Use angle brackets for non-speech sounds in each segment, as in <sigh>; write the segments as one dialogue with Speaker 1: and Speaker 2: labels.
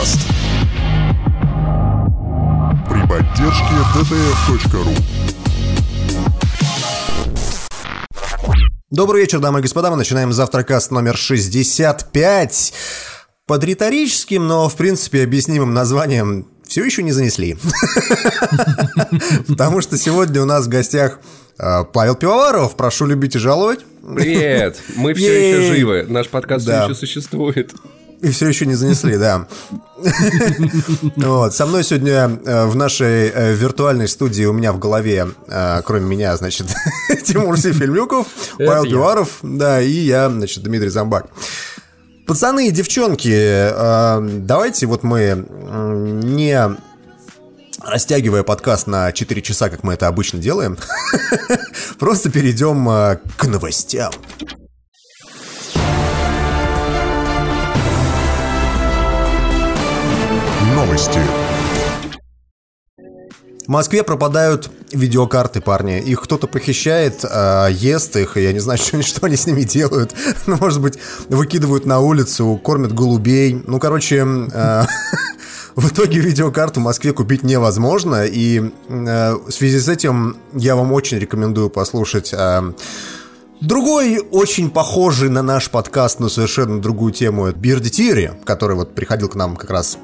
Speaker 1: подкаст. При поддержке dtf.ru
Speaker 2: Добрый вечер, дамы и господа. Мы начинаем завтракаст номер 65. Под риторическим, но в принципе объяснимым названием все еще не занесли. Потому что сегодня у нас в гостях э, Павел Пивоваров. Прошу любить и жаловать.
Speaker 3: Привет! Мы все еще живы. Наш подкаст еще существует.
Speaker 2: И все еще не занесли, да. Вот. Со мной сегодня э, в нашей э, виртуальной студии у меня в голове, э, кроме меня, значит, <laughs> Тимур Сефельмюков,
Speaker 3: Это
Speaker 2: Павел. Пиваров, да, и я, значит, Дмитрий Замбак. Пацаны и девчонки, давайте вот мы не растягивая подкаст на 4 часа, как мы это обычно делаем, <laughs> просто перейдем к новостям.
Speaker 1: Новости.
Speaker 2: В Москве пропадают видеокарты, парни. Их кто-то похищает, а, ест их, и я не знаю, <laughs> что, что они с ними делают. <laughs> Ну, может быть, выкидывают на улицу, кормят голубей. Ну, короче, а, <laughs> в итоге видеокарту в Москве купить невозможно, и а, в связи с этим я вам очень рекомендую послушать... а, Другой, очень похожий на наш подкаст, но совершенно другую тему, это Бирди Тири, который вот приходил к нам как раз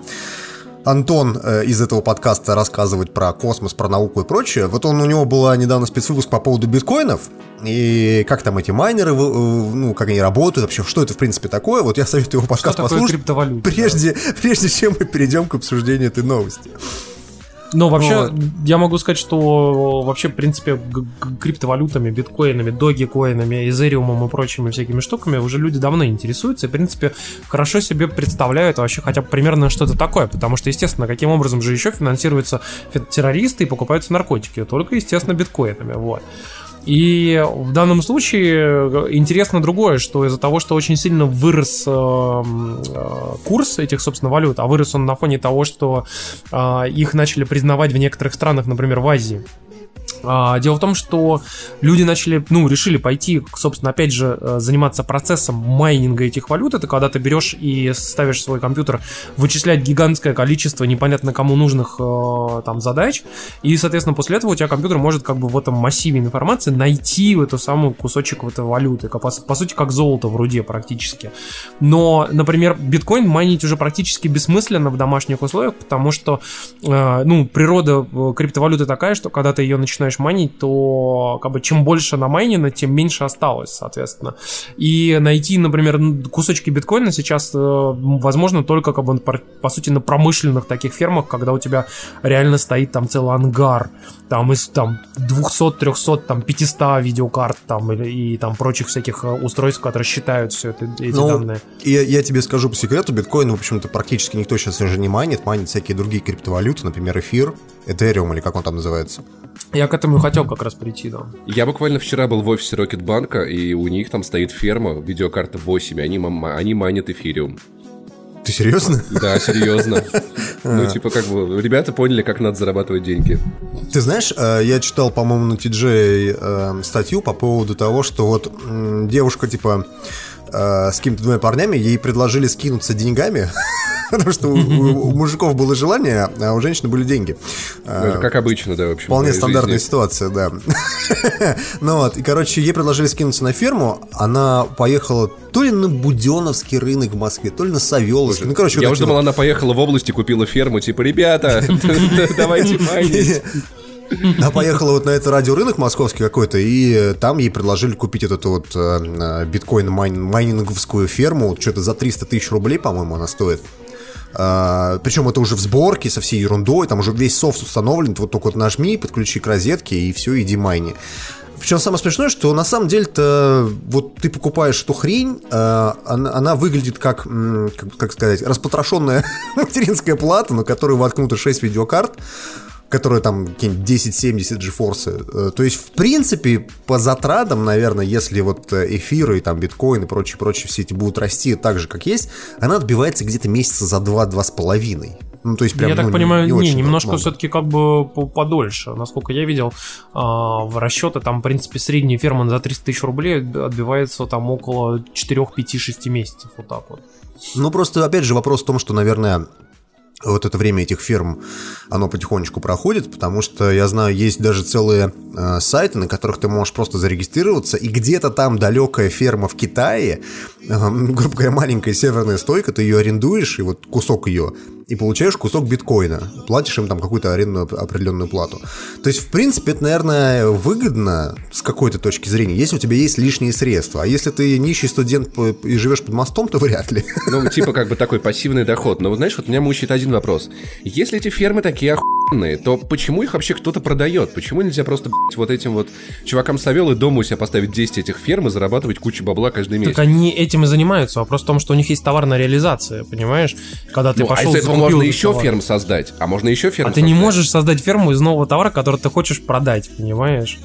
Speaker 2: Антон э, из этого подкаста рассказывать про космос, про науку и прочее. Вот он у него была недавно спецвыпуск по поводу биткоинов и как там эти майнеры, э, ну как они работают вообще, что это в принципе такое. Вот я советую его
Speaker 4: Что
Speaker 2: подкаст
Speaker 4: такое
Speaker 2: послушать. Прежде, прежде чем мы перейдем к обсуждению этой новости.
Speaker 4: Но вообще,
Speaker 2: Вот.
Speaker 4: я могу сказать, что вообще, в принципе, криптовалютами, биткоинами, догикоинами, эзериумом и прочими всякими штуками уже люди давно интересуются и, в принципе, хорошо себе представляют вообще хотя бы примерно что-то такое, потому что, естественно, каким образом же еще финансируются террористы и покупаются наркотики? Только, естественно, биткоинами, вот. И в данном случае интересно другое, что из-за того, что очень сильно вырос э, э, курс этих, собственно, валют, а вырос он на фоне того, что э, их начали признавать в некоторых странах, например, в Азии. А, Дело в том, что люди начали, ну, решили пойти, собственно, опять же, э, заниматься процессом майнинга этих валют. Это когда ты берешь и ставишь свой компьютер вычислять гигантское количество непонятно кому нужных э, там задач. И, соответственно, после этого у тебя компьютер может как бы в этом массиве информации найти эту самую кусочек в этой валюты. По, по сути, как золото в руде практически. Но, например, биткоин майнить уже практически бессмысленно в домашних условиях, потому что, э, ну, природа криптовалюты такая, что когда ты ее начинаешь майнить, то как бы чем больше намайнено, тем меньше осталось, соответственно. И найти, например, кусочки биткоина сейчас э, возможно только как бы по, сути на промышленных таких фермах, когда у тебя реально стоит там целый ангар, там из там 200, 300, там 500 видеокарт там или и там прочих всяких э, устройств, которые считают все это, эти
Speaker 2: Ну,
Speaker 4: данные.
Speaker 2: Я, я тебе скажу по секрету, биткоин, в общем-то, практически никто сейчас уже не майнит, майнит всякие другие криптовалюты, например, эфир, Ethereum или как он там называется.
Speaker 4: Я к этому и хотел как раз прийти, да.
Speaker 3: Я буквально вчера был в офисе Рокетбанка, и у них там стоит ферма, видеокарта 8, и они, они майнят эфириум.
Speaker 2: Ты серьезно?
Speaker 3: Да, серьезно. <laughs> Ну, типа, как бы, ребята поняли, как надо зарабатывать деньги.
Speaker 2: Ты знаешь, э, я читал, по-моему, на TJ э, статью по поводу того, что вот девушка, типа, э, с какими-то двумя парнями, ей предложили скинуться деньгами, <laughs> потому что у, у- у мужиков было желание, а у женщины были деньги.
Speaker 3: Ну, это как обычно, да, в общем.
Speaker 2: Вполне стандартная
Speaker 3: жизни.
Speaker 2: ситуация, да. <laughs> Ну вот, и, короче, ей предложили скинуться на ферму, она поехала то ли на Буденовский рынок в Москве, то ли на Савеловский. Ну, короче,
Speaker 3: Я
Speaker 2: вот
Speaker 3: уже думал, она поехала в область и купила ферму, типа, ребята, <laughs> давайте майнить.
Speaker 2: Она поехала вот на этот радиорынок московский какой-то, и э, там ей предложили купить эту вот э, э, биткоин майн- майнинговскую ферму, что-то за 300 тысяч рублей, по-моему, она стоит. причем это уже в сборке со всей ерундой, там уже весь софт установлен, вот только вот нажми, подключи к розетке, и все, иди майни. Причем самое смешное, что на самом деле-то вот ты покупаешь эту хрень, э, она, она выглядит как, как, как сказать, распотрошенная <laughs> материнская плата, на которую воткнуто 6 видеокарт, которые там какие-нибудь 1070 GeForce. Э, То есть, в принципе, по затратам, наверное, если вот э, эфиры, и там биткоин и прочие, прочие все эти будут расти так же, как есть, она отбивается где-то месяца за 2-2 с половиной. Ну, то есть, прям,
Speaker 4: я так
Speaker 2: ну,
Speaker 4: понимаю, не,
Speaker 2: очень
Speaker 4: немножко
Speaker 2: много.
Speaker 4: все-таки как бы по- подольше. Насколько я видел, а, в расчеты там, в принципе, средний ферман за 300 тысяч рублей отбивается там около 4, 5, 6 месяцев. Вот так вот.
Speaker 2: Ну, просто, опять же, вопрос в том, что, наверное, вот это время этих фирм, оно потихонечку проходит, потому что я знаю, есть даже целые э, сайты, на которых ты можешь просто зарегистрироваться, и где-то там далекая ферма в Китае, э, грубо говоря, маленькая северная стойка, ты ее арендуешь, и вот кусок ее, и получаешь кусок биткоина, платишь им там какую-то арендную определенную плату. То есть, в принципе, это, наверное, выгодно с какой-то точки зрения, если у тебя есть лишние средства. А если ты нищий студент и живешь под мостом, то вряд ли.
Speaker 3: Ну, типа, как бы такой пассивный доход. Но, знаешь, вот меня мучает один вопрос. Если эти фермы такие охуенные, то почему их вообще кто-то продает? Почему нельзя просто, вот этим вот чувакам совел и дома у себя поставить 10 этих ферм и зарабатывать кучу бабла каждый месяц?
Speaker 4: Так они этим и занимаются. Вопрос в том, что у них есть товарная реализация, понимаешь? Когда ты
Speaker 3: Ну, а
Speaker 4: пошел
Speaker 3: из этого можно еще
Speaker 4: товар.
Speaker 3: ферм создать. А можно еще ферм
Speaker 4: А ты не
Speaker 3: создать.
Speaker 4: можешь создать ферму из нового товара, который ты хочешь продать, понимаешь?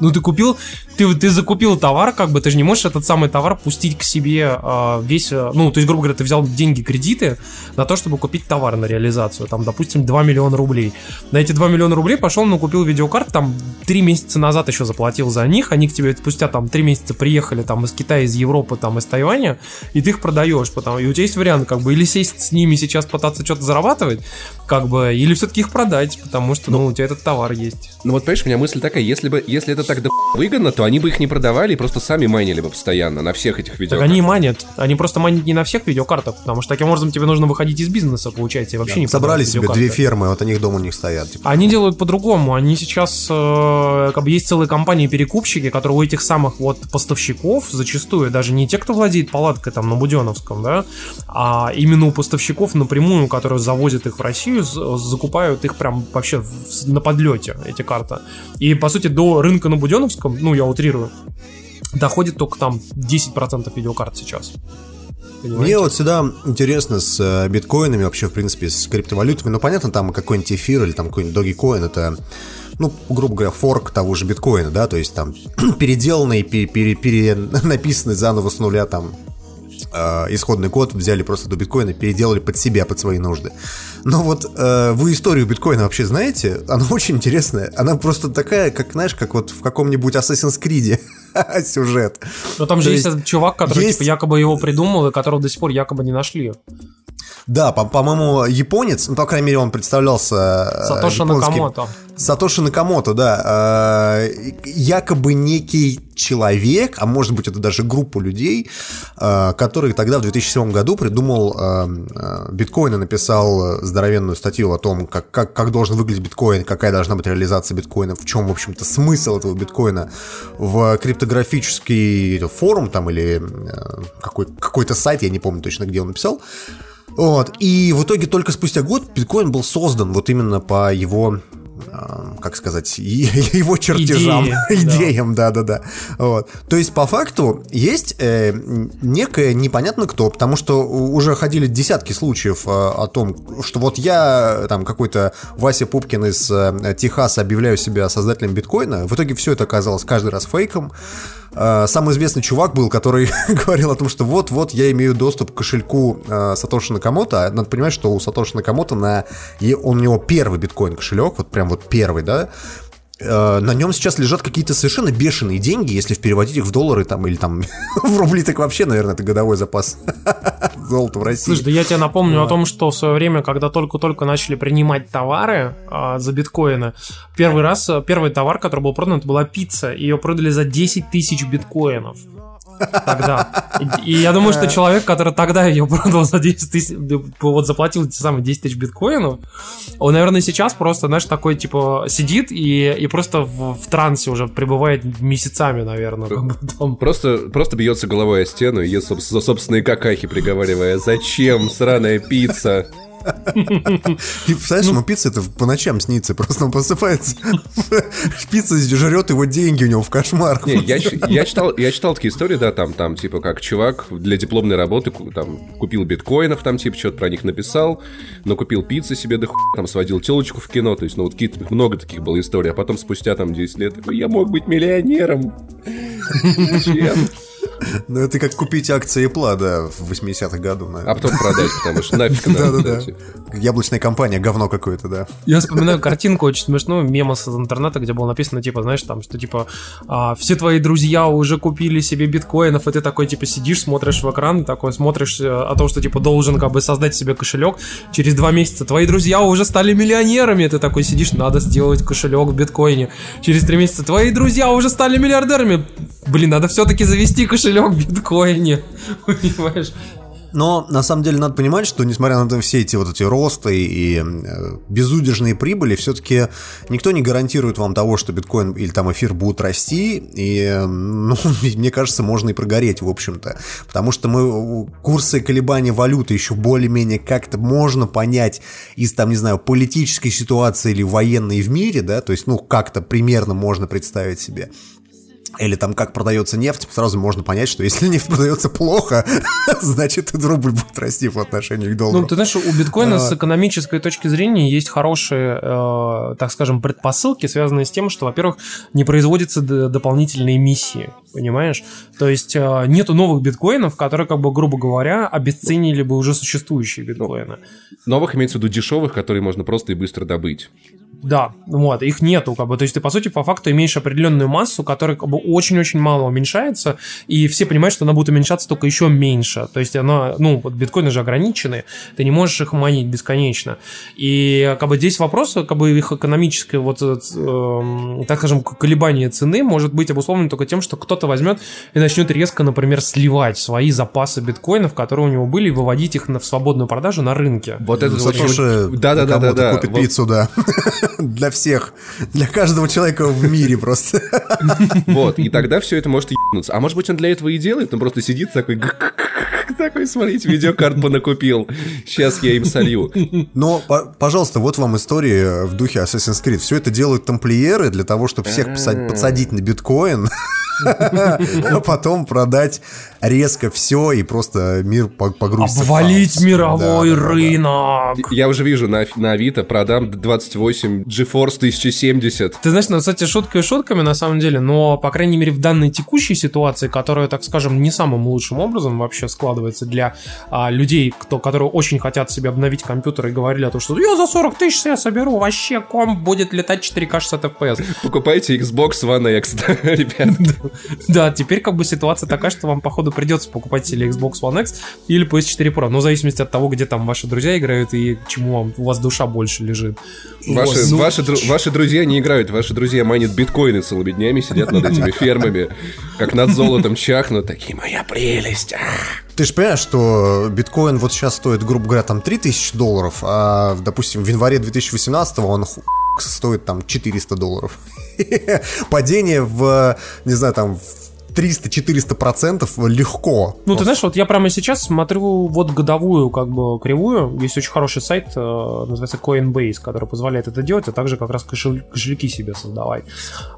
Speaker 4: Ну, ты купил, ты, ты закупил товар, как бы, ты же не можешь этот самый товар пустить к себе а, весь, а, ну, то есть, грубо говоря, ты взял деньги, кредиты на то, чтобы купить товар на реализацию, там, допустим, 2 миллиона рублей. На эти 2 миллиона рублей пошел, ну, купил видеокарт, там, 3 месяца назад еще заплатил за них, они к тебе спустя, там, 3 месяца приехали, там, из Китая, из Европы, там, из Тайваня, и ты их продаешь, потому, и у тебя есть вариант, как бы, или сесть с ними сейчас пытаться что-то зарабатывать, как бы, или все-таки их продать, потому что, ну, у тебя этот товар есть.
Speaker 3: Ну вот, понимаешь, у меня мысль такая, если бы, если это так до выгодно, то они бы их не продавали и просто сами майнили бы постоянно на всех этих
Speaker 4: Так
Speaker 3: видеокартах.
Speaker 4: они и манят. Они просто манят не на всех видеокартах, потому что таким образом тебе нужно выходить из бизнеса, получается, и вообще не
Speaker 2: Собрали себе
Speaker 4: видеокарты.
Speaker 2: две фермы, вот они их дома у них стоят. типа.
Speaker 4: Они делают по-другому. Они сейчас, э, как бы, есть целые компании-перекупщики, которые у этих самых вот поставщиков, зачастую даже не те, кто владеет палаткой там на Буденовском, да, а именно у поставщиков напрямую, которые завозят их в Россию, закупают их прям вообще в- на подлете, эти карты. И, по сути, до рынка на Буденовском, ну, я утрирую, доходит только там 10% видеокарт сейчас. Понимаете?
Speaker 2: Мне вот всегда интересно с э, биткоинами, вообще, в принципе, с криптовалютами. Ну, понятно, там какой-нибудь эфир или там какой-нибудь Dogecoin, это, ну, грубо говоря, форк того же биткоина, да, то есть там <clears throat> переделанный, пере, пере- <laughs> перенаписанный заново с нуля там э, исходный код взяли просто до биткоина, переделали под себя, под свои нужды. Но вот э, вы историю биткоина вообще знаете? Она <laughs> очень интересная. Она просто такая, как, знаешь, как вот в каком-нибудь Assassin's Creed <laughs> сюжет.
Speaker 4: Но там же есть,
Speaker 2: есть
Speaker 4: этот чувак, который
Speaker 2: есть-
Speaker 4: типа, якобы его придумал, и которого до сих пор якобы не нашли.
Speaker 2: Да, по- по-моему, японец, ну, по крайней мере, он представлялся... э,
Speaker 4: Сатоши
Speaker 2: японским-
Speaker 4: Накамото.
Speaker 2: Сатоши Накамото, да. э, Якобы некий человек, а может быть, это даже группа людей, э, который тогда, в 2007 году, придумал биткоин и написал здоровенную статью о том, как, как, как должен выглядеть биткоин, какая должна быть реализация биткоина, в чем, в общем-то, смысл этого биткоина в криптографический форум там или какой, какой-то сайт, я не помню точно, где он написал. Вот. И в итоге только спустя год биткоин был создан вот именно по его э, как сказать, <laughs> его чертежам,
Speaker 4: Идеи, да.
Speaker 2: идеям, да-да-да. Вот. То есть, по факту, есть э, некое непонятно кто, потому что уже ходили десятки случаев э, о том, что вот я, там, какой-то Вася Пупкин из э, Техаса объявляю себя создателем биткоина, в итоге все это оказалось каждый раз фейком. Э, Самый известный чувак был, который <laughs> говорил о том, что вот-вот я имею доступ к кошельку э, Сатоши Накамото. А Надо понимать, что у Сатоши Накамото на... е- он, у него первый биткоин кошелек, вот прям вот первый, да, на нем сейчас лежат какие-то совершенно бешеные деньги, если переводить их в доллары там или там <laughs> в рубли, так вообще, наверное, это годовой запас <laughs> золота в России.
Speaker 4: Слушай, да я тебе напомню о том, что в свое время, когда только-только начали принимать товары а, за биткоины, первый раз, а, первый товар, который был продан, это была пицца. Ее продали за 10 тысяч биткоинов. Тогда. И, и я думаю, что человек, который тогда ее продал за 10 тысяч, вот заплатил эти самые 10 тысяч биткоинов, он, наверное, сейчас просто, знаешь, такой, типа, сидит и, и просто в, в трансе уже пребывает месяцами, наверное. <laughs> там.
Speaker 3: Просто, просто бьется головой о стену и ест соб- собственные какахи, приговаривая, зачем сраная пицца?
Speaker 2: И представляешь, ему пицца это по ночам снится, просто он просыпается, <laughs> пицца жрет его деньги у него в кошмарах.
Speaker 3: Не, я, я, читал, я читал такие истории, да, там, там, типа, как чувак для дипломной работы там, купил биткоинов, там, типа, что-то про них написал, но купил пиццы себе до хуя, там, сводил телочку в кино, то есть, ну, вот какие-то, много таких было историй, а потом спустя, там, 10 лет, такой, я мог быть миллионером. Зачем? <laughs> <laughs>
Speaker 2: Ну, это как купить акции Apple, да, в 80-х году,
Speaker 3: А
Speaker 2: наверное.
Speaker 3: потом продать, потому что нафиг <laughs> надо.
Speaker 2: Да-да-да. Яблочная компания, говно какое-то, да.
Speaker 4: Я вспоминаю картинку очень смешную, мема с интернета, где было написано, типа, знаешь, там, что, типа, а, все твои друзья уже купили себе биткоинов, и ты такой, типа, сидишь, смотришь в экран, такой, смотришь э, о том, что, типа, должен, как бы, создать себе кошелек. Через два месяца твои друзья уже стали миллионерами, и ты такой сидишь, надо сделать кошелек в биткоине. Через три месяца твои друзья уже стали миллиардерами. Блин, надо все-таки завести кошелек в биткоине. <laughs> Понимаешь?
Speaker 2: Но на самом деле надо понимать, что несмотря на все эти вот эти росты и э, безудержные прибыли, все-таки никто не гарантирует вам того, что биткоин или там эфир будут расти. И, ну, <laughs> мне кажется, можно и прогореть, в общем-то. Потому что мы курсы колебания валюты еще более-менее как-то можно понять из там, не знаю, политической ситуации или военной в мире, да, то есть, ну, как-то примерно можно представить себе или там как продается нефть, сразу можно понять, что если <laughs> нефть продается плохо, <laughs> значит и рубль будет расти по отношению к доллару.
Speaker 4: Ну, ты знаешь, у биткоина
Speaker 2: А.
Speaker 4: с экономической точки зрения есть хорошие, э, так скажем, предпосылки, связанные с тем, что, во-первых, не производятся дополнительные эмиссии, понимаешь? То есть э, нету новых биткоинов, которые, как бы, грубо говоря, обесценили бы уже существующие биткоины.
Speaker 3: Новых имеется в виду дешевых, которые можно просто и быстро добыть.
Speaker 4: Да, вот, их нету, как бы, то есть ты, по сути, по факту имеешь определенную массу, которая, как бы, очень-очень мало уменьшается, и все понимают, что она будет уменьшаться только еще меньше, то есть она, ну, вот биткоины же ограничены, ты не можешь их манить бесконечно, и, как бы, здесь вопрос, как бы, их экономическое, вот, э, эм, так скажем, колебание цены может быть обусловлено только тем, что кто-то возьмет и начнет резко, например, сливать свои запасы биткоинов, которые у него были, и выводить их на, в свободную продажу на рынке.
Speaker 3: Вот это
Speaker 2: Сатоши
Speaker 3: очень... Да, да, да, да,
Speaker 2: кому-то
Speaker 3: да.
Speaker 2: купит
Speaker 3: Вот
Speaker 2: пиццу, да. <laughs> Для всех. Для каждого человека в мире просто. <laughs>
Speaker 3: Вот, и тогда все это может ебнуться. А может быть, он для этого и делает, он просто сидит такой... <laughs> Такой, смотрите, видеокарт понакупил. Сейчас я им солью.
Speaker 2: Но, по- пожалуйста, вот вам история в духе Assassin's Creed. Все это делают тамплиеры для того, чтобы всех посад- подсадить на биткоин, а потом продать резко все и просто мир по- погрузится в
Speaker 4: Обвалить
Speaker 2: хаос.
Speaker 4: мировой
Speaker 2: Да, да, да, да.
Speaker 4: рынок!
Speaker 3: Я уже вижу на, на Авито продам 28 GeForce 1070.
Speaker 4: Ты знаешь, ну, кстати, шуткой шутками на самом деле, но, по крайней мере, в данной текущей ситуации, которая, так скажем, не самым лучшим образом вообще складывается для а, людей, кто, которые очень хотят себе обновить компьютер и говорили о том, что я за 40 тысяч я соберу, вообще комп будет летать 4К 60 FPS.
Speaker 3: Покупайте Xbox One X, <laughs> ребят. <laughs>
Speaker 4: Да, теперь как бы ситуация такая, что вам, походу, придется покупать или Xbox One X или PS4 Pro, но в зависимости от того, где там ваши друзья играют и чему вам, у вас душа больше лежит.
Speaker 3: Ваши,
Speaker 4: Вот, ну,
Speaker 3: ваши, дру- ваши друзья не играют, ваши друзья майнят биткоины целыми днями, сидят над этими фермами, как над золотом чахнут, такие, моя прелесть. а».
Speaker 2: Ты же понимаешь, что биткоин вот сейчас стоит, грубо говоря, там 3000 долларов, а, допустим, в январе 2018 он ху- стоит там 400 долларов. <laughs> Падение в, не знаю, там в 300-400 процентов легко.
Speaker 4: Ну, ты знаешь, вот я прямо сейчас смотрю вот годовую как бы кривую. Есть очень хороший сайт, э, называется Coinbase, который позволяет это делать, а также как раз кошель- кошельки себе создавать.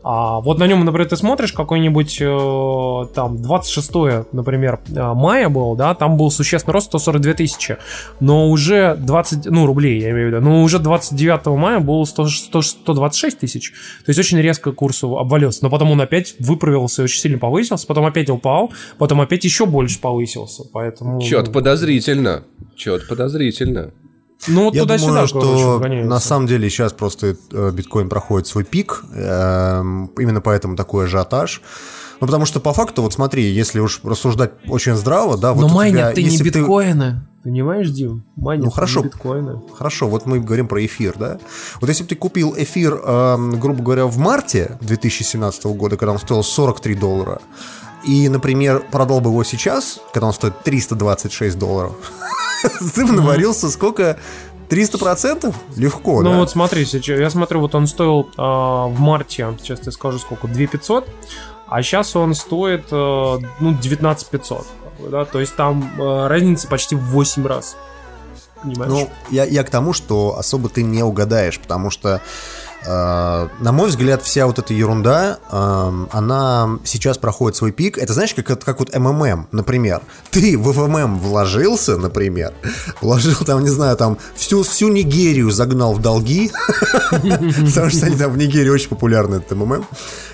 Speaker 4: А вот на нем, например, ты смотришь какой-нибудь э, там 26, например, э, мая был, да, там был существенный рост 142 тысячи, но уже 20, ну, рублей, я имею в виду, но уже 29 мая был 100 100 126 тысяч, то есть очень резко курс обвалился, но потом он опять выправился и очень сильно повысился, потом опять упал, потом опять еще больше повысился, поэтому...
Speaker 3: Чё-то подозрительно. Чё-то подозрительно.
Speaker 4: Ну, вот
Speaker 2: Я
Speaker 4: туда-сюда,
Speaker 2: думаю, что
Speaker 4: гоняется.
Speaker 2: на самом деле сейчас просто э, биткоин проходит свой пик, эм, именно поэтому такой ажиотаж. Ну, потому что по факту, вот смотри, если уж рассуждать очень здраво, да, вот
Speaker 4: Но
Speaker 2: у тебя,
Speaker 4: майнят ты не
Speaker 2: ты-
Speaker 4: биткоины. Понимаешь, Дим? Майнят
Speaker 2: Ну, хорошо.
Speaker 4: не биткоины.
Speaker 2: Хорошо, вот мы говорим про эфир, да? Вот если бы ты купил эфир, эм, грубо говоря, в марте 2017 года, когда он стоил 43 доллара, и, например, продал бы его сейчас, когда он стоит 326 долларов, <laughs> ты бы наварился сколько? 300%? Легко,
Speaker 4: Ну
Speaker 2: да?
Speaker 4: вот смотри, сейчас, я смотрю, вот он стоил а, в марте, сейчас я скажу сколько, 2500, а сейчас он стоит, э, ну, 19500. как бы, Да? То есть там э, разница почти в 8 раз. Понимаешь?
Speaker 2: Ну, я, я к тому, что особо ты не угадаешь, потому что, э, на мой взгляд, вся вот эта ерунда, э, она сейчас проходит свой пик. Это знаешь, как, как вот МММ, например. Ты в МММ вложился, например, вложил там, не знаю, там всю, всю Нигерию загнал в долги, <laughs> потому что они там в Нигерии очень популярны, этот МММ.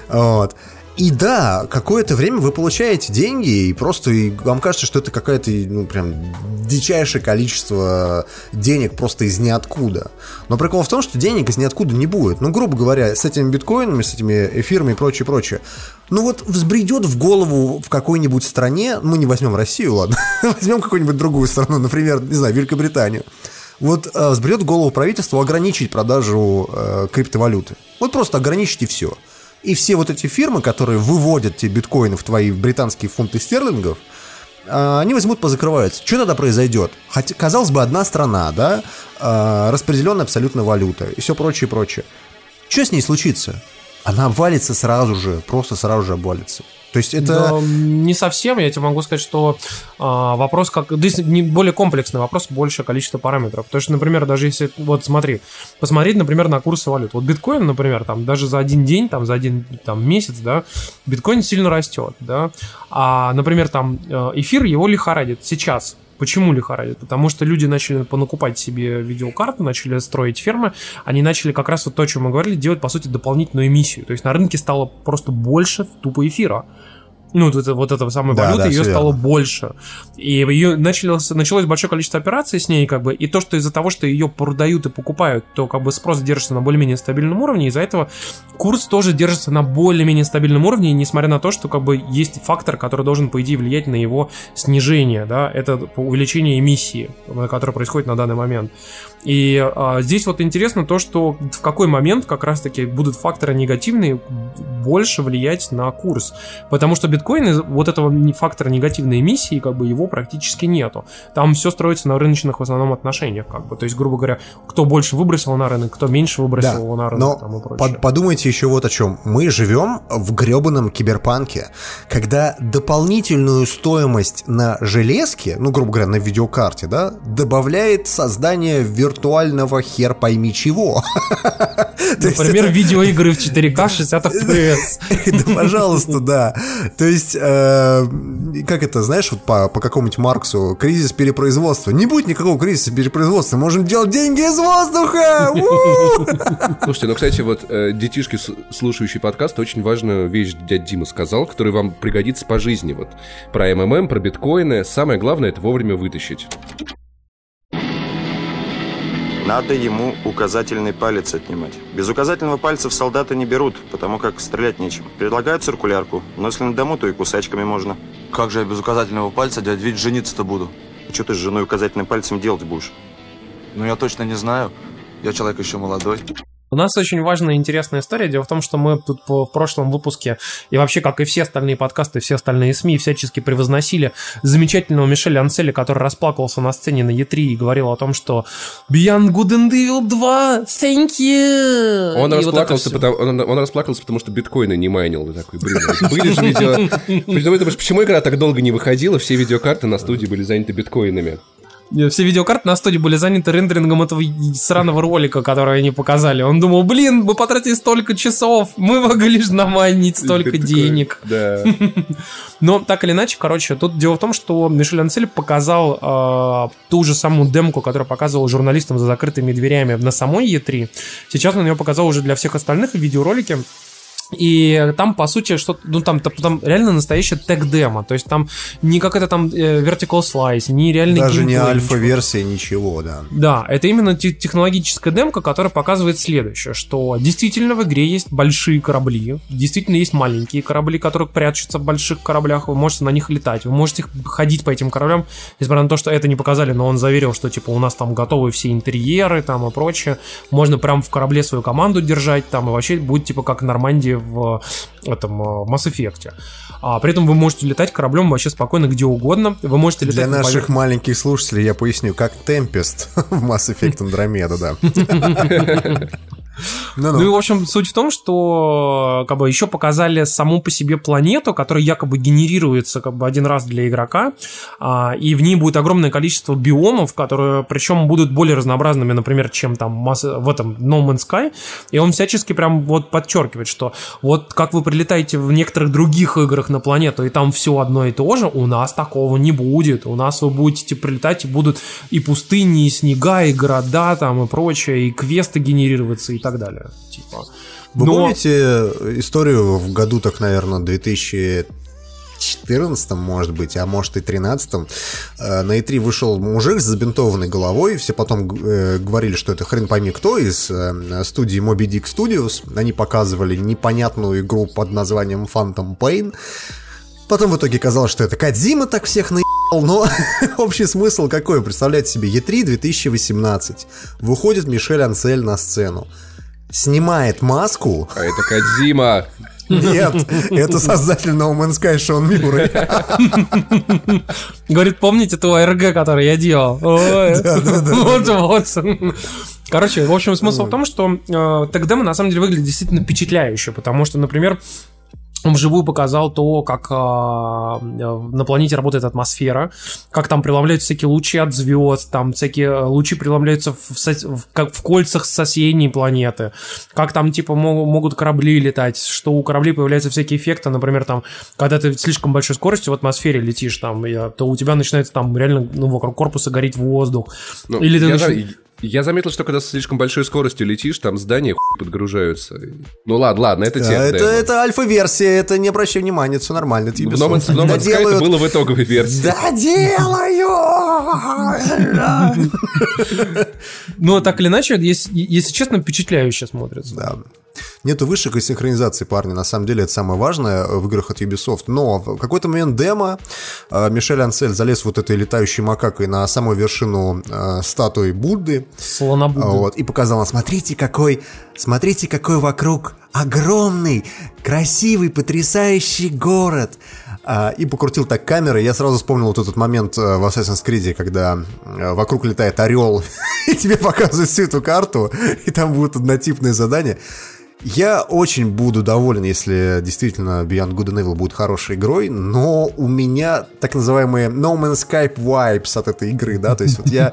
Speaker 2: Вот. И да, какое-то время вы получаете деньги, и просто и вам кажется, что это какое-то, ну, прям дичайшее количество денег просто из ниоткуда. Но прикол в том, что денег из ниоткуда не будет. Ну, грубо говоря, с этими биткоинами, с этими эфирами и прочее, прочее. Ну вот взбредет в голову в какой-нибудь стране, мы не возьмем Россию, ладно, <laughs> возьмем какую-нибудь другую страну, например, не знаю, Великобританию. Вот э, взбредет в голову правительству ограничить продажу э, криптовалюты. Вот просто ограничить и все. И все вот эти фирмы, которые выводят тебе биткоины в твои британские фунты стерлингов, а, они возьмут, позакрываются. Что тогда произойдет? Хотя, казалось бы, одна страна, да, а, распределенная абсолютно валюта и все прочее, прочее. Что с ней случится? Она обвалится сразу же, просто сразу же обвалится. То есть это...
Speaker 4: Да, не совсем, я тебе могу сказать, что а, вопрос как... Здесь не более комплексный вопрос, большее количество параметров. То есть, например, даже если... Вот смотри, посмотреть, например, на курсы валют. Вот биткоин, например, там даже за один день, там за один там, месяц, да, биткоин сильно растет, да. А, например, там э, эфир его лихорадит сейчас Почему лихорадит? Потому что люди начали понакупать себе видеокарты, начали строить фермы, они начали как раз вот то, о чем мы говорили, делать, по сути, дополнительную эмиссию. То есть на рынке стало просто больше тупо эфира ну, вот, вот этого самой да, валюты, да, ее стало верно. больше. И ее началось, началось большое количество операций с ней, как бы, и то, что из-за того, что ее продают и покупают, то как бы спрос держится на более-менее стабильном уровне, из-за этого курс тоже держится на более-менее стабильном уровне, несмотря на то, что как бы есть фактор, который должен, по идее, влиять на его снижение, да, это увеличение эмиссии, которое происходит на данный момент. И а, здесь вот интересно то, что в какой момент как раз-таки будут факторы негативные больше влиять на курс. Потому что биткоин, вот этого фактора негативной эмиссии, как бы его практически нету. Там все строится на рыночных в основном отношениях, как бы. То есть, грубо говоря, кто больше выбросил на рынок, кто меньше выбросил да, его на рынок.
Speaker 2: Но там и прочее. Под, подумайте еще вот о чем. Мы живем в гребаном киберпанке, когда дополнительную стоимость на железке, ну, грубо говоря, на видеокарте, да, добавляет создание виртуального виртуального хер пойми чего. <laughs>
Speaker 4: Например, видеоигры в 4К 60 FPS.
Speaker 2: Да, пожалуйста, да. То есть, э, как это, знаешь, вот по, по какому-нибудь Марксу, кризис перепроизводства. Не будет никакого кризиса перепроизводства, можем делать деньги из воздуха! <laughs>
Speaker 3: Слушайте, ну, кстати, вот э, детишки, слушающие подкаст, очень важную вещь дядя Дима сказал, который вам пригодится по жизни. Вот про МММ, про биткоины. Самое главное, это вовремя вытащить.
Speaker 5: Надо ему указательный палец отнимать. Без указательного пальца в солдата не берут, потому как стрелять нечем. Предлагают циркулярку, но если на дому, то и кусачками можно.
Speaker 6: Как же я без указательного пальца, дядь Вить, жениться-то буду?
Speaker 5: И что ты с женой указательным пальцем делать будешь?
Speaker 6: Ну, я точно не знаю. Я человек еще молодой.
Speaker 4: У нас очень важная и интересная история. Дело в том, что мы тут в прошлом выпуске, и вообще, как и все остальные подкасты, все остальные СМИ, всячески превозносили замечательного Мишеля Анселя, который расплакался на сцене на Е3 и говорил о том, что Beyond Good and Evil 2, thank you!
Speaker 3: Он, расплакался, вот потому, он, он расплакался, потому что биткоины не майнил. Такой, блин, были же видео... <laughs> Почему игра так долго не выходила? Все видеокарты на студии были заняты биткоинами.
Speaker 4: Все видеокарты на студии были заняты рендерингом этого сраного ролика, который они показали. Он думал, блин, мы потратили столько часов, мы могли же наманить столько денег. <laughs>
Speaker 3: Да. <laughs>
Speaker 4: Но так или иначе, короче, тут дело в том, что Мишель Ансель показал э, ту же самую демку, которую показывал журналистам за закрытыми дверями на самой E3. Сейчас он ее показал уже для всех остальных в видеоролике. И там, по сути, что ну там, там реально настоящая тег-демо. То есть там не как это там э, vertical slice, не реальный
Speaker 2: Даже не альфа-версия, ничего. да.
Speaker 4: Да, это именно технологическая демка, которая показывает следующее, что действительно в игре есть большие корабли, действительно есть маленькие корабли, которые прячутся в больших кораблях, вы можете на них летать, вы можете ходить по этим кораблям, несмотря на то, что это не показали, но он заверил, что типа у нас там готовы все интерьеры там и прочее, можно прям в корабле свою команду держать там и вообще будет типа как Нормандия в этом э, Mass Effect. А при этом вы можете летать кораблем вообще спокойно где угодно. Вы можете летать
Speaker 2: Для наших маленьких слушателей я поясню, как Tempest <laughs> в Mass Effect Andromeda, да. <laughs>
Speaker 4: Ну, ну. ну и, в общем, суть в том, что как бы еще показали саму по себе планету, которая якобы генерируется как бы один раз для игрока, а, и в ней будет огромное количество биомов, которые причем будут более разнообразными, например, чем там масса, в этом No Man's Sky, и он всячески прям вот подчеркивает, что вот как вы прилетаете в некоторых других играх на планету, и там все одно и то же, у нас такого не будет, у нас вы будете прилетать, и будут и пустыни, и снега, и города там, и прочее, и квесты генерироваться, и так далее. Типа.
Speaker 2: Вы
Speaker 4: Но-
Speaker 2: помните историю в году, так, наверное, 2014, может быть, а может и 13 э, на E3 вышел мужик с забинтованной головой, все потом э, говорили, что это хрен пойми кто из э, студии Moby Dick Studios, они показывали непонятную игру под названием Phantom Pain, Потом в итоге казалось, что это Кадзима так всех наебал, но <laughs> общий смысл какой? Представляете себе, E3 2018. Выходит Мишель Ансель на сцену. Снимает маску.
Speaker 3: А это Кадзима.
Speaker 2: Нет, это создатель No Man's Sky Шон Мюррей.
Speaker 4: Говорит, помните ту РГ, который я делал? Вот, вот. Короче, в общем, смысл в том, что э, тогда мы на самом деле выглядит действительно впечатляюще, потому что, например, он вживую показал то, как а, на планете работает атмосфера, как там преломляются всякие лучи от звезд, там всякие лучи преломляются в, в- как в кольцах соседней планеты, как там типа мо- могут корабли летать, что у кораблей появляются всякие эффекты, например, там, когда ты слишком большой скоростью в атмосфере летишь, там, то у тебя начинается там реально ну, вокруг корпуса гореть воздух.
Speaker 3: Ну,
Speaker 4: Или ты
Speaker 3: я,
Speaker 4: нач-
Speaker 3: за- я заметил, что когда с слишком большой скоростью летишь, там здания хуй подгружаются. Ну ладно, ладно, это
Speaker 2: Да, Это,
Speaker 3: демо.
Speaker 2: это альфа-версия, это не обращай внимания, все нормально. это
Speaker 3: В. No Man's, No Sky это было в итоговой версии.
Speaker 2: Доделаю!
Speaker 4: Но так или иначе, если, если честно, впечатляюще смотрится.
Speaker 2: Да. Нету вышек и синхронизации, парни. На самом деле это самое важное в играх от Ubisoft. Но в какой-то момент демо э, Мишель Ансель залез вот этой летающей макакой на самую вершину э, статуи Будды.
Speaker 4: Слонобуды.
Speaker 2: Вот, и показал нам, смотрите, какой, смотрите, какой вокруг огромный, красивый, потрясающий город. А, и покрутил так камеры, я сразу вспомнил вот этот момент э, в Assassin's Creed, когда вокруг летает орел, <laughs> и тебе показывают всю эту карту, и там будут однотипные задания. Я очень буду доволен, если действительно Beyond Good and Evil будет хорошей игрой, но у меня так называемые No Man's Sky vibes от этой игры, да, то есть вот я,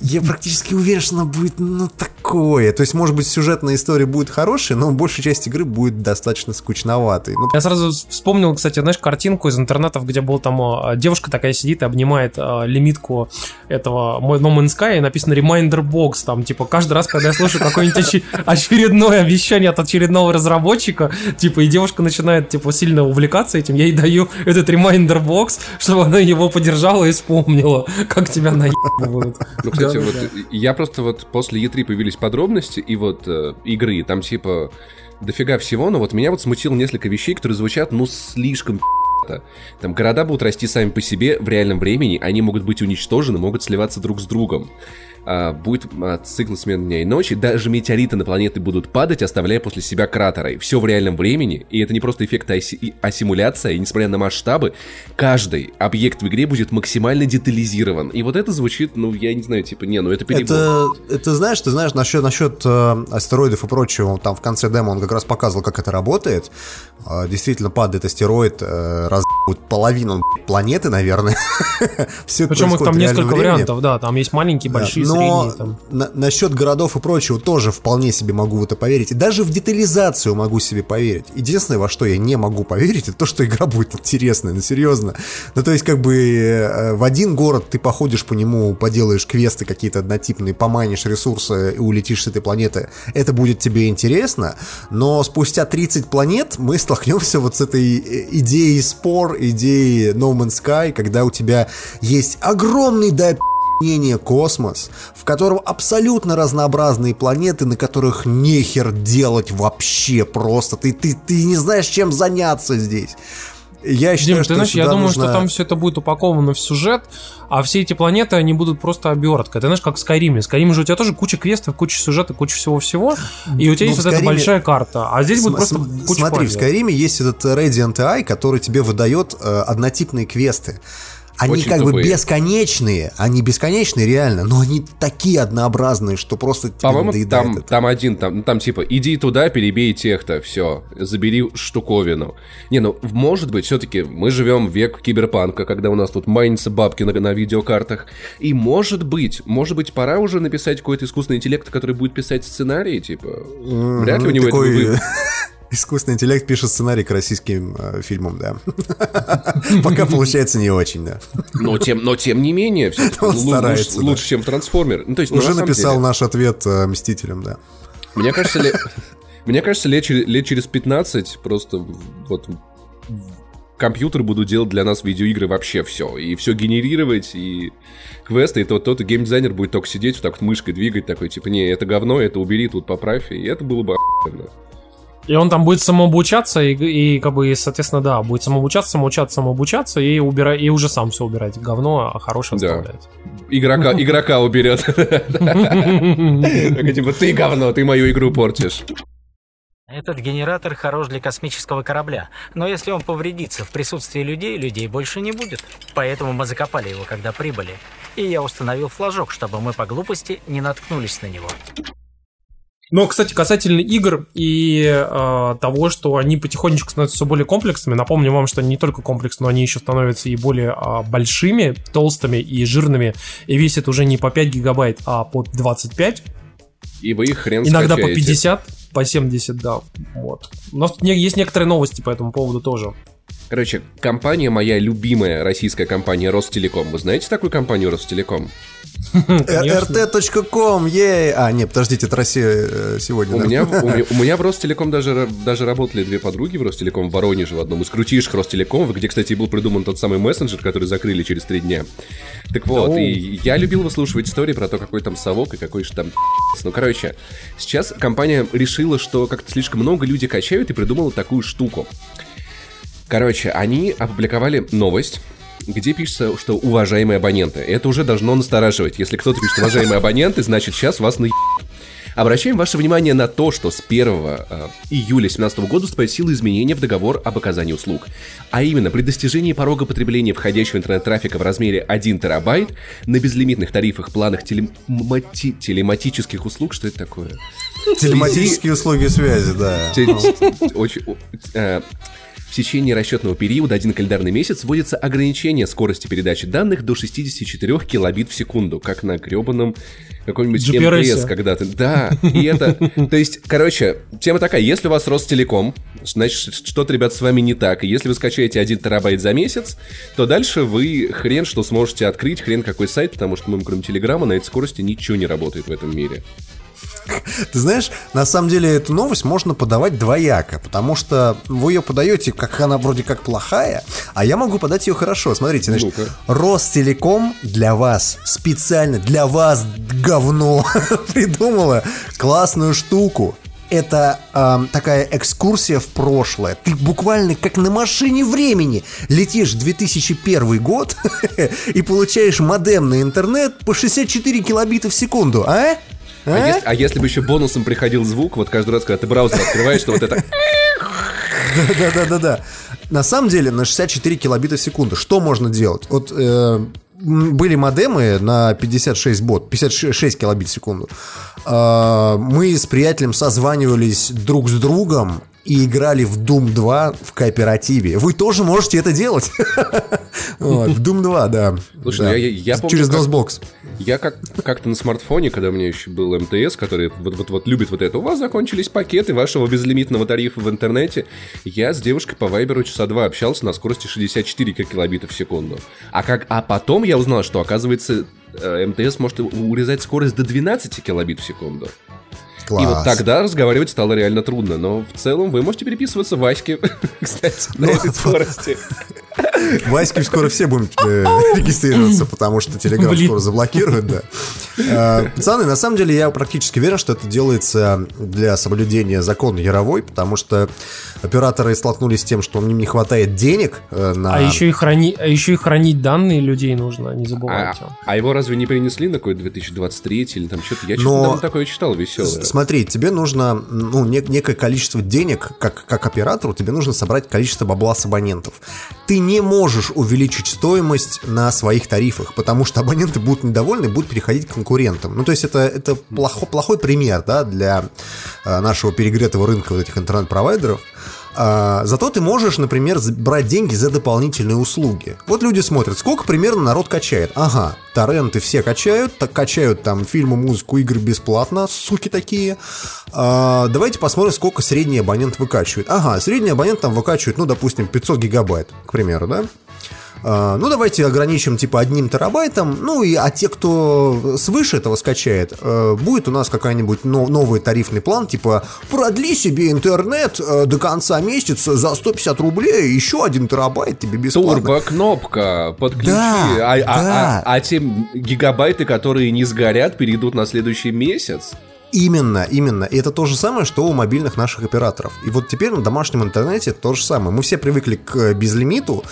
Speaker 2: я практически уверен, что она будет, ну, такое, то есть, может быть, сюжетная история будет хорошая, но большая часть игры будет достаточно скучноватой. Ну,
Speaker 4: Я сразу вспомнил, кстати, знаешь, картинку из интернетов, где был там а, девушка такая сидит и обнимает а, лимитку этого мой No Man's Sky, и написано Reminder Box, там, типа, каждый раз, когда я слышу какое-нибудь очередное обещание от очередного разработчика, типа, и девушка начинает, типа, сильно увлекаться этим, я ей даю этот Reminder Box, чтобы она его поддержала и вспомнила, как тебя наебывают.
Speaker 3: Ну, кстати, вот я просто вот после E3 появились подробности и вот э, игры, там типа дофига всего, но вот меня вот смутило несколько вещей, которые звучат, ну, слишком. Там города будут расти сами по себе в реальном времени, они могут быть уничтожены, могут сливаться друг с другом. А, будет а, цикл смен дня и ночи, даже метеориты на планеты будут падать, оставляя после себя кратеры. Все в реальном времени, и это не просто эффект, а, си- а симуляция, и несмотря на масштабы, каждый объект в игре будет максимально детализирован. И вот это звучит, ну, я не знаю, типа, не, ну это перебор.
Speaker 2: Это, это знаешь, ты знаешь, насчет, насчет э, астероидов и прочего, там в конце демо он как раз показывал, как это работает. Э, действительно, падает астероид, э, разъебывает половину планеты, наверное. <laughs> Все
Speaker 4: Причем их там несколько
Speaker 2: времени.
Speaker 4: вариантов, да, там есть маленькие,
Speaker 2: Да,
Speaker 4: большие,
Speaker 2: Но.
Speaker 4: Там.
Speaker 2: на- насчет городов и прочего тоже вполне себе могу в это поверить. И даже в детализацию могу себе поверить. Единственное, во что я не могу поверить, <laughs> это то, что игра будет интересная, ну серьезно. Ну то есть как бы э, в один город ты походишь по нему, поделаешь квесты какие-то однотипные, поманишь ресурсы и улетишь с этой планеты. Это будет тебе интересно, но спустя 30 планет мы столкнемся вот с этой э, идеей спор, идеей No Man's Sky, когда у тебя есть огромный до мнение космос, в котором абсолютно разнообразные планеты, на которых нехер делать вообще просто. Ты, ты, ты не знаешь, чем заняться здесь. Я считаю,
Speaker 4: Дим,
Speaker 2: что
Speaker 4: ты знаешь, я думаю,
Speaker 2: нужно-
Speaker 4: что там все это будет упаковано в сюжет, а все эти планеты, они будут просто оберткой. Ты знаешь, как в Скайриме. В Скайриме же у тебя тоже куча квестов, куча сюжета, куча всего-всего, и у тебя
Speaker 2: Ну,
Speaker 4: есть
Speaker 2: в
Speaker 4: вот эта большая карта. А здесь будет
Speaker 2: См-
Speaker 4: просто
Speaker 2: см-
Speaker 4: куча
Speaker 2: Смотри, в
Speaker 4: пазлов.
Speaker 2: Скайриме есть этот Radiant AI, который тебе выдает э, однотипные квесты. Они
Speaker 3: Очень
Speaker 2: как бы
Speaker 3: тупые.
Speaker 2: бесконечные, они бесконечные реально, но они такие однообразные, что просто тебе
Speaker 3: По-моему, там,
Speaker 2: это.
Speaker 3: там один, там, ну, там типа, иди туда, перебей тех-то, все, забери штуковину. Не, ну, может быть, все-таки мы живем в век киберпанка, когда у нас тут майнятся бабки на, на видеокартах. И может быть, может быть, пора уже написать какой-то искусственный интеллект, который будет писать сценарии, типа. Вряд ли у него
Speaker 2: Такой,
Speaker 3: это... <laughs>
Speaker 2: Искусственный интеллект пишет сценарий к российским э, фильмам, да. <laughs> Пока получается не очень, да.
Speaker 3: Но тем, но тем не менее, <laughs>
Speaker 2: Он старается,
Speaker 3: лучше,
Speaker 2: да.
Speaker 3: лучше, чем трансформер. Ну, то есть, ну,
Speaker 2: Уже
Speaker 3: на самом
Speaker 2: написал
Speaker 3: деле,
Speaker 2: наш ответ э, Мстителям, да.
Speaker 3: Мне кажется, ли... <laughs> Мне кажется, лет, через- лет через 15 просто вот компьютер будут делать для нас видеоигры вообще все. И все генерировать, и квесты, и тот, тот и геймдизайнер будет только сидеть, вот так вот мышкой двигать, такой, типа, не, это говно, это убери, тут поправь, и это было бы охуенно.
Speaker 4: И он там будет самообучаться, и, и как бы, и, соответственно, да, будет самообучаться, самообучаться, самообучаться, и, убира... и уже сам все убирать. Говно, а хорошее
Speaker 3: Да.
Speaker 4: оставлять.
Speaker 3: Игрока, игрока уберет. <laughs> Типа, ты говно, ты мою игру портишь.
Speaker 7: Этот генератор хорош для космического корабля, но если он повредится в присутствии людей, людей больше не будет. Поэтому мы закопали его, когда прибыли. И я установил флажок, чтобы мы по глупости не наткнулись на него.
Speaker 4: Но, кстати, касательно игр и э, того, что они потихонечку становятся все более комплексными, напомню вам, что они не только комплекс, но они еще становятся и более а, большими, толстыми и жирными, и весят уже не по 5 гигабайт, а по 25,
Speaker 3: И вы их хрен
Speaker 4: иногда по
Speaker 3: скачаете.
Speaker 4: 50, по 70, да. Вот. У нас есть некоторые новости по этому поводу тоже.
Speaker 3: Короче, компания моя любимая российская компания Ростелеком. Вы знаете такую компанию Ростелеком?
Speaker 2: Rt.com, ей! А, нет, подождите, это Россия э, сегодня,
Speaker 3: У
Speaker 2: да?
Speaker 3: меня, у, <laughs> меня, у меня в Ростелеком даже, даже работали две подруги в Ростелеком в Воронеже, в одном из крутейших Ростелеком, где, кстати, и был придуман тот самый мессенджер, который закрыли через три дня. Так вот,
Speaker 4: Оу.
Speaker 3: и я любил выслушивать истории про то, какой там совок и какой же там <laughs> Ну, короче, сейчас компания решила, что как-то слишком много людей качают и придумала такую штуку. Короче, они опубликовали новость, где пишется, что уважаемые абоненты. Это уже должно настораживать. Если кто-то пишет уважаемые абоненты, значит сейчас вас на Обращаем ваше внимание на то, что с 1 э, июля 2017 года вступают в силу изменения в договор об оказании услуг. А именно, при достижении порога потребления входящего интернет-трафика в размере 1 терабайт на безлимитных тарифах планах телемати- телематических услуг, что это такое?
Speaker 2: Телематические услуги связи, да.
Speaker 3: Очень- э, В течение расчетного периода один календарный месяц вводится ограничение скорости передачи данных до 64 килобит в секунду, как на гребаном какой-нибудь
Speaker 4: GPRS.
Speaker 3: МТС когда-то. Да, и это... То есть, короче, тема такая, если у вас Ростелеком, значит, что-то, ребят, с вами не так. И если вы скачаете 1 терабайт за месяц, то дальше вы хрен что сможете открыть, хрен какой сайт, потому что, мы, кроме Телеграма, на этой скорости ничего не работает в этом мире. <laughs>
Speaker 2: Ты знаешь, на самом деле эту новость можно подавать двояко, потому что вы ее подаете, как она вроде как плохая, а я могу подать ее хорошо. Смотрите, значит,
Speaker 3: Ну-ка.
Speaker 2: Ростелеком для вас, специально для вас, говно, <laughs> придумала классную штуку. Это ам, такая экскурсия в прошлое. Ты буквально как на машине времени летишь в 2001 год <laughs> и получаешь модемный интернет по 64 килобита в секунду, а?
Speaker 3: А,
Speaker 2: А?
Speaker 3: если, а если бы еще бонусом приходил звук, вот каждый раз, когда ты браузер открываешь, что вот это... <laughs>
Speaker 2: Да-да-да-да. На самом деле на 64 килобита в секунду что можно делать? Вот э, были модемы на 56 бот, 56 килобит в секунду. Э, мы с приятелем созванивались друг с другом и играли в Doom 2 в кооперативе. Вы тоже можете это делать. <laughs> В Doom 2, да.
Speaker 3: Слушай, ну я-
Speaker 2: Через DOSBox.
Speaker 3: Я как, как-то на смартфоне, когда у меня еще был МТС, который вот, вот, вот любит вот это, у вас закончились пакеты вашего безлимитного тарифа в интернете. Я с девушкой по Вайберу часа два общался на скорости 64 килобита в секунду. А, как, а потом я узнал, что, оказывается, э, МТС может урезать скорость до 12 килобит в секунду.
Speaker 2: Класс.
Speaker 3: И вот тогда разговаривать стало реально трудно. Но в целом вы можете переписываться Ваське, <laughs> кстати, на
Speaker 2: Ну,
Speaker 3: этой скорости.
Speaker 2: Ваське скоро все будем э, регистрироваться, потому что Телеграм скоро заблокируют, да. Э, Пацаны, на самом деле я практически уверен, что это делается для соблюдения закона Яровой, потому что операторы столкнулись с тем, что им не хватает денег э, на...
Speaker 4: А еще и храни, а еще и хранить данные людей нужно, не
Speaker 3: А,
Speaker 4: забывайте.
Speaker 3: а его разве не принесли на какой 2023 или там что-то? Я что-то
Speaker 2: Но-
Speaker 3: недавно такое читал веселое.
Speaker 2: Смотри, тебе нужно ну, нек- некое количество денег, как, как оператору, тебе нужно собрать количество бабла с абонентов. Ты не можешь увеличить стоимость на своих тарифах, потому что абоненты будут недовольны будут переходить к конкурентам. Ну, то есть это, это плохо, плохой пример да, для э, нашего перегретого рынка вот этих интернет-провайдеров. А, зато ты можешь, например, брать деньги за дополнительные услуги. Вот люди смотрят, сколько примерно народ качает. Ага, торренты все качают, так качают там фильмы, музыку, игры бесплатно, суки такие. А, давайте посмотрим, сколько средний абонент выкачивает. Ага, средний абонент там выкачивает, ну, допустим, 500 гигабайт, к примеру, да? А, ну, давайте ограничим типа одним терабайтом. Ну, и, а те, кто свыше этого скачает, э, будет у нас какой-нибудь но- новый тарифный план, типа продли себе интернет э, до конца месяца за 150 рублей, еще один терабайт тебе бесплатно.
Speaker 3: Турбо-кнопка, подключи.
Speaker 2: Да,
Speaker 3: а, а-
Speaker 2: да.
Speaker 3: а- а те гигабайты, которые не сгорят, перейдут на следующий месяц.
Speaker 2: Именно, именно. И это то же самое, что у мобильных наших операторов. И вот теперь на домашнем интернете то же самое. Мы все привыкли к э, безлимиту,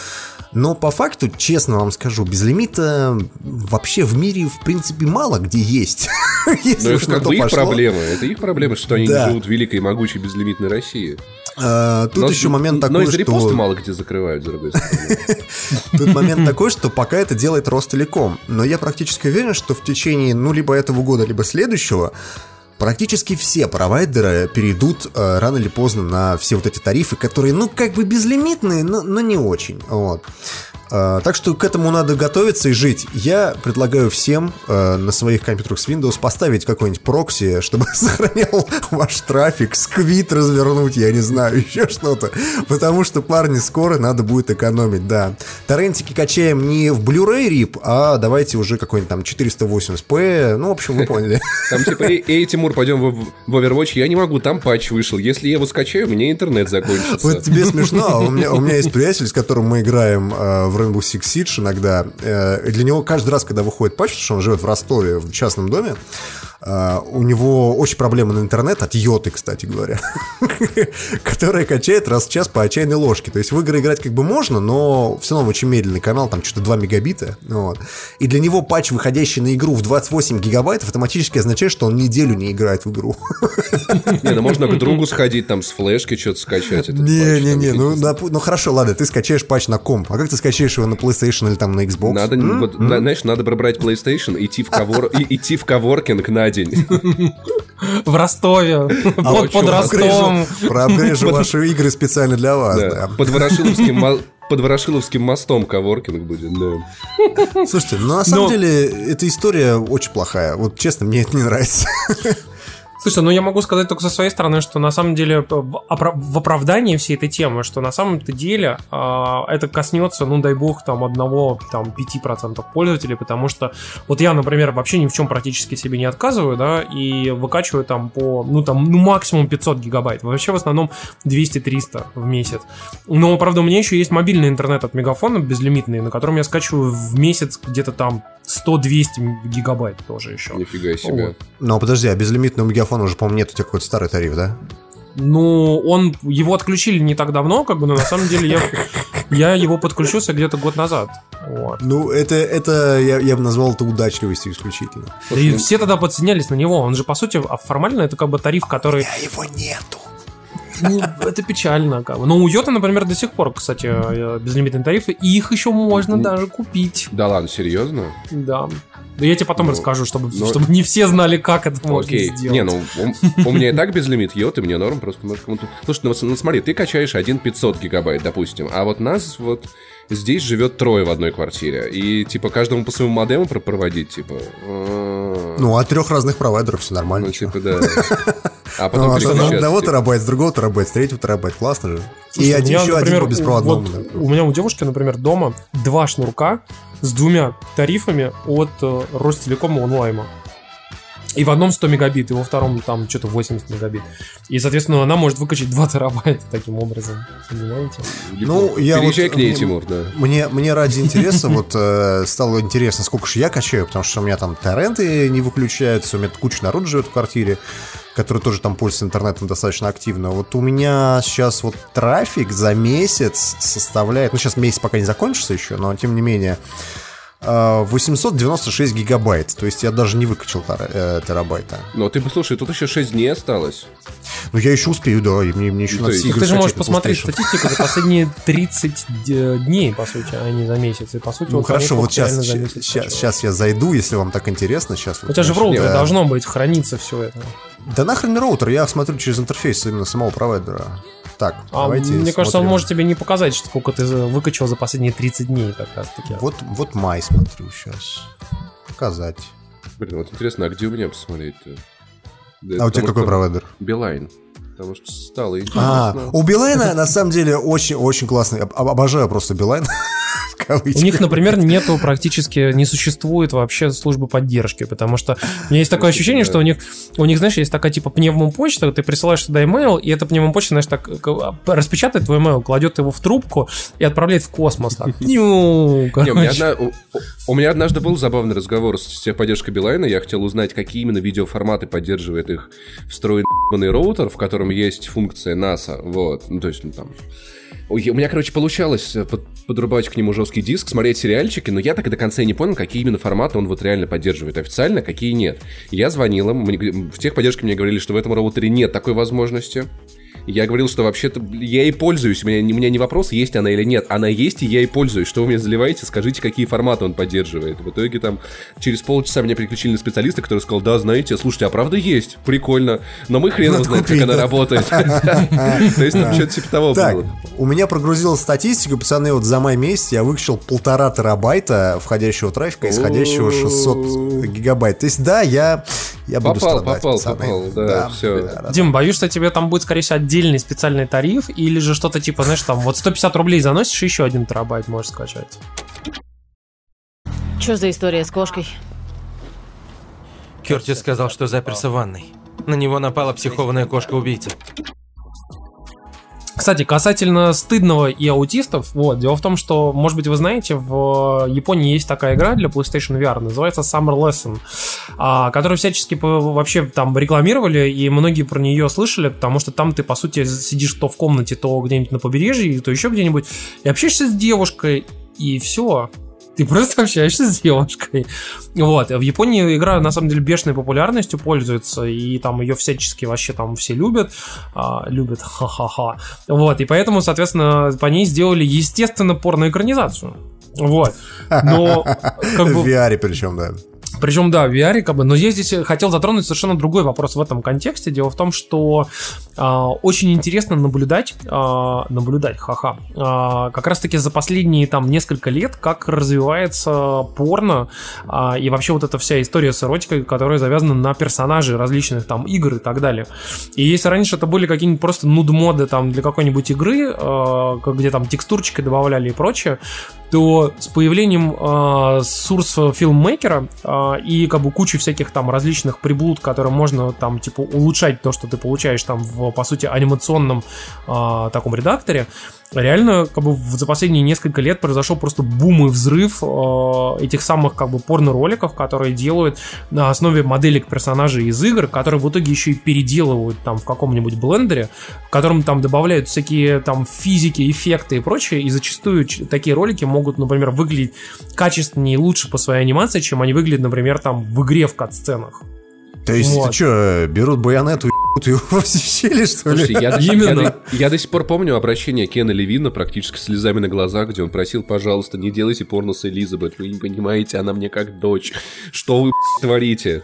Speaker 2: но по факту, честно вам скажу, безлимита вообще в мире, в принципе, мало где есть. <laughs>
Speaker 3: Но это как бы их проблема. Это их проблема, что они не живут в великой и могучей безлимитной России.
Speaker 2: А, Тут
Speaker 3: Но-
Speaker 2: еще момент
Speaker 3: Но
Speaker 2: такой,
Speaker 3: из репоста
Speaker 2: что...
Speaker 3: мало где закрывают, с другой стороны. <laughs>
Speaker 2: Тут момент такой, что пока это делает Ростелеком. Но я практически уверен, что в течение, ну, либо этого года, либо следующего, практически все провайдеры перейдут э, рано или поздно на все вот эти тарифы, которые, ну, как бы безлимитные, но, но не очень. Вот. Э, так что к этому надо готовиться и жить. Я предлагаю всем э, на своих компьютерах с Windows поставить какой-нибудь прокси, чтобы <laughs> сохранял ваш трафик, сквит развернуть, я не знаю, <laughs> еще что-то. Потому что, парни, скоро надо будет экономить, да. Торрентики качаем не в Blu-ray RIP, а давайте уже какой-нибудь там 480p. Ну, в общем, вы поняли. <laughs>
Speaker 3: Там типа, эй, эй, Тимур, пойдем в, в Overwatch, я не могу, там патч вышел. Если я его скачаю, меня интернет закончится.
Speaker 2: Вот тебе смешно, а у меня, у меня есть приятель, с которым мы играем э, в Rainbow Six Siege иногда. Э, для него каждый раз, когда выходит патч, потому что он живет в Ростове, в частном доме, э, у него очень проблемный интернет от Йоты, кстати говоря, <laughs> которая качает раз в час по отчаянной ложке. То есть в игры играть как бы можно, но все равно очень медленный канал, там что-то 2 мегабита. Вот. И для него патч, выходящий на игру в 28 гигабайт, автоматически означает, что он неделю не играет в игру.
Speaker 3: Не, ну можно к другу сходить, там с флешки что-то скачать.
Speaker 2: Не-не-не, ну, ну хорошо, ладно, ты скачаешь патч на комп, а как ты скачаешь его на PlayStation или там на Xbox?
Speaker 3: Надо,
Speaker 2: М?
Speaker 3: вот, на- знаешь, надо пробрать PlayStation, идти в, ковор, и, идти в коворкинг на день. <laughs>
Speaker 4: В Ростове, под, под
Speaker 3: чё,
Speaker 4: Ростовом.
Speaker 2: Проапгрейжу ваши игры специально для вас,
Speaker 3: Да,
Speaker 2: да.
Speaker 3: Под Ворошиловским под Ворошиловским мостом коворкинг будет, да.
Speaker 2: Слушайте, ну на самом
Speaker 4: Но-
Speaker 2: деле эта история очень плохая. Вот честно, мне это не нравится.
Speaker 4: Слушай, ну я могу сказать только со своей стороны, что на самом деле в опра- в оправдании всей этой темы, что на самом-то деле а, это коснется, ну дай бог, там одного, там 5% пользователей, потому что вот я, например, вообще ни в чем практически себе не отказываю, да, и выкачиваю там по, ну там, ну максимум 500 гигабайт, вообще в основном 200-300 в месяц. Но, правда, у меня еще есть мобильный интернет от Мегафона безлимитный, на котором я скачиваю в месяц где-то там 100-200 гигабайт тоже еще.
Speaker 3: Нифига себе.
Speaker 4: Вот.
Speaker 2: Но подожди, а безлимитного мегафона уже, по-моему, нет, у тебя какой-то старый тариф, да?
Speaker 4: Ну, он его отключили не так давно, как бы, но на самом деле я, я его подключился где-то год назад. Вот.
Speaker 2: Ну, это, это я, я бы назвал это удачливостью исключительно.
Speaker 4: И все тогда подсоединялись на него. Он же, по сути, а формально это как бы тариф, который...
Speaker 2: А его нету.
Speaker 4: Ну, это печально. Как бы. Но у Йота, например, до сих пор, кстати, э, безлимитные тарифы, и их еще можно даже купить.
Speaker 3: Да ладно, серьезно?
Speaker 4: Да. Да я тебе потом
Speaker 3: Ну,
Speaker 4: расскажу, чтобы,
Speaker 3: ну-
Speaker 4: чтобы не все знали, как это можно
Speaker 3: Окей.
Speaker 4: сделать.
Speaker 3: Не, ну у, у меня и так безлимит йод, и мне норм, просто кому-то... Слушай, ну, ну смотри, ты качаешь один 500 гигабайт, допустим, а вот нас вот здесь живет трое в одной квартире, и типа каждому по своему модему про- проводить, типа... э,
Speaker 2: Ну, от трех разных провайдеров все нормально.
Speaker 3: Ну, типа, да. А
Speaker 2: Ну,
Speaker 3: потом
Speaker 2: а что, с
Speaker 3: переключаться,
Speaker 2: одного
Speaker 3: типа.
Speaker 2: терабайт, с другого терабайт, с третьего терабайт. Классно же.
Speaker 4: Слушай,
Speaker 2: И один,
Speaker 4: меня,
Speaker 2: еще
Speaker 4: например,
Speaker 2: один по беспроводному.
Speaker 4: вот
Speaker 2: да.
Speaker 4: У меня у девушки, например, дома два шнурка с двумя тарифами от э, Ростелекома онлайма. И в одном 100 мегабит, и во втором там что-то 80 мегабит. И, соответственно, она может выкачать 2 терабайта <laughs> таким образом. Понимаете?
Speaker 2: Ну, я
Speaker 3: Переезжай
Speaker 2: вот-
Speaker 3: к ней,
Speaker 2: мне-
Speaker 3: Тимур, да.
Speaker 2: Мне, мне ради интереса вот э, стало интересно, сколько же я качаю, потому что у меня там торренты не выключаются, у меня куча народу живет в квартире, который тоже там пользуется интернетом достаточно активно. Вот у меня сейчас вот трафик за месяц составляет, ну сейчас месяц пока не закончится еще, но тем не менее, 896 гигабайт. То есть я даже не выкачал э, терабайта.
Speaker 3: Но ты послушай, тут еще 6 дней осталось.
Speaker 2: Ну я еще успею, да, и мне, мне еще
Speaker 3: Ну,
Speaker 2: надо игры
Speaker 4: ты же можешь посмотреть статистику за последние <laughs> 30 д- дней, по сути, а не за месяц. И, по сути,
Speaker 2: Ну
Speaker 4: вот
Speaker 2: хорошо, вот сейчас, сейчас, сейчас я зайду, если вам так интересно. Сейчас
Speaker 4: У тебя же в роутере
Speaker 2: Да.
Speaker 4: должно быть храниться все это.
Speaker 2: Да нахрен роутер, я смотрю через интерфейс именно самого провайдера. Так,
Speaker 4: А
Speaker 2: давайте
Speaker 4: мне кажется, он
Speaker 2: смотрим.
Speaker 4: может тебе не показать, что сколько ты выкачал за последние 30 дней как раз таки.
Speaker 2: Вот, вот май смотрю сейчас. Показать.
Speaker 3: Блин, вот интересно, а где у меня посмотреть-то? Да,
Speaker 2: А у тебя какой провайдер?
Speaker 3: Билайн. Потому что стало
Speaker 2: А,
Speaker 3: интересно.
Speaker 2: у Билайна на самом деле очень-очень классный. Об- Обожаю просто Билайн. <laughs> <laughs>
Speaker 4: У них, например, нету практически, не существует вообще службы поддержки, потому что у меня есть такое ощущение, что у них, у них, знаешь, есть такая типа пневмопочта, ты присылаешь туда имейл, и эта пневмопочта, знаешь, так к- распечатает твой имейл, кладет его в трубку и отправляет в космос. Так. <laughs> Ню,
Speaker 3: Не, у, меня одна- у- у- меня однажды был забавный разговор с техподдержкой Билайна. Я хотел узнать, какие именно видеоформаты поддерживает их встроенный роутер, в котором есть функция NASA. Вот. Ну, то есть, ну, там... У меня, короче, получалось э, под- подрубать к нему жесткий диск, смотреть сериальчики, но я так и до конца не понял, какие именно форматы он вот реально поддерживает официально, какие нет. Я звонил им, мне в техподдержке мне говорили, что в этом роутере нет такой возможности. Я говорил, что вообще-то я ей пользуюсь. У меня, не- у меня не вопрос, есть она или нет. Она есть, и я ей пользуюсь. Что вы мне заливаете? Скажите, какие форматы он поддерживает. В итоге там через полчаса меня переключили на специалиста, который сказал, да, знаете, слушайте, а правда есть? Прикольно. Но мы хрен
Speaker 2: Надо
Speaker 3: знает, как
Speaker 2: купить,
Speaker 3: она
Speaker 2: да.
Speaker 3: работает. <laughs> То есть там что-то типа того
Speaker 2: Так,
Speaker 3: было.
Speaker 2: у меня прогрузилась статистика, пацаны, вот за май месяц я выкачал полтора терабайта входящего трафика, исходящего 600 гигабайт. То есть, да, я, я буду
Speaker 3: Попал,
Speaker 2: страдать,
Speaker 3: попал,
Speaker 2: пацаны.
Speaker 3: попал, да,
Speaker 2: да, да.
Speaker 4: Дим, боюсь, что тебе там будет, скорее всего, отдельный специальный тариф, или же что-то типа, знаешь, там вот 150 рублей заносишь, и еще один терабайт можешь скачать.
Speaker 8: Что за история с кошкой?
Speaker 9: Кертис сказал, что заперся в ванной. На него напала психованная кошка-убийца.
Speaker 4: Кстати, касательно стыдного и аутистов, вот, дело в том, что, может быть, вы знаете, в Японии есть такая игра для PlayStation VR, называется Summer Lesson, а, которую всячески вообще там рекламировали, и многие про нее слышали, потому что там ты, по сути, сидишь то в комнате, то где-нибудь на побережье, то еще где-нибудь, и общаешься с девушкой, и все. Ты просто общаешься с девушкой. Вот. В Японии игра на самом деле бешеной популярностью пользуется, и там ее всячески вообще там все любят. А, любят, ха-ха-ха. Вот. И поэтому, соответственно, по ней сделали, естественно, порноэкранизацию. Вот. Но, как
Speaker 2: В
Speaker 4: бы,
Speaker 2: VR причем, да.
Speaker 4: Причем, да, в VR, как бы, но я здесь хотел затронуть совершенно другой вопрос в этом контексте. Дело в том, что а, очень интересно наблюдать, а, наблюдать, ха-ха, а, как раз-таки за последние там несколько лет, как развивается порно а, и вообще вот эта вся история с эротикой, которая завязана на персонажей различных там игр и так далее. И если раньше это были какие-нибудь просто нуд-моды там для какой-нибудь игры, как- где там текстурчики добавляли и прочее, то с появлением э, Source фильммейкера э, и как бы кучи всяких там различных приблуд, которые можно там типа улучшать то, что ты получаешь там в, по сути, анимационном э, таком редакторе, реально как бы за последние несколько лет произошел просто бум и взрыв э, этих самых как бы порно-роликов, которые делают на основе моделек персонажей из игр, которые в итоге еще и переделывают там в каком-нибудь блендере, в котором там добавляют всякие там физики, эффекты и прочее, и зачастую такие ролики могут, например, выглядеть качественнее и лучше по своей анимации, чем они выглядят, например, там в игре в кат-сценах.
Speaker 2: То есть,
Speaker 4: Вот.
Speaker 2: что, берут байонету ебут его щели, что ли?
Speaker 3: Слушайте, я, до-
Speaker 4: Именно.
Speaker 3: я до- я до сих пор помню обращение Кена Левина практически слезами на глазах, где он просил, пожалуйста, не делайте порно с Элизабет, вы не понимаете, она мне как дочь. Что вы <laughs> творите?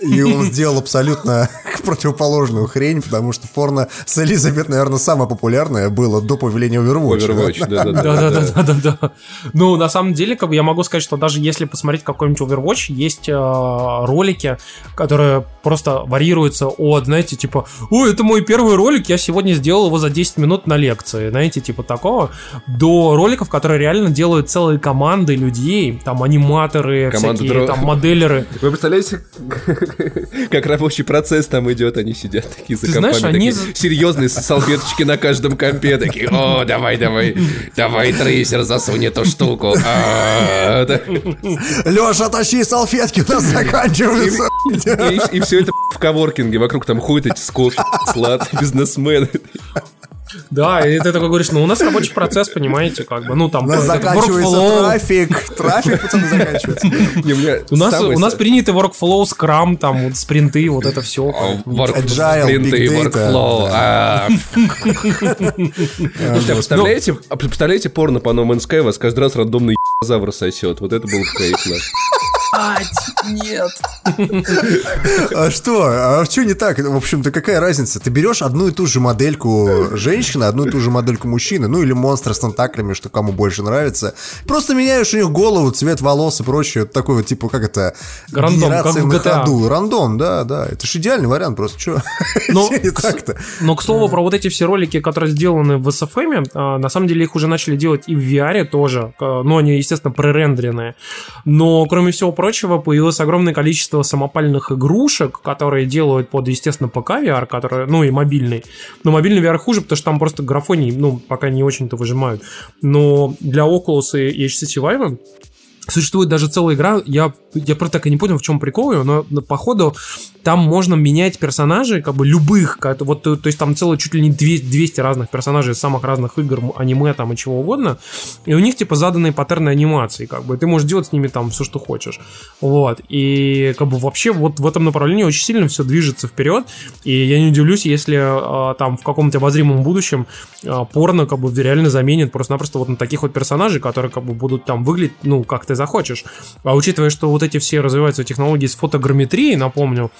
Speaker 2: И он сделал абсолютно <laughs> противоположную хрень, потому что порно с Элизабет, наверное, самое популярное было до появления Overwatch.
Speaker 3: Overwatch, да-да-да.
Speaker 4: Ну, на самом деле, как бы я могу сказать, что даже если посмотреть какой-нибудь Overwatch, есть э, ролики, которые просто варьируются от, знаете, типа, ой, это мой первый ролик, я сегодня сделал его за 10 минут на лекции, знаете, типа такого, до роликов, которые реально делают целые команды людей, там аниматоры,
Speaker 3: Команда
Speaker 4: всякие
Speaker 3: дро-
Speaker 4: там моделеры.
Speaker 3: Вы представляете, <laughs> <laughs> как рабочий процесс там идет, они сидят такие за компами,
Speaker 4: знаешь, они
Speaker 3: такие серьезные салфеточки на каждом компе, такие, о, давай, давай, давай, трейсер, засунь эту штуку. А.
Speaker 2: Леша, тащи салфетки, у нас <laughs> заканчиваются.
Speaker 3: И, все это в коворкинге, вокруг там ходят эти скофи, <laughs> слад, бизнесмены.
Speaker 4: Да, и ты такой говоришь, ну у нас рабочий процесс, понимаете, как бы, ну там
Speaker 2: У нас заканчивается трафик. Трафик, пацаны, заканчивается.
Speaker 3: У
Speaker 4: нас, принятый workflow, скрам, там, вот спринты, вот это все.
Speaker 2: Agile,
Speaker 3: спринты,
Speaker 2: big data,
Speaker 3: workflow. <laughs> представляете, представляете порно по No Man's Sky, вас каждый раз рандомный ебазавр сосет. Вот это было бы
Speaker 4: Нет.
Speaker 2: А что? А что не так? В общем-то, какая разница? Ты берешь одну и ту же модельку женщины, одну и ту же модельку мужчины, ну или монстра с тентаклями, что кому больше нравится. Просто меняешь у них голову, цвет волос и прочее. Вот Такой вот, типа, как это?
Speaker 4: Рандом,
Speaker 2: генерация
Speaker 4: как в
Speaker 2: на ходу. Рандом, да, да. Это же идеальный вариант, просто что? <laughs>
Speaker 4: Но,
Speaker 2: так-то.
Speaker 4: но, к слову, про вот эти все ролики, которые сделаны в SFM, а, на самом деле их уже начали делать и в VR тоже. а, Ну, они, естественно, пререндеренные. Но, кроме всего прочего, появилось огромное количество самопальных игрушек, которые делают под, естественно, ПК VR, которые, ну, и мобильный. Но мобильный VR хуже, потому что там просто графоний, ну, пока не очень-то выжимают. Но для Oculus и HTC Vive Существует даже целая игра, я, я просто так и не понял, в чем прикол ее, но, походу там можно менять персонажей, как бы любых, как- вот, то, то есть там целое чуть ли не 200, 200 разных персонажей из самых разных игр, аниме там и чего угодно, и у них типа заданные паттерны анимации, как бы, ты можешь делать с ними там все, что хочешь, вот, и как бы вообще вот в этом направлении очень сильно все движется вперед, и я не удивлюсь, если а, там в каком-то обозримом будущем а, порно как бы реально заменит просто-напросто вот на таких вот персонажей, которые как бы будут там выглядеть, ну, как ты захочешь. А учитывая, что вот эти все развиваются технологии с фотограмметрией, напомню,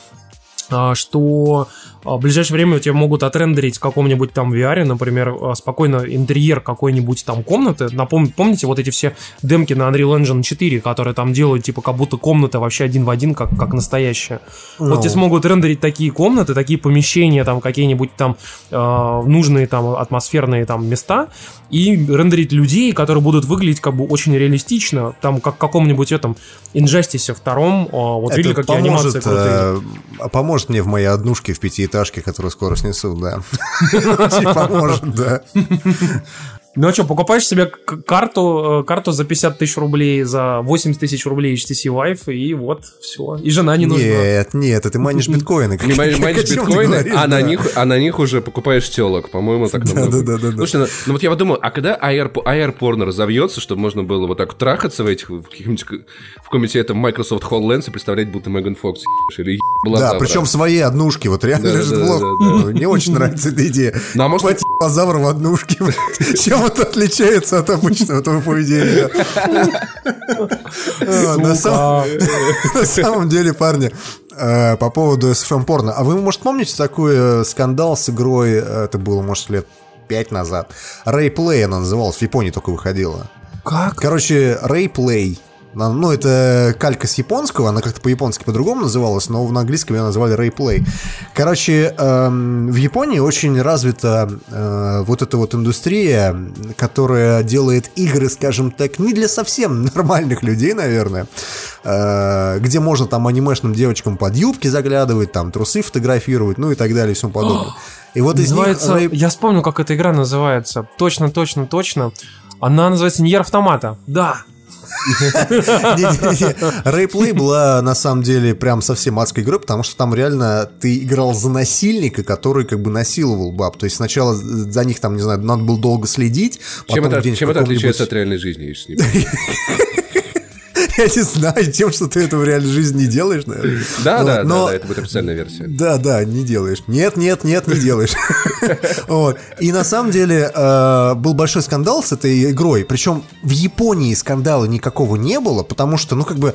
Speaker 4: а, что в ближайшее время у тебя могут отрендерить в каком-нибудь там VR, например, а, спокойно интерьер какой-нибудь там комнаты. Напом- помните вот эти все демки на Unreal Engine 4, которые там делают типа как будто комната вообще один в один, как, как настоящая.
Speaker 2: Ну.
Speaker 4: Вот тебе смогут рендерить такие комнаты, такие помещения, там какие-нибудь там э, нужные там атмосферные там места и рендерить людей, которые будут выглядеть как бы очень реалистично, там как в каком-нибудь этом Injustice втором, а, вот видели,
Speaker 2: Это
Speaker 4: какие анимации
Speaker 2: поможет,
Speaker 4: крутые.
Speaker 2: э, поможет мне в моей однушке в пятиэтажке, которую скоро снесут, да. <laughs> Поможет, да.
Speaker 4: Ну а что, покупаешь себе карту, э, карту за 50 тысяч рублей, за 80 тысяч рублей HTC Vive, и вот, все. И жена не нужна.
Speaker 2: Нет, нет, это ты манишь биткоины.
Speaker 3: Не <laughs>
Speaker 2: ты
Speaker 3: биткоины, а, на
Speaker 2: да.
Speaker 3: них, а на них уже покупаешь телок. По-моему, так намного.
Speaker 2: да, да, да.
Speaker 3: Слушай, ну, ну вот я вот думаю, а когда порно разовьется, чтобы можно было вот так трахаться в этих, в каких-нибудь, в каком-нибудь этом Microsoft HoloLens и представлять, будто Меган Фокс или ебала
Speaker 2: Да, причем в своей однушке, вот реально
Speaker 3: Да,
Speaker 2: лежит
Speaker 3: да,
Speaker 2: в лоб.
Speaker 3: да,
Speaker 2: Мне очень нравится эта идея.
Speaker 3: Ну, а может,
Speaker 2: базавра в однушке. <laughs> Чем это отличается от обычного твоего поведения? <laughs> На самом- деле, парни, э, по поводу SFM порно. А вы, может, помните такой э, скандал с игрой, э, это было, может, лет пять назад. Play она называлась, в Японии только выходила.
Speaker 4: Как?
Speaker 2: Короче. На- Ну, это калька с японского, она как-то по-японски по-другому называлась, но на английском ее назвали Ray Play. Короче, эм, в Японии очень развита э, вот эта вот индустрия, которая делает игры, скажем так, не для совсем <laughs> нормальных людей, наверное, э, где можно там анимешным девочкам под юбки заглядывать, там трусы фотографировать, ну и так далее и всему подобное. И вот из них
Speaker 4: Называется,
Speaker 2: Ray-
Speaker 4: я вспомнил, как эта игра называется. Точно, точно, точно. Она называется Ньер Автомата. Да. <laughs>
Speaker 2: Рейплей была на самом деле прям совсем адской игрой, потому что там реально ты играл за насильника, который как бы насиловал баб. То есть сначала за них там, не знаю, надо было долго следить.
Speaker 3: Чем это, отличается от реальной жизни, если не? <laughs> <laughs>
Speaker 2: Я не знаю, тем, что ты этого в реальной жизни не делаешь, наверное.
Speaker 3: Да,
Speaker 2: Вот,
Speaker 3: да,
Speaker 2: но-
Speaker 3: да, это будет официальная версия.
Speaker 2: Да, да, не делаешь. Нет, нет, нет, не делаешь. <laughs> Вот. И на самом деле э, был большой скандал с этой игрой. Причем в Японии скандала никакого не было, потому что, ну, как бы.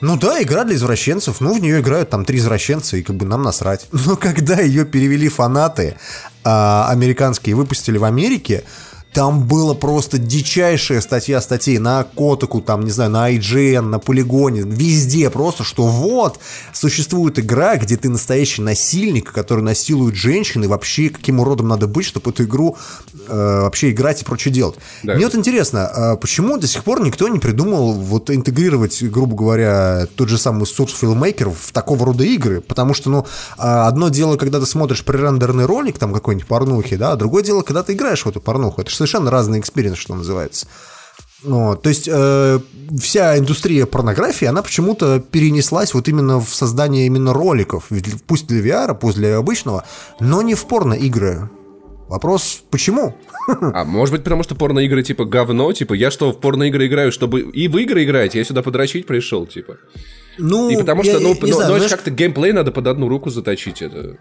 Speaker 2: Ну да, игра для извращенцев, ну в нее играют там три извращенца, и как бы нам насрать. <laughs> Но когда ее перевели фанаты а, американские и выпустили в Америке, там было просто дичайшая статья статей на Котаку, там, не знаю, на IGN, на Полигоне, везде просто, что вот, существует игра, где ты настоящий насильник, который насилует женщин, и вообще каким уродом надо быть, чтобы эту игру э, вообще играть и прочее делать.
Speaker 3: Да.
Speaker 2: Мне вот интересно, а почему до сих пор никто не придумал вот интегрировать, грубо говоря, тот же самый Source Filmmaker в такого рода игры? Потому что, ну, а, одно дело, когда ты смотришь пререндерный ролик, там какой-нибудь порнухи, да, а другое дело, когда ты играешь в эту порнуху. Это же совершенно разный experience, что называется. Ну, то есть э, вся индустрия порнографии, она почему-то перенеслась вот именно в создание именно роликов, Ведь пусть для VR, пусть для обычного, но не в порно-игры. Вопрос, почему? <laughs>
Speaker 3: А может быть, потому что порноигры типа говно, типа я что, в порноигры играю, чтобы и в игры играть, я сюда подрочить пришел, типа.
Speaker 2: Ну,
Speaker 3: И потому
Speaker 2: я-
Speaker 3: что, ну,
Speaker 2: я
Speaker 3: ну,
Speaker 2: знаю,
Speaker 3: ну,
Speaker 2: знаешь,
Speaker 3: как-то геймплей надо под одну руку заточить. Это...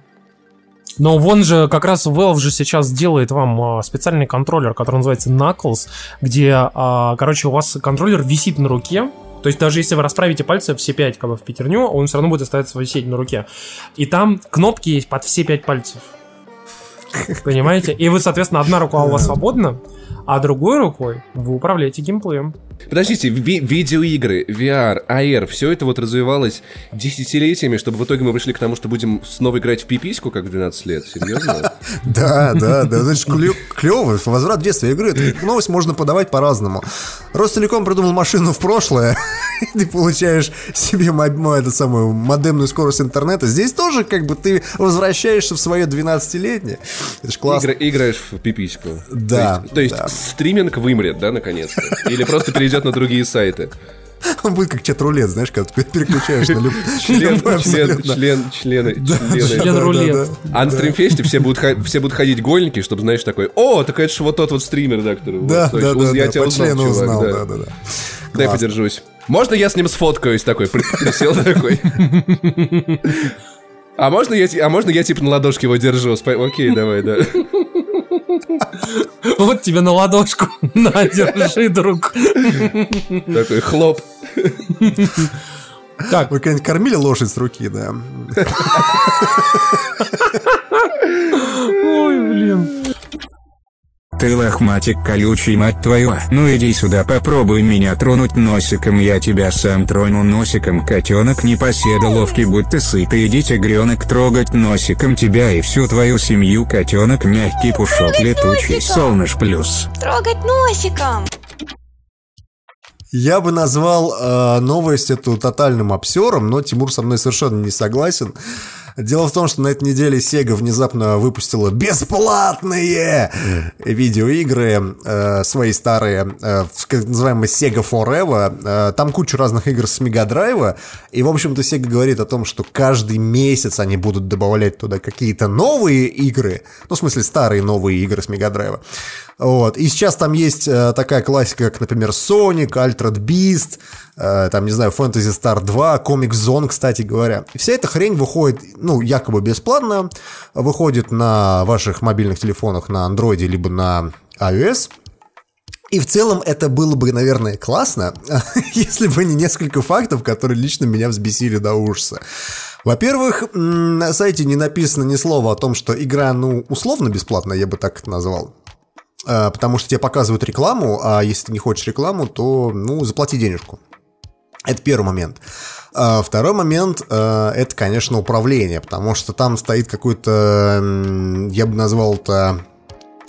Speaker 4: Но вон же как раз Valve же сейчас делает вам а, специальный контроллер, который называется Knuckles, где, а, короче, у вас контроллер висит на руке, То есть даже если вы расправите пальцы все пять как бы в пятерню, он все равно будет оставаться висеть на руке. И там кнопки есть под все пять пальцев. Понимаете? И вы, соответственно, одна рука у вас свободна, а другой рукой вы управляете геймплеем.
Speaker 3: Подождите, ви- видеоигры, VR, AR, все это вот развивалось десятилетиями, чтобы в итоге мы пришли к тому, что будем снова играть в пипиську, как в 12 лет. Серьезно? <laughs>
Speaker 2: Да, да, да, же клево, возврат в детство игры. Новость можно подавать по-разному. Ростелеком придумал машину в прошлое, <laughs> и ты получаешь себе эту самую модемную скорость интернета. Здесь тоже как бы ты возвращаешься в свое 12-летнее. Это же классно.
Speaker 3: Игра- играешь в пипиську.
Speaker 2: Да,
Speaker 3: То есть, стриминг вымрет, да, наконец-то? Или просто перейдет <laughs> на другие сайты? <laughs>
Speaker 2: Он будет как чат-рулет, знаешь, когда ты переключаешь на <laughs>
Speaker 3: Член,
Speaker 2: любой <laughs>
Speaker 3: член, член, члены, члены.
Speaker 4: Член рулет.
Speaker 3: А на стримфесте все будут, все будут ходить гольники, чтобы, знаешь, такой, о, так это же вот тот вот стример, да, который...
Speaker 2: Да, да, да,
Speaker 3: я тебя узнал, да.
Speaker 2: да, да, да.
Speaker 3: Дай подержусь. Можно я с ним сфоткаюсь такой? При- Присел такой. А можно я, а можно я типа на ладошке его держу? Окей, давай, да. <laughs>
Speaker 4: Вот тебе на ладошку. <laughs> На, держи, друг.
Speaker 3: Такой хлоп.
Speaker 4: Так,
Speaker 2: Вы когда-нибудь кормили лошадь с руки, да?
Speaker 4: ой, блин.
Speaker 8: Ты лохматик колючий, мать твою. Ну иди сюда, попробуй меня тронуть носиком, я тебя сам трону носиком. Котенок непоседа ловкий, будь ты сытый, иди тигренок трогать носиком тебя и всю твою семью. Котенок мягкий, пушок
Speaker 10: Трогать
Speaker 8: летучий,
Speaker 10: носиком.
Speaker 8: солнышь плюс.
Speaker 10: Трогать носиком.
Speaker 2: Я бы назвал э, новость эту тотальным обсером, но Тимур со мной совершенно не согласен. Дело в том, что на этой неделе Sega внезапно выпустила бесплатные видеоигры, э, свои старые, э, называемый Sega Forever. Э, там куча разных игр с Мегадрайва. И, в общем-то, Sega говорит о том, что каждый месяц они будут добавлять туда какие-то новые игры. Ну, в смысле, старые новые игры с Мегадрайва. Вот. И сейчас там есть э, такая классика, как, например, Sonic, Altered Beast, э, там, не знаю, Fantasy Star 2, Comic Zone, кстати говоря. И вся эта хрень выходит, ну, якобы бесплатно, выходит на ваших мобильных телефонах на Android либо на iOS. И в целом это было бы, наверное, классно, <laughs> если бы не несколько фактов, которые лично меня взбесили до ужаса. Во-первых, на сайте не написано ни слова о том, что игра, ну, условно бесплатная, я бы так это назвал. Э, Потому что тебе показывают рекламу, а если ты не хочешь рекламу, то, ну, заплати денежку. Это первый момент. А Второй момент э, это, конечно, управление, потому что там стоит какой-то, я бы назвал это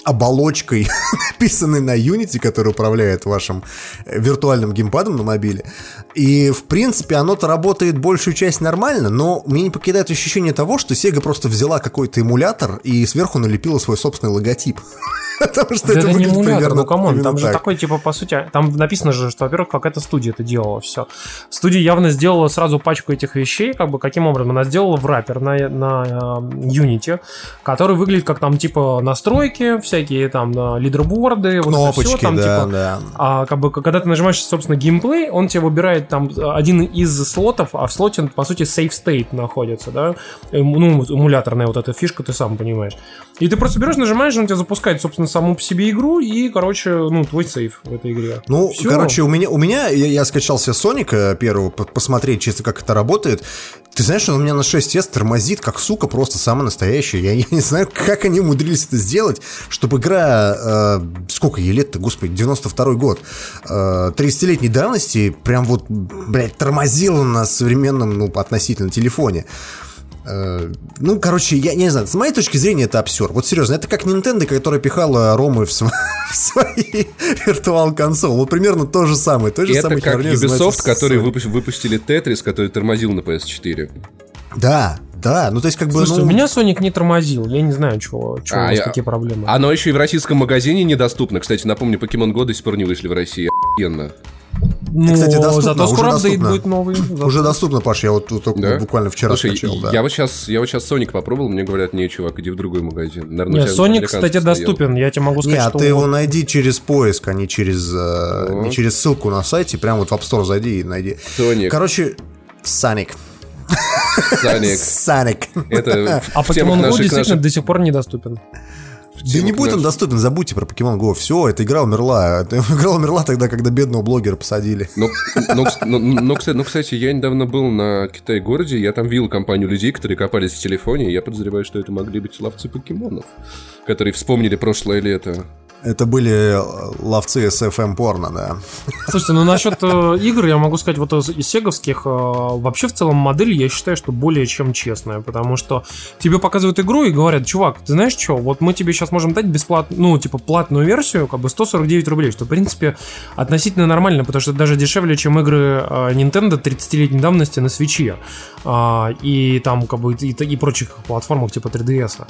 Speaker 2: оболочкой, <laughs> написанной на Unity, который управляет вашим э, виртуальным геймпадом на мобиле. И, в принципе, оно-то работает большую часть нормально, но мне не покидает ощущение того, что Sega просто взяла какой-то эмулятор и сверху налепила свой собственный логотип. <laughs> Потому что это
Speaker 4: это не эмулятор,
Speaker 2: примерно
Speaker 4: ну come
Speaker 2: on,
Speaker 4: там же
Speaker 2: так.
Speaker 4: такой, типа, по сути, там написано же, что, во-первых, какая-то студия это делала, все. Студия явно сделала сразу пачку этих вещей, как бы, каким образом? Она сделала wrapper на, на э, Unity, который выглядит как там, типа, настройки, всякие там э, leaderboard ы, вот это всё,
Speaker 2: Кнопочки,
Speaker 4: там,
Speaker 2: да,
Speaker 4: типа,
Speaker 2: да.
Speaker 4: а как бы когда ты нажимаешь, собственно, геймплей, он тебе выбирает там один из слотов, а в слоте, по сути, save state находится, да? Ну, эмуляторная вот эта фишка, ты сам понимаешь. И ты просто берешь, нажимаешь, он тебя запускает, собственно, саму по себе игру, и, короче, ну, твой сейв в этой игре.
Speaker 2: Ну,
Speaker 4: Всё.
Speaker 2: короче, у меня, у меня я, я скачал себе Соника первого, по- посмотреть чисто, как это работает. Ты знаешь, он у меня на 6S тормозит, как сука, просто самая настоящая. Я, я не знаю, как они умудрились это сделать, чтобы игра, э, сколько ей лет-то, господи, 92 год, э, 30-летней давности, прям вот, блядь, тормозила на современном, ну, относительно телефоне. Э, Ну, короче, я не знаю, с моей точки зрения это абсурд. Вот серьезно, это как Nintendo, которая пихала ромы в, св- <laughs> в свои виртуал консол. Вот примерно то же самое. Той же
Speaker 3: Это
Speaker 2: самой
Speaker 3: как Ubisoft,
Speaker 2: Sony.
Speaker 3: выпу- выпустили Тетрис, который тормозил на PS4.
Speaker 2: Да, да, ну то есть как бы...
Speaker 4: Слушайте,
Speaker 2: ну,
Speaker 4: у меня Sonic не тормозил, я не знаю, чего, чего
Speaker 3: А,
Speaker 4: у вас
Speaker 3: я-
Speaker 4: какие проблемы.
Speaker 3: Оно еще и в российском магазине недоступно. Кстати, напомню, Pokemon Go до сих пор не вышли в России. Охуенно.
Speaker 4: Ну,
Speaker 2: кстати, доступно,
Speaker 4: зато
Speaker 2: уже
Speaker 4: скоро апдейт
Speaker 2: доступно.
Speaker 4: будет новый.
Speaker 2: Уже доступно, Паш, я вот только
Speaker 3: Да?
Speaker 2: буквально вчера
Speaker 3: Слушай,
Speaker 2: скачал, да.
Speaker 3: я вот сейчас, я вот сейчас Sonic попробовал, мне говорят, не, чувак, иди в другой магазин. Наверное,
Speaker 4: Не,
Speaker 3: у тебя
Speaker 4: Sonic, кстати,
Speaker 3: стоял.
Speaker 4: доступен, я тебе могу сказать,
Speaker 2: а
Speaker 4: что
Speaker 2: ты его найди через поиск, а не через, э, не через ссылку на сайте, прям вот в App Store зайди и найди.
Speaker 3: Sonic.
Speaker 2: Короче, Sonic.
Speaker 3: Sonic.
Speaker 2: Sonic.
Speaker 3: Это
Speaker 4: А Pokemon Go действительно
Speaker 3: наших-
Speaker 4: до сих пор недоступен.
Speaker 2: Да не будет он доступен, забудьте про Pokemon Go. Все, эта игра умерла. Эта <laughs> игра умерла тогда, когда бедного блогера посадили.
Speaker 3: Ну, ну, ну, кстати, кстати, я недавно был на Китай-городе, я там видел компанию людей, которые копались в телефоне, и я подозреваю, что это могли быть ловцы покемонов, которые вспомнили прошлое лето.
Speaker 2: Это были ловцы SFM порно, да.
Speaker 4: Слушайте, ну насчет э, игр я могу сказать, вот из, сеговских, э, вообще в целом модель я считаю, что более чем честная, потому что тебе показывают игру и говорят, чувак, ты знаешь что, вот мы тебе сейчас можем дать бесплатную, ну, типа, платную версию, как бы 149 рублей, что, в принципе, относительно нормально, потому что даже дешевле, чем игры э, Nintendo 30-летней давности на свече, э, и там, как бы, и, и прочих платформах, типа 3DS.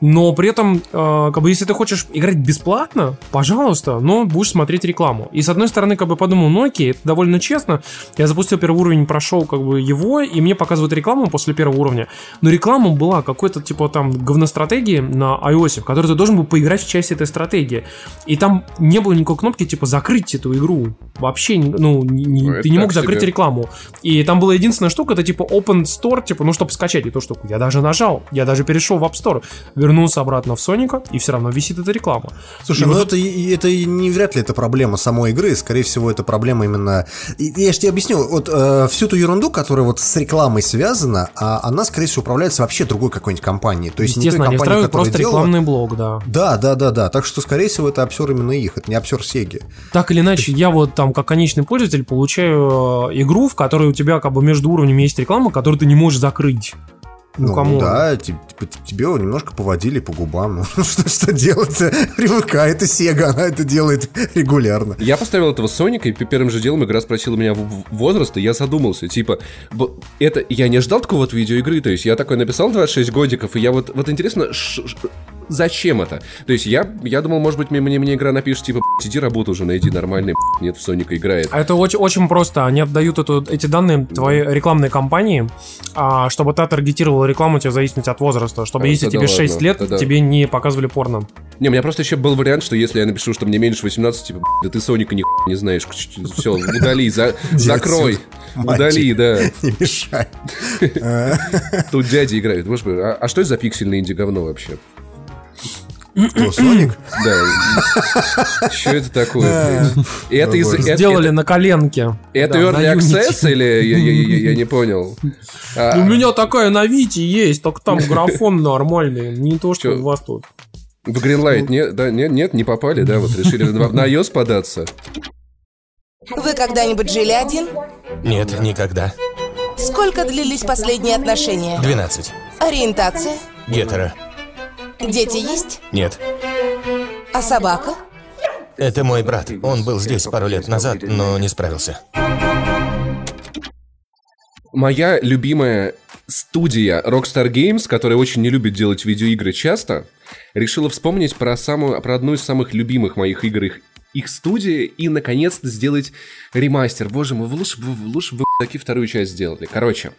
Speaker 4: Но при этом, э, как бы, если ты хочешь играть бесплатно, пожалуйста, но будешь смотреть рекламу. И с одной стороны, как бы подумал, ну окей, это довольно честно. Я запустил первый уровень, прошел как бы его, и мне показывают рекламу после первого уровня. Но реклама была какой-то типа там говностратегии на iOS, в которой ты должен был поиграть в часть этой стратегии. И там не было никакой кнопки типа закрыть эту игру. Вообще, ну, не,
Speaker 3: Ну, это
Speaker 4: ты не мог закрыть
Speaker 3: себе.
Speaker 4: рекламу. И там была единственная штука, это типа Open Store, типа, ну, чтобы скачать эту штуку. Я даже нажал, я даже перешел в App Store, вернулся обратно в Соника, и все равно висит эта реклама.
Speaker 2: Слушай,
Speaker 4: И
Speaker 2: ну
Speaker 4: вот
Speaker 2: это, это не вряд ли это проблема самой игры, скорее всего, это проблема именно... Я же тебе объясню, вот э, всю ту ерунду, которая вот с рекламой связана, а она, скорее всего, управляется вообще другой какой-нибудь компанией. То есть не той
Speaker 4: Естественно, они
Speaker 2: компанией, которая
Speaker 4: просто
Speaker 2: делала-
Speaker 4: рекламный блок, да.
Speaker 2: Да, да, да, да. Так что, скорее всего, это обсер именно их, это не обсер Сеги.
Speaker 4: Так или иначе, я вот там, как конечный пользователь, получаю э, игру, в которой у тебя как бы между уровнями есть реклама, которую ты не можешь закрыть. Ну,
Speaker 2: Ну,
Speaker 4: кому?
Speaker 2: да, типа, тебе немножко поводили по губам. <laughs> Ну, что, что делать? Привыкай, это Сега, она это делает регулярно.
Speaker 3: Я поставил этого Соника, и первым же делом игра спросила меня возраст, и я задумался, типа, это я не ждал такого вот видеоигры, то есть я такой написал 26 годиков, и я вот, вот интересно, зачем это? То есть я, я думал, может быть, мне, мне, мне игра напишет, типа, «Б***ь, иди работу уже найди нормальный, нет, в Соника играет.
Speaker 4: А это очень, очень просто. Они отдают эту, эти данные твоей рекламной кампании, а, чтобы та таргетировала рекламу тебе в зависимости от возраста. Чтобы
Speaker 3: А,
Speaker 4: если тебе 6
Speaker 3: ладно,
Speaker 4: лет,
Speaker 3: тогда-
Speaker 4: тебе не показывали порно.
Speaker 3: Не, у меня просто еще был вариант, что если я напишу, что мне меньше 18, типа, «Б***ь, да ты Соника ни не знаешь, все, удали, за- <laughs> закрой,
Speaker 2: отсюда,
Speaker 3: удали, да. <laughs>
Speaker 2: Не мешай. <laughs>
Speaker 3: Тут дяди играют. Может быть, а, а что это за пиксельное инди-говно вообще?
Speaker 2: Кто, Соник?
Speaker 3: Да. Что это такое, Это из...
Speaker 4: Сделали на коленке.
Speaker 3: Это Early. Access или... Я, не понял. А,
Speaker 4: У меня такая на Вите есть, только там <laughs> графон нормальный. Не то, что у вас тут.
Speaker 3: В Greenlight нет, да, нет, нет, не попали, да, вот решили на, на iOS податься.
Speaker 10: Вы когда-нибудь жили один?
Speaker 9: Нет, никогда.
Speaker 10: Сколько длились последние отношения?
Speaker 9: 12.
Speaker 10: Ориентация?
Speaker 9: Гетера.
Speaker 10: Дети есть?
Speaker 9: Нет.
Speaker 10: А собака?
Speaker 9: Это мой брат. Он был здесь пару лет назад, но не справился.
Speaker 3: Моя любимая студия Rockstar Games, которая очень не любит делать видеоигры часто, решила вспомнить про, самую, про одну из самых любимых моих игр их, их студии и, наконец-то, сделать ремастер. Боже мой, лучше бы вы, лучше бы вы таки вторую часть сделали. Короче,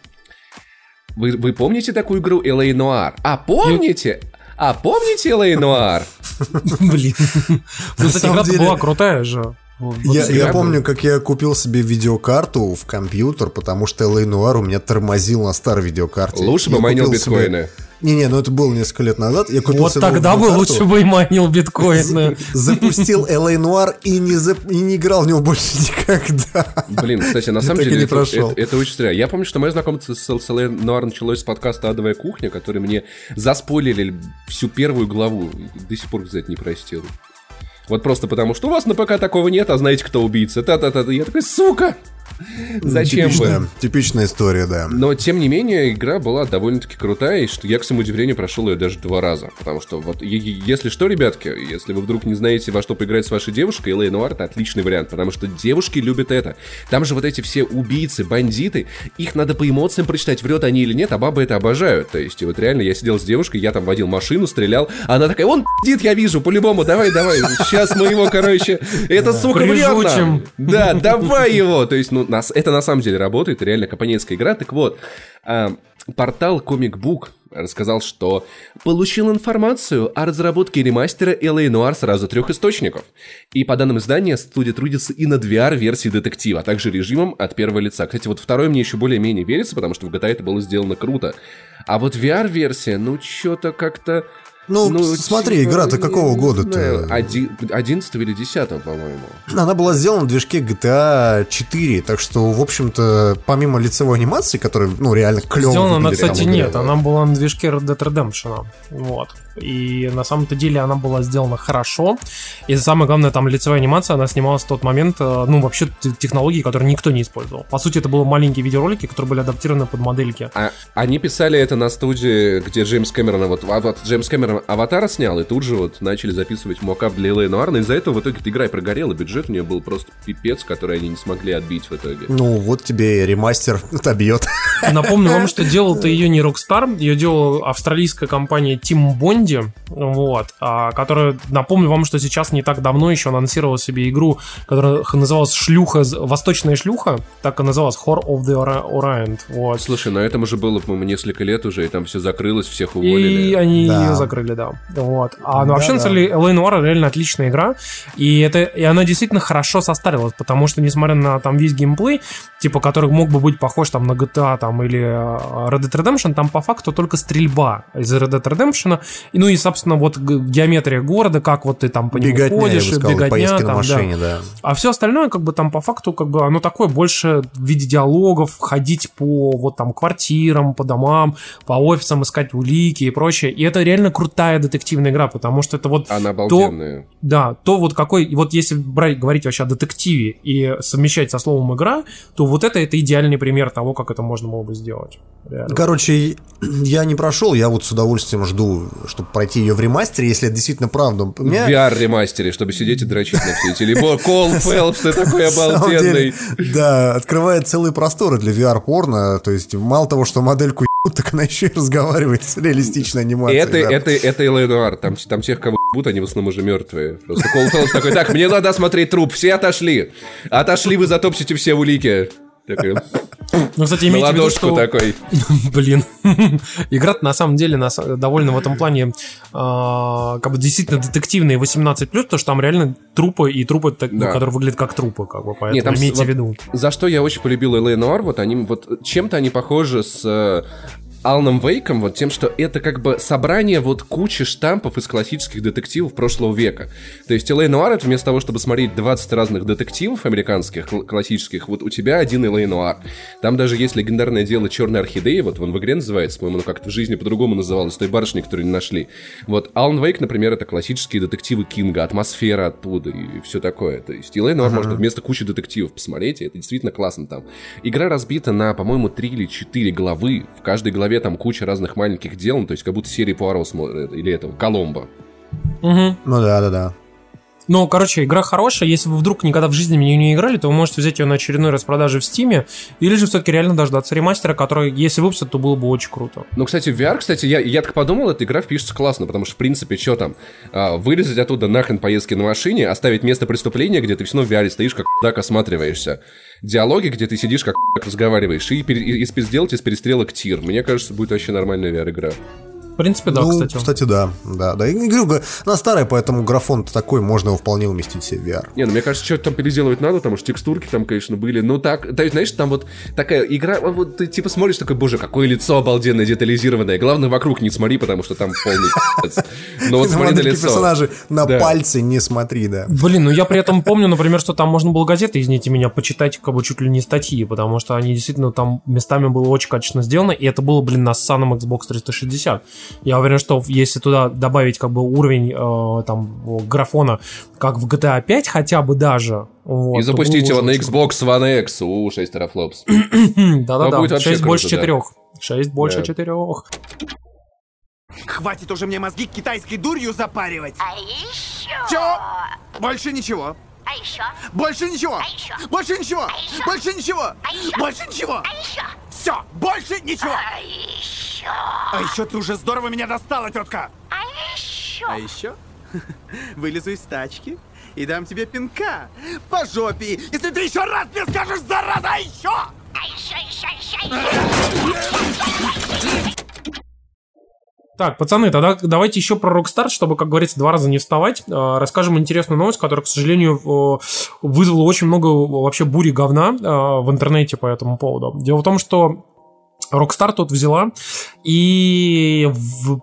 Speaker 3: вы, вы помните такую игру LA Noir? А помните? А помните Noir? <laughs>
Speaker 4: Блин. Ну, кстати,
Speaker 2: самом
Speaker 4: игра
Speaker 2: деле-
Speaker 4: была крутая же. Вот
Speaker 2: Я, я помню, как я купил себе видеокарту в компьютер, потому что Noir у меня тормозил на старой видеокарте.
Speaker 3: Лучше бы майнил
Speaker 2: себе-
Speaker 3: биткоины.
Speaker 2: Не-не, ну это было несколько лет назад. Я купил
Speaker 4: Вот
Speaker 2: себе
Speaker 4: тогда бы лучше бы и майнил биткоины.
Speaker 2: Запустил <laughs> LA Noir и не, зап- и не играл в него больше <laughs> никогда.
Speaker 3: Блин, кстати, на самом деле
Speaker 2: не
Speaker 3: это, это- это очень странно. Я помню, что мое знакомство с, с LA Noir началось с подкаста «Адовая кухня», который мне заспойлерили всю первую главу. До сих пор, кстати, не простил. Вот просто потому, что у вас на ПК такого нет, а знаете, кто убийца. Та-та-та. Я такой, сука! Зачем
Speaker 2: Типичная,
Speaker 3: бы?
Speaker 2: типичная история, да.
Speaker 3: Но, тем не менее, игра была довольно-таки крутая, и что я, к своему удивлению, прошел ее даже два раза. Потому что, вот, если что, ребятки, если вы вдруг не знаете, во что поиграть с вашей девушкой, L.A. Noir — это отличный вариант, потому что девушки любят это. Там же вот эти все убийцы, бандиты, их надо по эмоциям прочитать, врет они или нет, а бабы это обожают. То есть, вот реально, я сидел с девушкой, я там водил машину, стрелял, а она такая, он пиздит, я вижу, по-любому, давай, давай, сейчас мы его, короче, это, сука, врет. Да, давай его. То есть, ну, нас, это на самом деле работает, реально компанейская игра. Так вот, а, портал Comic Book рассказал, что получил информацию о разработке ремастера LA Noir сразу трех источников. И по данным издания, студия трудится и над VR-версией детектива, а также режимом от первого лица. Кстати, вот второй мне еще более-менее верится, потому что в GTA это было сделано круто. А вот VR-версия, ну, что-то как-то...
Speaker 2: Ну, смотри,
Speaker 3: типа,
Speaker 2: игра-то
Speaker 3: не
Speaker 2: какого года-то?
Speaker 3: знаю, оди- 11 или 10 по-моему.
Speaker 2: Она была сделана в движке GTA 4, так что, в общем-то, помимо лицевой анимации, которая, ну, реально клево
Speaker 4: Сделана она, кстати, нет. Она была на движке Red Dead Redemption. Вот. И на самом-то деле она была сделана хорошо. И самое главное, там лицевая анимация, она снималась в тот момент, э, ну, вообще технологии, которые никто не использовал. По сути, это были маленькие видеоролики, которые были адаптированы под модельки.
Speaker 3: А они писали это на студии, где Джеймс Кэмерон, вот, а вот Джеймс Кэмерон Аватара снял, и тут же вот начали записывать мокап для Элэй Нуарна, из-за этого в итоге эта игра и прогорела, бюджет у нее был просто пипец, который они не смогли отбить в итоге.
Speaker 2: Ну, вот тебе и ремастер <laughs> отобьет.
Speaker 4: Напомню вам, что делал-то ее не Rockstar, ее делала австралийская компания Team Bondi, вот, а, которая, напомню вам, что сейчас не так давно еще анонсировала себе игру, которая называлась Шлюха, Восточная шлюха, так и называлась, Horror of the Orient, вот.
Speaker 3: Слушай, на этом уже было, по-моему, несколько лет уже, и там все закрылось, всех уволили.
Speaker 4: И они
Speaker 2: Да.
Speaker 4: ее закрыли, да. Вот. А ну, вообще, на
Speaker 2: Да-да.
Speaker 4: самом деле, L.A. Noir реально отличная игра. И, это, и она действительно хорошо состарилась, потому что, несмотря на там весь геймплей, типа, который мог бы быть похож там на GTA там, или э, Red Dead Redemption, там по факту только стрельба из Red Dead Redemption. Ну и, собственно, вот геометрия города, как вот ты там по нему
Speaker 2: Беготня, я
Speaker 4: ходишь,
Speaker 2: бы сказал,
Speaker 4: беготня там, да.
Speaker 2: машине, да.
Speaker 4: А все остальное, как бы там по факту, как бы оно такое больше в виде диалогов, ходить по вот там квартирам, по домам, по офисам, искать улики и прочее. И это реально крутая детективная игра, потому что это вот
Speaker 3: Она
Speaker 4: то,
Speaker 3: обалденная.
Speaker 4: да, то вот какой, вот если брать, говорить вообще о детективе и совмещать со словом игра, то вот это, это идеальный пример того, как это можно было бы сделать. Реально.
Speaker 2: Короче, <clears throat> я не прошел, я вот с удовольствием жду, чтобы пройти ее в ремастере, если это действительно правда. У
Speaker 3: В
Speaker 2: меня-
Speaker 3: VR-ремастере, чтобы сидеть и дрочить на все эти. Либо Кол Фелпс, <laughs> ты такой обалденный.
Speaker 2: Да, открывает целые просторы для VR-порно. То есть, мало того, что модельку так она еще и разговаривает с реалистичной анимацией.
Speaker 3: Это,
Speaker 2: да.
Speaker 3: это, это Элэй Нуар. Там, там тех, кого ебут, они в основном уже мертвые. Просто Кол Фелпс такой, так, мне надо осмотреть труп, все отошли. Отошли, вы затопчете все улики. <laughs>
Speaker 4: Ну, кстати, имейте в виду, что...
Speaker 3: такой. <laughs>
Speaker 4: Блин. <laughs> Игра на самом деле на са- довольно в этом плане а, как бы действительно детективные 18+, то что там реально трупы и трупы, так- ну,
Speaker 3: Да.
Speaker 4: которые выглядят как трупы, как бы, поэтому
Speaker 3: Нет, там
Speaker 4: имейте
Speaker 3: вот
Speaker 4: в виду.
Speaker 3: За что я очень полюбил Элэй Нуар, вот они вот чем-то они похожи с э, Аланом Вейком, вот тем, что это как бы собрание вот кучи штампов из классических детективов прошлого века. То есть L.A. Noire, это вместо того, чтобы смотреть 20 разных детективов американских, кл- классических, вот у тебя один L.A. Noire. Там даже есть легендарное дело Черной Орхидеи, вот он в игре называется, по-моему, ну как-то в жизни по-другому называлось, той барышни, которую не нашли. Вот Alan Wake, например, это классические детективы Кинга, атмосфера оттуда и все такое. То есть L.A. Noire можно вместо кучи детективов посмотреть, и это действительно классно там. Игра разбита на, по-моему, 3 или 4 главы. В каждой главе там куча разных маленьких дел, ну, то есть как будто серии Пуаро смотрят, или этого, Коломбо.
Speaker 4: Мгм.
Speaker 2: Ну да, да, да.
Speaker 4: Ну, короче, игра хорошая. Если вы вдруг никогда в жизни в не играли, то вы можете взять ее на очередной распродаже в Стиме, или же все-таки реально дождаться ремастера, который, если выпустят, то было бы очень круто.
Speaker 3: Ну, кстати, в VR, кстати, я, я так подумал, эта игра впишется классно, потому что, в принципе, что там, а, вырезать оттуда нахрен поездки на машине, оставить место преступления, где ты все равно в VR стоишь, как так осматриваешься. Диалоги, где ты сидишь, как разговариваешь, и, и, и сделать из перестрелок тир. Мне кажется, будет вообще нормальная VR-игра.
Speaker 4: В принципе, да,
Speaker 2: ну,
Speaker 4: кстати.
Speaker 2: да. Да, да. И говорю, она старая, поэтому графон такой, можно его вполне уместить себе в VR.
Speaker 3: Не, ну мне кажется, что-то там переделывать надо, потому что текстурки там, конечно, были. Ну так, то есть, знаешь, там вот такая игра, вот- вот ты типа смотришь, такой, боже, какое лицо обалденное, детализированное. Главное, вокруг не смотри, потому что там полный. Но вот
Speaker 2: На <laughs>
Speaker 3: смотри на лицо.
Speaker 2: персонажей на
Speaker 3: Да.
Speaker 2: пальцы не смотри, да.
Speaker 4: Блин, ну я при этом помню, например, что там можно было газеты, извините меня, почитать как бы чуть ли не статьи, потому что они действительно там местами было очень качественно сделано, и это было, блин, на ссаном Xbox 360. Я уверен, что если туда добавить как бы уровень э, там графона, как в GTA 5 хотя бы даже, вот,
Speaker 3: И запустить его на Xbox One X. У, 6 терафлопс. <clears throat> Ну,
Speaker 4: Да-да-да,
Speaker 3: вообще
Speaker 4: 6
Speaker 3: круто,
Speaker 4: больше
Speaker 3: да.
Speaker 4: 4. 6 больше
Speaker 3: Да.
Speaker 4: 4.
Speaker 11: Хватит уже мне мозги китайской дурью запаривать.
Speaker 12: А еще...
Speaker 11: Чё? Больше ничего.
Speaker 12: А еще...
Speaker 11: Больше ничего.
Speaker 12: А еще...
Speaker 11: Больше ничего.
Speaker 12: А еще...
Speaker 11: Больше ничего.
Speaker 12: А еще...
Speaker 11: Больше ничего.
Speaker 12: А еще...
Speaker 11: Все, больше ничего.
Speaker 12: А еще...
Speaker 11: А еще ты уже здорово меня достала, тетка.
Speaker 12: А еще...
Speaker 11: А еще <laughs> вылезу из тачки и дам тебе пинка по жопе, если ты еще раз мне скажешь, зараза, а еще!
Speaker 12: А еще, еще, еще,
Speaker 4: Так, пацаны, тогда давайте еще про Rockstar, чтобы, как говорится, два раза не вставать. Э, Расскажем интересную новость, которая, к сожалению, вызвала очень много вообще бури говна э, в интернете по этому поводу. Дело в том, что Rockstar тут взяла и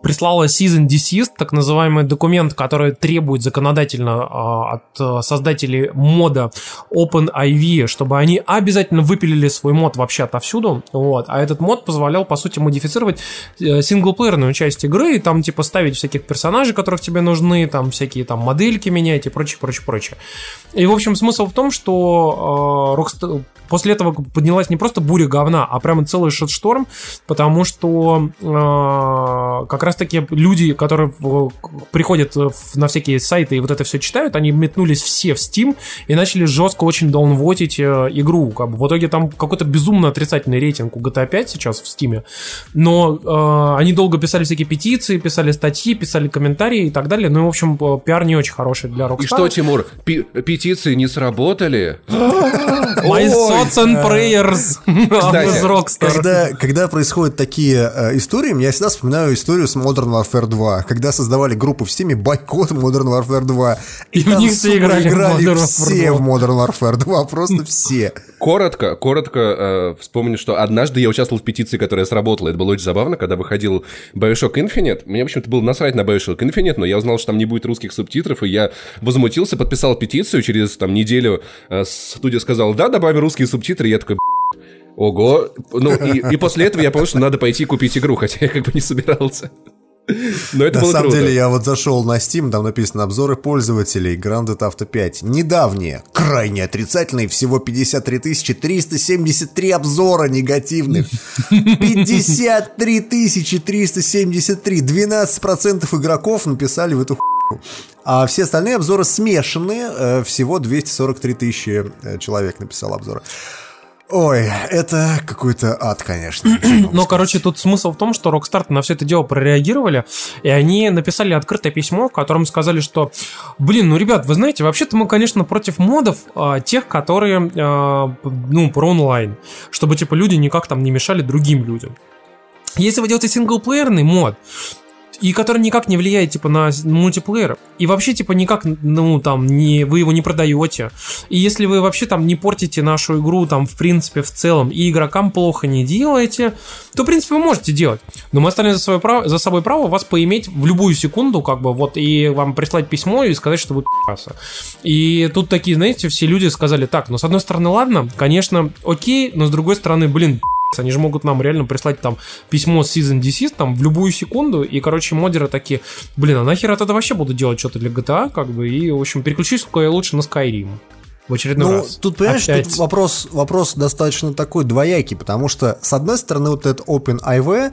Speaker 4: прислала Season Desist, так называемый документ, который требует законодательно а, от а, создателей мода OpenIV, чтобы они обязательно выпилили свой мод вообще отовсюду. Вот. А этот мод позволял, по сути, модифицировать э, синглплеерную часть игры, и там, типа, ставить всяких персонажей, которых тебе нужны, там, всякие там модельки менять и прочее, прочее, прочее. И, в общем, смысл в том, что э, Rockstar- после этого поднялась не просто буря говна, а прямо целый шит-шторм, потому что э, как раз-таки люди, которые в- приходят на всякие сайты и вот это все читают, они метнулись все в Steam и начали жестко очень даунвотить э, игру. Как бы в итоге там какой-то безумно отрицательный рейтинг у GTA 5 сейчас в Steam, но э, они долго писали всякие петиции, писали статьи, писали комментарии и так далее. Ну, и, в общем, э, пиар не очень хороший для Rockstar.
Speaker 3: И что, Тимур, петиции не сработали? Ой.
Speaker 4: Thoughts and prayers <laughs>
Speaker 3: Кстати,
Speaker 4: из Rockstar.
Speaker 2: Когда, когда происходят такие э, истории, я всегда вспоминаю историю с Modern Warfare 2, когда создавали группу в Steam бойкот Modern Warfare 2.
Speaker 4: И в
Speaker 2: там,
Speaker 4: них все играли в
Speaker 2: играли
Speaker 4: Modern Warfare
Speaker 2: все
Speaker 4: 2.
Speaker 2: в Modern Warfare 2, просто все.
Speaker 3: Коротко, коротко э, вспомню, что однажды я участвовал в петиции, которая сработала. Это было очень забавно, когда выходил Bioshock Infinite. Мне, в общем-то, было насрать на Bioshock Infinite, но я узнал, что там не будет русских субтитров, и я возмутился, подписал петицию. Через там неделю э, студия сказала, да, добавим русские субтитры. Я такой, «Б***ь, ого. Ну, и, и после этого я понял, что надо пойти купить игру, хотя я как бы не собирался. Но это
Speaker 2: На
Speaker 3: было
Speaker 2: самом
Speaker 3: круто.
Speaker 2: деле, я вот зашел на Steam, там написано обзоры пользователей Grand Theft Auto 5. Недавние, крайне отрицательные, всего 53 373 обзора негативных. 53 373. 12% игроков написали в эту хуйню. А все остальные обзоры смешанные. э, Всего 243 тысячи э, человек написал обзоры. Ой, это какой-то ад, конечно. <clears throat>
Speaker 4: Но, короче, тут смысл в том, что Rockstar на все это дело прореагировали, и они написали открытое письмо, в котором сказали, что, блин, ну, ребят, вы знаете, вообще-то мы, конечно, против модов а, тех, которые, а, ну, про онлайн, чтобы, типа, люди никак там не мешали другим людям. Если вы делаете синглплеерный мод, и который никак не влияет, типа, на мультиплеер. И вообще, типа, никак, ну, там, не, вы его не продаете. И если вы вообще там не портите нашу игру, там, в принципе, в целом, и игрокам плохо не делаете, то, в принципе, вы можете делать. Но мы оставим за, свое право, за собой право вас поиметь в любую секунду, как бы, вот, и вам прислать письмо и сказать, что вы пи***асы. И тут такие, знаете, все люди сказали, так, ну, с одной стороны, ладно, конечно, окей, но с другой стороны, блин, они же могут нам реально прислать там письмо с Season Desist там в любую секунду, и, короче, модеры такие, блин, а нахер я тогда вообще буду делать что-то для GTA, как бы, и, в общем, переключусь-ка я лучше на Skyrim. В очередной
Speaker 2: Ну,
Speaker 4: раз.
Speaker 2: тут, понимаешь,
Speaker 4: Опять.
Speaker 2: тут вопрос, вопрос достаточно такой двоякий, потому что, с одной стороны, вот этот OpenIV,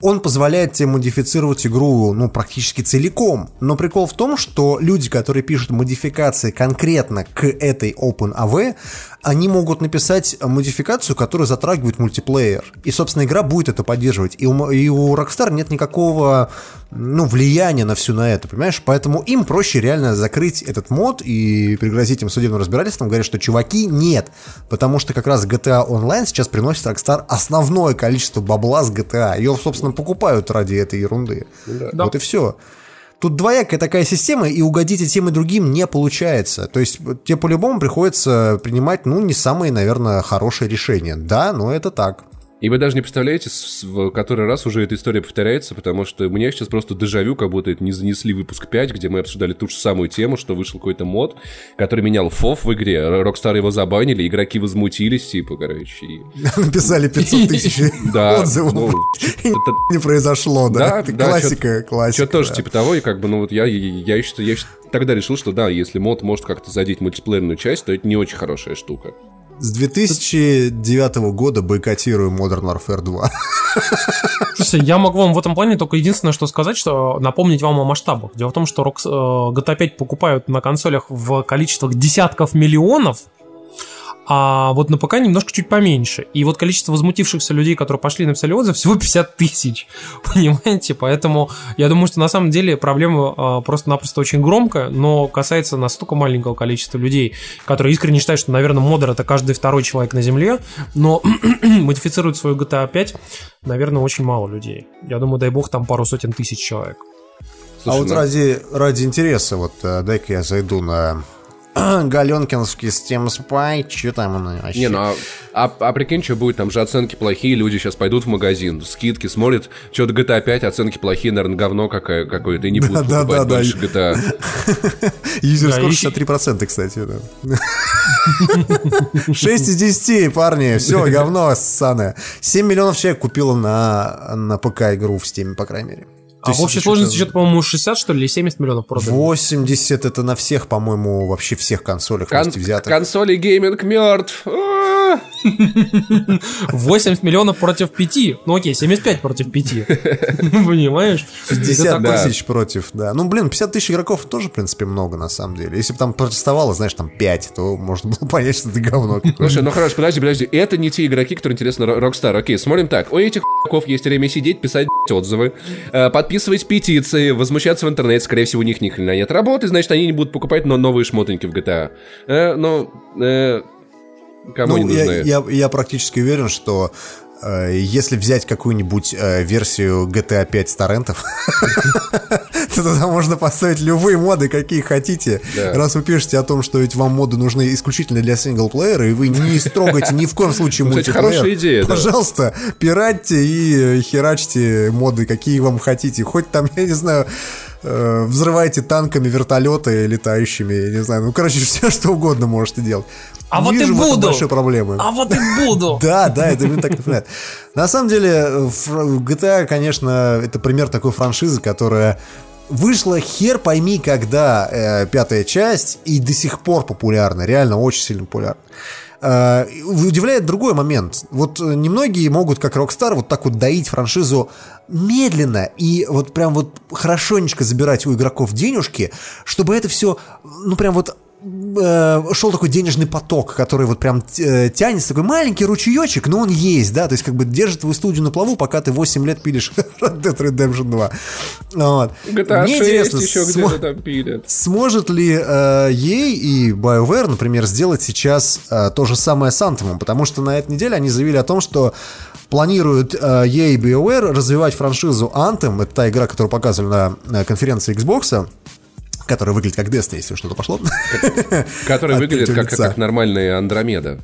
Speaker 2: он позволяет тебе модифицировать игру, ну, практически целиком. Но прикол в том, что люди, которые пишут модификации конкретно к этой OpenAV, они могут написать модификацию, которая затрагивает мультиплеер. И, собственно, игра будет это поддерживать. И у, и у Rockstar нет никакого ну, влияния на всю на это, понимаешь? Поэтому им проще реально закрыть этот мод и пригрозить им судебным разбирательством, говорят, что чуваки, нет. Потому что как раз GTA Online сейчас приносит Rockstar основное количество бабла с GTA. Ее, собственно, покупают ради этой ерунды.
Speaker 4: Да.
Speaker 2: Вот и все. Тут двоякая такая система, и угодить и тем и другим не получается. То есть тебе по-любому приходится принимать, ну, не самые, наверное, хорошие решения. Да, но это так.
Speaker 3: И вы даже не представляете, в который раз уже эта история повторяется, потому что мне сейчас просто дежавю, как будто это не занесли выпуск 5, где мы обсуждали ту же самую тему, что вышел какой-то мод, который менял FOV в игре. Rockstar его забанили, игроки возмутились, типа, короче. и- <laughs>
Speaker 2: Написали 500 тысяч <laughs> отзывов.
Speaker 3: ну, <laughs>
Speaker 2: не произошло, да? Классика, классика.
Speaker 3: чё тоже типа того, и как бы, ну вот я еще тогда решил, что да, если мод может как-то задеть мультиплеерную часть, то это не очень хорошая штука.
Speaker 2: С 2009 года бойкотирую Modern Warfare 2.
Speaker 4: Слушай, я могу вам в этом плане только единственное, что сказать, что напомнить вам о масштабах. Дело в том, что э, GTA 5 покупают на консолях в количествах десятков миллионов, а вот на ПК немножко чуть поменьше. И вот количество возмутившихся людей, которые пошли и написали отзыв, всего 50 тысяч. <laughs> Понимаете? Поэтому я думаю, что на самом деле проблема э, просто-напросто очень громкая, но касается настолько маленького количества людей, которые искренне считают, что, наверное, модер это каждый второй человек на Земле, но <clears throat> модифицируют свою GTA 5, наверное, очень мало людей. Я думаю, дай бог, там пару сотен тысяч человек.
Speaker 2: а вот ради, ради интереса, вот э, дай-ка я зайду на Галенкинский Steam Spy, что там оно вообще?
Speaker 3: Не, ну а, а, а прикинь, что будет, там же оценки плохие, люди сейчас пойдут в магазин, скидки смотрят, что-то GTA 5, оценки плохие, наверное, говно какое- какое-то, и не будут
Speaker 2: Да,
Speaker 3: покупать
Speaker 2: да, <laughs> да,
Speaker 3: больше
Speaker 2: да.
Speaker 3: GTA.
Speaker 2: Юзер скоро
Speaker 4: и-
Speaker 2: 63%, кстати. да. <laughs> 6 из 10, парни, все, говно ссаное. 7 миллионов человек купило на, на ПК игру в Steam, по крайней мере.
Speaker 4: А в общей сложности что-то, по-моему, 60, что ли, или 70 миллионов продали.
Speaker 2: 80 это на всех, по-моему, вообще всех консолях
Speaker 3: Кон-
Speaker 2: вместе взятых.
Speaker 3: консоли гейминг мертв. А! <laughs>
Speaker 4: 80 миллионов против 5. Ну окей, 75 против 5. <laughs> Понимаешь?
Speaker 2: 50
Speaker 4: Это такой-
Speaker 2: тысяч против, да. Ну, блин, 50 тысяч игроков тоже, в принципе, много, на самом деле. Если бы там протестовало, знаешь, там 5, то можно было понять, что это говно.
Speaker 3: Слушай, ну хорошо, подожди, подожди. Это не те игроки, которые интересны Rockstar. Окей, смотрим так. У этих игроков есть время сидеть, писать отзывы, э, подписывать петиции, возмущаться в интернете. Скорее всего, у них ни хрена нет работы, значит, они не будут покупать но новые шмотоньки в GTA. Э, но... э, кому
Speaker 2: Ну,
Speaker 3: они
Speaker 2: я,
Speaker 3: нужны?
Speaker 2: я, я практически уверен, что если взять какую-нибудь э, версию GTA 5 с торрентов, <laughs> то туда можно поставить любые моды, какие хотите. Раз вы пишете о том, что ведь вам моды нужны исключительно для синглплеера, и вы не строгаете ни в коем случае мультиплеер, пожалуйста, пиратьте и э, херачьте моды, какие вам хотите. Хоть там, я не знаю, э, взрывайте танками вертолеты летающими, я не знаю, ну, короче, <laughs> все что угодно можете делать.
Speaker 4: А
Speaker 2: Не
Speaker 4: вот и
Speaker 2: вижу
Speaker 4: буду.
Speaker 2: большой проблемы.
Speaker 4: А вот и буду. <laughs>
Speaker 2: Да, да, это именно так напоминает. На самом деле, GTA, конечно, это пример такой франшизы, которая вышла хер пойми когда э, пятая часть и до сих пор популярна, реально очень сильно популярна. Э, удивляет другой момент. Вот э, немногие могут, как Rockstar, вот так вот доить франшизу медленно и вот прям вот хорошенечко забирать у игроков денежки, чтобы это все, ну прям вот шел такой денежный поток, который вот прям э, тянется, такой маленький ручеечек, но он есть, да, то есть как бы держит твою студию на плаву, пока ты 8 лет пилишь <laughs> Red Dead Redemption 2. Вот.
Speaker 3: GTA
Speaker 2: Мне
Speaker 3: 6
Speaker 2: интересно,
Speaker 3: еще
Speaker 2: смо-
Speaker 3: где-то там пилят.
Speaker 2: Сможет ли э, ей и BioWare, например, сделать сейчас э, то же самое с Anthem? Потому что на этой неделе они заявили о том, что планируют э, ей и BioWare развивать франшизу Anthem. Это та игра, которую показывали на, на конференции Xbox, которая выглядит как Destiny, если что-то пошло. <laughs>
Speaker 3: Который
Speaker 2: От
Speaker 3: выглядит как, как нормальная Андромеда.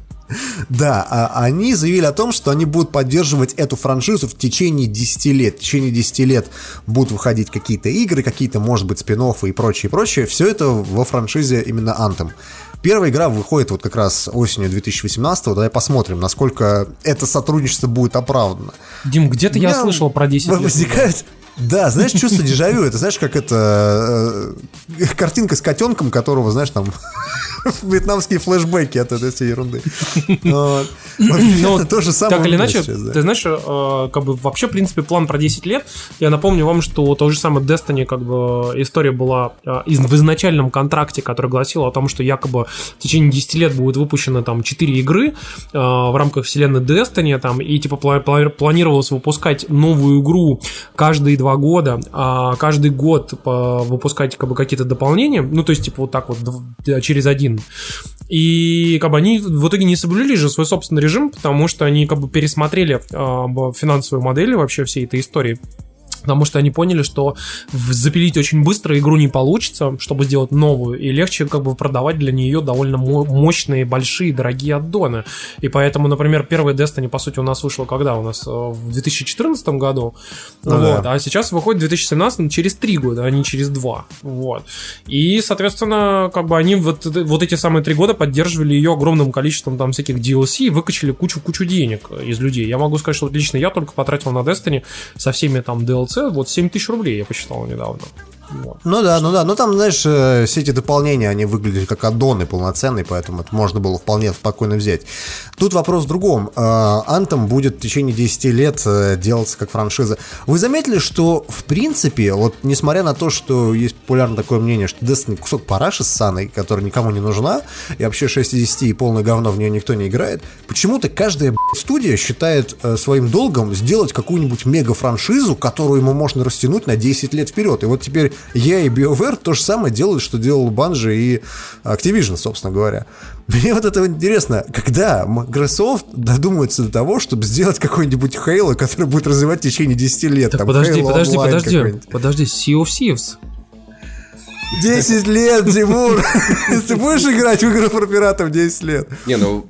Speaker 2: Да, а они заявили о том, что они будут поддерживать эту франшизу в течение 10 лет. В течение 10 лет будут выходить какие-то игры, какие-то, может быть, спин и прочее, прочее. Все это во франшизе именно Anthem. Первая игра выходит вот как раз осенью 2018 давай посмотрим, насколько это сотрудничество будет оправдано.
Speaker 4: Дим, где-то я слышал про 10 лет.
Speaker 2: Да, знаешь, чувство дежавю. Это знаешь, как это э, картинка с котенком, которого, знаешь, там <laughs> вьетнамские флешбеки от этой всей ерунды. Вот.
Speaker 4: Ну,
Speaker 2: То же самое
Speaker 4: так или иначе,
Speaker 2: сейчас, да.
Speaker 4: ты знаешь, э, как бы вообще, в принципе, план про 10 лет. Я напомню вам, что то же самое Destiny, как бы, история была э, из- в изначальном контракте, который гласил о том, что якобы в течение 10 лет будет выпущено там 4 игры э, в рамках вселенной Destiny, там, и типа пла- пла- планировалось выпускать новую игру каждые два года, а каждый год по- выпускать как бы какие-то дополнения, ну, то есть, типа, вот так вот дв- через один. И как бы они в итоге не соблюли же свой собственный режим, потому что они как бы пересмотрели э, финансовую модель вообще всей этой истории. Потому что они поняли, что запилить очень быстро игру не получится, чтобы сделать новую, и легче как бы продавать для нее довольно мо- мощные, большие, дорогие аддоны. И поэтому, например, первая Destiny, по сути, у нас вышла когда? У нас э, в 2014 году.
Speaker 2: Ну
Speaker 4: вот.
Speaker 2: да.
Speaker 4: А сейчас выходит в 2017 через три года, а не через два. Вот. И, соответственно, как бы они вот, вот эти самые три года поддерживали ее огромным количеством там всяких DLC и выкачали кучу-кучу денег из людей. Я могу сказать, что вот лично я только потратил на Destiny со всеми там DLC вот 7 тысяч рублей я посчитал недавно.
Speaker 2: Ну да, ну да, ну там, знаешь, э, все эти дополнения, они выглядели как аддоны полноценные, поэтому это можно было вполне спокойно взять. Тут вопрос в другом. Э, Anthem будет в течение 10 лет э, делаться как франшиза. Вы заметили, что, в принципе, вот несмотря на то, что есть популярно такое мнение, что Destiny кусок параши с Саной, которая никому не нужна, и вообще 6 из 10 и полное говно в нее никто не играет, почему-то каждая студия считает э, своим долгом сделать какую-нибудь мега-франшизу, которую ему можно растянуть на 10 лет вперед. И вот теперь я и BioWare то же самое делают, что делал Bungie и Activision, собственно говоря. Мне вот это интересно, когда Microsoft додумается до того, чтобы сделать какой-нибудь Halo, который будет развивать в течение 10 лет.
Speaker 4: Так
Speaker 2: там,
Speaker 4: подожди,
Speaker 2: Halo
Speaker 4: подожди, подожди, подожди, Sea of Thieves.
Speaker 2: 10 лет, Тимур! <laughs> Ты будешь играть в игры про пиратов 10 лет?
Speaker 3: Не, ну,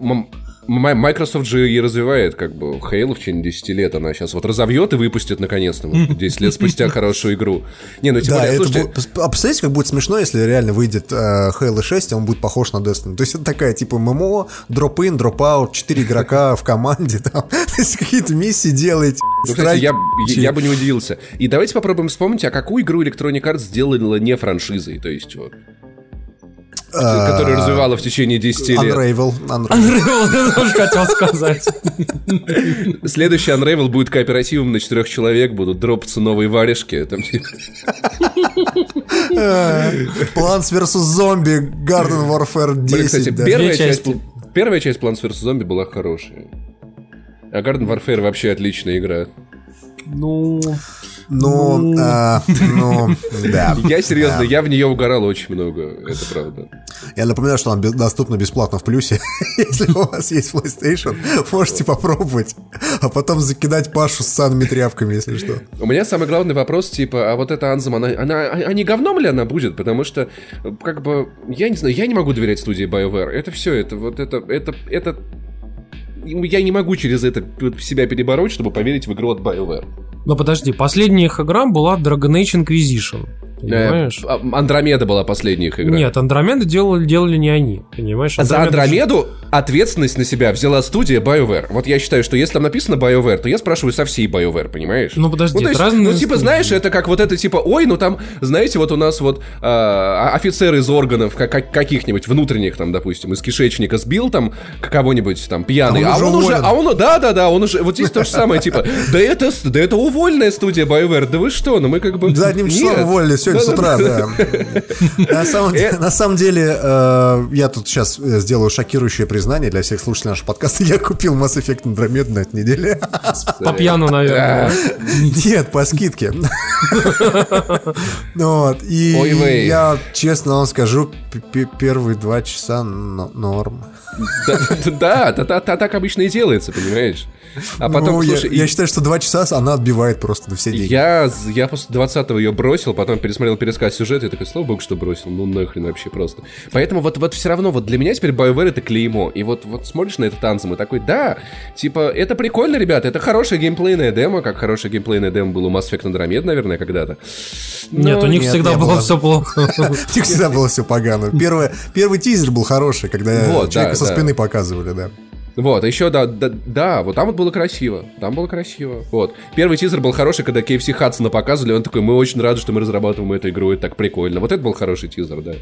Speaker 3: Microsoft же и развивает, как бы, Halo в течение 10 лет. Она сейчас вот разовьет и выпустит, наконец-то, вот, <laughs> 10 лет спустя хорошую игру. Не, ну, тем
Speaker 2: Да,
Speaker 3: более, слушайте,
Speaker 2: будет- а представляете, как будет смешно, если реально выйдет э, Halo 6, и он будет похож на Destiny. То есть это такая типа MMO, drop-in, drop-out, 4 игрока в команде, <laughs> там, какие-то миссии делаете.
Speaker 3: Ну, кстати, я, я, я бы не удивился. И давайте попробуем вспомнить, а какую игру Electronic Arts сделала не франшизой, то есть вот, которую развивала в течение 10 лет.
Speaker 2: Unravel. Unravel.
Speaker 4: Я тоже хотел сказать.
Speaker 3: Следующий Unravel будет кооперативом на четырех человек, будут дропаться новые варежки. Типа,
Speaker 2: Plants vs. Zombie Garden Warfare 10.
Speaker 3: Блин, кстати, первая, часть, первая часть Plants vs. Zombie была хорошая. А Garden Warfare вообще отличная игра.
Speaker 4: Ну,
Speaker 2: Ну, а, ну, <laughs> да.
Speaker 3: Я серьезно, я в нее угорал очень много, это правда.
Speaker 2: Я напоминаю, что она доступна бесплатно в плюсе. <laughs> Если у вас есть PlayStation, можете попробовать, а потом закидать Пашу с санными тряпками, если что.
Speaker 3: У меня самый главный вопрос, типа, а вот эта Анзам, она, она, а не говном ли она будет? Потому что, как бы, я не знаю, я не могу доверять студии BioWare. Это все, это вот это, это, это... Я не могу через это себя перебороть, чтобы поверить в игру от BioWare.
Speaker 4: ну подожди, последняя их игра была Dragon Age Inquisition. Понимаешь?
Speaker 3: Э, а- Андромеда была последняя их игра.
Speaker 4: Нет, Андромеда делали, делали не они, понимаешь?
Speaker 3: За
Speaker 4: Андромеда же-
Speaker 3: Андромеду ответственность на себя взяла студия BioWare. Вот я считаю, что если там написано BioWare, то я спрашиваю со всей BioWare, понимаешь?
Speaker 4: Ну, подожди,
Speaker 3: то есть,
Speaker 4: это разные
Speaker 3: Ну, типа,
Speaker 4: студии.
Speaker 3: знаешь, это как вот это, типа, ой, ну там, знаете, вот у нас вот а, офицер из органов как- как- каких-нибудь внутренних, там, допустим, из кишечника сбил там кого-нибудь там пьяный,
Speaker 2: А он
Speaker 3: а
Speaker 2: уже
Speaker 3: он уже, а он, да-да-да, он уже, вот здесь то же самое, типа, да это, да это увольная студия BioWare, да вы что, ну мы как бы...
Speaker 2: Задним числом уволили сегодня с утра, да. На самом, самом деле, э, я тут сейчас э, сделаю шокирующее признание для всех слушателей нашего подкаста. Я купил Mass Effect Andromeda на этой неделе.
Speaker 4: По пьяну, наверное.
Speaker 2: Нет, по скидке. Вот, и я честно вам скажу, первые два часа но- норм.
Speaker 3: Да, да, так обычно и делается, понимаешь? А потом,
Speaker 2: Ну, я-
Speaker 3: слушай,
Speaker 2: я
Speaker 3: и-
Speaker 2: считаю, что два часа она отбивает просто на все деньги.
Speaker 3: Я, я после 20-го ее бросил, потом пересмотрел пересказ сюжета и такой, слава богу, что бросил, ну нахрен вообще просто. Поэтому вот, вот все равно, вот для меня теперь BioWare это клеймо. И вот, вот смотришь на этот танцем и такой, да, типа, это прикольно, ребята, это хорошее геймплейное демо, как хорошее геймплейное демо было у Mass Effect Andromeda, наверное, когда-то.
Speaker 4: Нет,
Speaker 3: Но-
Speaker 4: у них
Speaker 2: нет,
Speaker 4: всегда было
Speaker 2: было.
Speaker 4: все плохо. <laughs>
Speaker 2: У них всегда было все погано. Первый тизер был хороший, когда человека со спины показывали, да.
Speaker 3: Вот, а еще, да, да, да, вот там вот было красиво. Там было красиво. Вот. Первый тизер был хороший, когда KFC Хадсона показывали, он такой, мы очень рады, что мы разрабатываем эту игру, это так прикольно. Вот это был хороший тизер, да.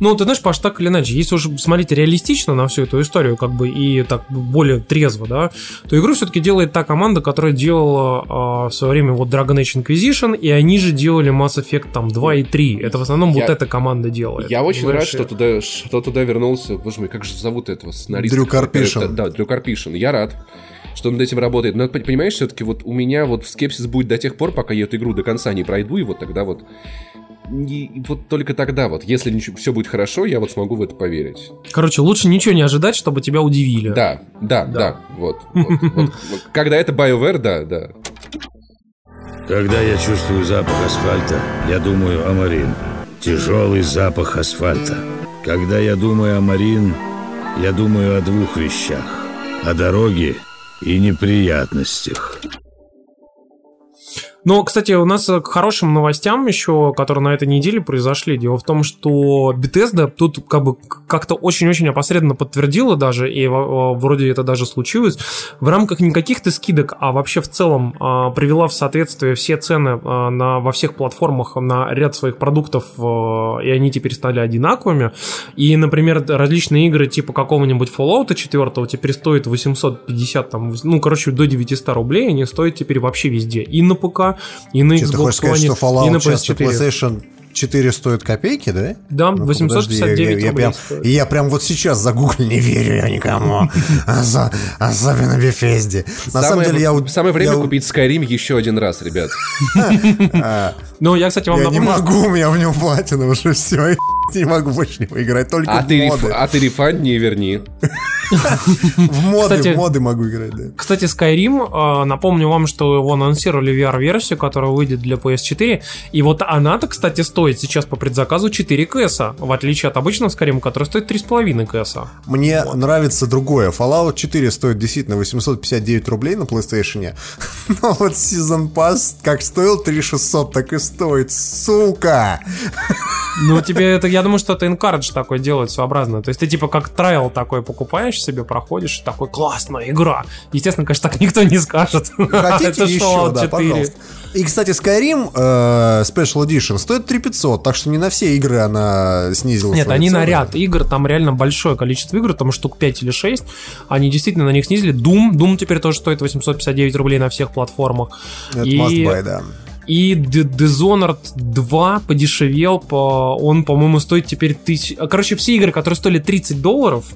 Speaker 4: Ну, ты знаешь, Паш, так или иначе, если уже смотреть реалистично на всю эту историю, как бы, и так более трезво, да, то игру все-таки делает та команда, которая делала а, в свое время вот Dragon Age Inquisition, и они же делали Mass Effect там 2 и 3. Это в основном вот
Speaker 3: Я-
Speaker 4: эта команда делает.
Speaker 3: Я очень рад, что туда, что туда вернулся. Боже мой, как же зовут этого сценариста?
Speaker 2: Дрю Карпишин.
Speaker 3: Да, Дрю Карпишин. Я рад что он над этим работает. Но пон- понимаешь, все-таки вот у меня вот скепсис будет до тех пор, пока я эту игру до конца не пройду, и вот тогда вот... И вот только тогда вот, если все будет хорошо, я вот смогу в это поверить.
Speaker 4: Короче, лучше ничего не ожидать, чтобы тебя удивили.
Speaker 3: Да, да, да, вот. Вот Когда это BioWare, да, да.
Speaker 13: Когда я чувствую запах асфальта, я думаю о Марин. Тяжелый запах асфальта. Когда я думаю о Марин, я думаю о двух вещах. О дороге и неприятностях.
Speaker 4: Но, кстати, у нас э, к хорошим новостям еще, которые на этой неделе произошли. Дело в том, что Bethesda тут как бы как-то очень-очень опосредованно подтвердила даже, и вроде это даже случилось, в рамках не каких-то скидок, а вообще в целом а, привела в соответствие все цены а, на, во всех платформах на ряд своих продуктов, а, и они теперь стали одинаковыми. И, например, различные игры типа какого-нибудь Fallout 4 теперь стоят 850, там, ну, короче, до 900 рублей, они стоят теперь вообще везде. И на ПК, и на
Speaker 2: Что, ты хочешь
Speaker 4: Xbox
Speaker 2: сказать,
Speaker 4: One,
Speaker 2: что
Speaker 4: и на
Speaker 2: Fallout сейчас на
Speaker 4: PS4.
Speaker 2: PlayStation 4 стоит копейки, да?
Speaker 4: Да,
Speaker 2: Ну-ка,
Speaker 4: 869
Speaker 2: подожди, я- я,
Speaker 4: рублей
Speaker 2: прям,
Speaker 4: стоит.
Speaker 2: и я прям вот сейчас загуглил, не верю я никому. <laughs> Осо- Особенно Бефезде. На самом
Speaker 3: Самое-
Speaker 2: деле я...
Speaker 3: Самое время
Speaker 2: я
Speaker 3: купить Skyrim еще один раз, ребят. <laughs>
Speaker 2: А,
Speaker 4: Ну, я, кстати, вам
Speaker 2: Я не могу, у меня в нем платина уже все. <laughs> Не могу больше в него играть, только
Speaker 3: А
Speaker 2: в
Speaker 3: ты, реф-
Speaker 2: моды.
Speaker 3: а ты рефанд не верни. <laughs>
Speaker 2: В моды, в моды могу играть, да.
Speaker 4: Кстати, Skyrim, э, напомню вам, что его анонсировали VR-версию, которая выйдет для PS4. И вот она-то, кстати, стоит сейчас по предзаказу 4 кэса, в отличие от обычного Skyrim, который стоит 3,5 кэса.
Speaker 2: Мне нравится другое. Fallout 4 стоит действительно 859 рублей на PlayStation. <laughs> Но вот Season Pass как стоил 3600, так и стоит. Сука!
Speaker 4: Ну, тебе это, я думаю, что это encourage такой делает своеобразно. То есть ты типа как трайл такой покупаешь себе, проходишь, и такой классная игра. Естественно, конечно, так никто не скажет. <laughs>
Speaker 2: Хотите
Speaker 4: Это
Speaker 2: еще, да,
Speaker 4: 4.
Speaker 2: пожалуйста. И, кстати, Skyrim э, Special Edition стоит 3500, так что не на все игры она снизила
Speaker 4: Нет, они на
Speaker 2: цены.
Speaker 4: ряд игр, там реально большое количество игр, там штук 5 или 6. Они действительно на них снизили. Doom, Doom теперь тоже стоит 859 рублей на всех платформах.
Speaker 2: Это
Speaker 4: И-
Speaker 2: must buy, да.
Speaker 4: И Dishonored 2 подешевел, по... он, по-моему, стоит теперь тысяч... Короче, все игры, которые стоили 30 долларов,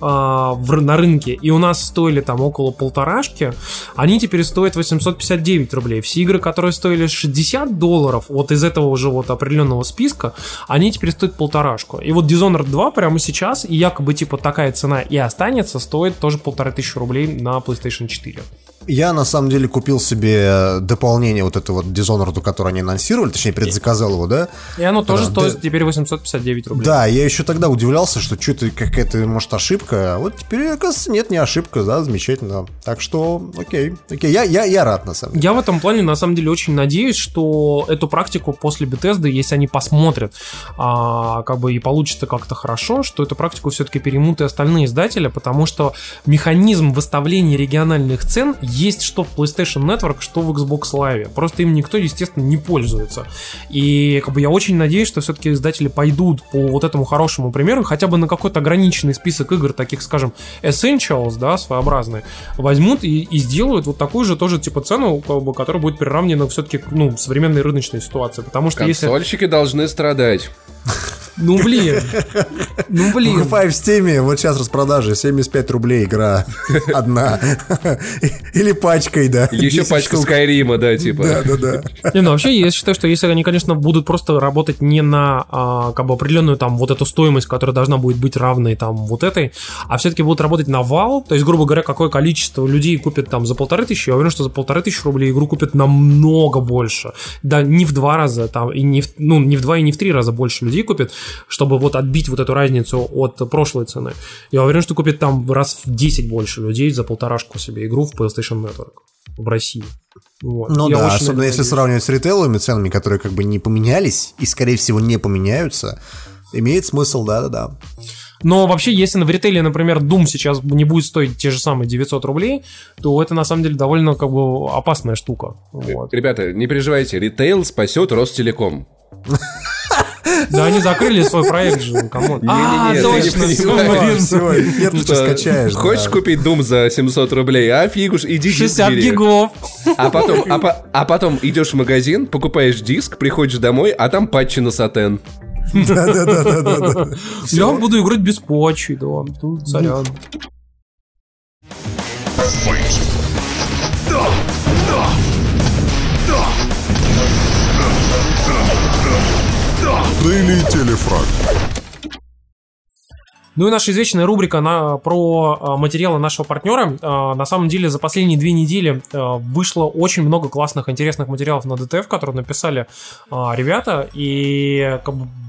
Speaker 4: а, на рынке, и у нас стоили там около полторашки, они теперь стоят 859 рублей. Все игры, которые стоили 60 долларов, вот из этого уже вот определенного списка, они теперь стоят полторашку. И вот Dishonored 2 прямо сейчас, и якобы типа такая цена и останется, стоит тоже полторы тысячи рублей на PlayStation 4.
Speaker 2: Я на самом деле купил себе дополнение вот этого вот Dishonored, который они анонсировали, точнее предзаказал его, да?
Speaker 4: И оно тоже
Speaker 2: Да,
Speaker 4: стоит
Speaker 2: да.
Speaker 4: теперь 859 рублей.
Speaker 2: Да, я еще тогда удивлялся, что что-то какая-то, может, ошибка. А вот теперь, оказывается, нет, не ошибка, да, замечательно. Так что, окей, окей, я, я, я рад, на самом деле.
Speaker 4: Я в этом плане, на самом деле, очень надеюсь, что эту практику после Bethesda, если они посмотрят, а, как бы и получится как-то хорошо, что эту практику все-таки переймут и остальные издатели, потому что механизм выставления региональных цен есть что в PlayStation Network, что в Xbox Live. Просто им никто, естественно, не пользуется. И как бы я очень надеюсь, что все-таки издатели пойдут по вот этому хорошему примеру, хотя бы на какой-то ограниченный список игр, таких, скажем, Essentials, да, своеобразные, возьмут и, и сделают вот такую же тоже типа цену, как бы, которая будет приравнена все-таки к ну, современной рыночной ситуации. Потому что если...
Speaker 3: Консольщики должны страдать. <laughs>
Speaker 4: Ну блин. Ну блин.
Speaker 2: Покупай в Steam, вот сейчас распродажа, 75 рублей игра одна. Или пачкой, да.
Speaker 3: Еще
Speaker 2: 10
Speaker 3: пачка
Speaker 2: штук.
Speaker 3: Скайрима, да, типа.
Speaker 2: Да, да, да.
Speaker 4: Не, ну вообще я считаю, что если они, конечно, будут просто работать не на а, как бы определенную там вот эту стоимость, которая должна будет быть равной там вот этой, а все-таки будут работать на вал, то есть, грубо говоря, какое количество людей купит там за полторы тысячи, я уверен, что за полторы тысячи рублей игру купят намного больше. Да, не в два раза, там, и не в, ну, не в два и не в три раза больше людей купит, чтобы вот отбить вот эту разницу от прошлой цены. Я уверен, что купит там раз в 10 больше людей за полторашку себе игру в PlayStation Network в России. Вот.
Speaker 2: Ну
Speaker 4: Я
Speaker 2: да, особенно если сравнивать с ритейловыми ценами, которые как бы не поменялись и, скорее всего, не поменяются, имеет смысл, да-да-да.
Speaker 4: Но вообще, если в ритейле, например, Doom сейчас не будет стоить те же самые 900 рублей, то это на самом деле довольно как бы опасная штука. Вот.
Speaker 3: Ребята, не переживайте, ритейл спасет Ростелеком. <laughs>
Speaker 4: Да, они закрыли свой проект же, come on.
Speaker 3: А, ты
Speaker 4: точно, блин.
Speaker 3: Что,
Speaker 2: скачаешь.
Speaker 3: Хочешь
Speaker 2: да.
Speaker 3: купить Doom за 700 рублей? А фигуш, иди диск
Speaker 4: 60
Speaker 3: бери.
Speaker 4: гигов.
Speaker 3: А потом, а, а потом идешь в магазин, покупаешь диск, приходишь домой, а там патчи на сатен.
Speaker 2: Да-да-да-да-да.
Speaker 4: Я буду играть без патчей, да. Тут сорян.
Speaker 1: Daily Телефраг.
Speaker 4: Ну и наша извечная рубрика на, про а, материалы нашего партнера. А, на самом деле за последние две недели а, вышло очень много классных, интересных материалов на ДТФ, которые написали ребята. И,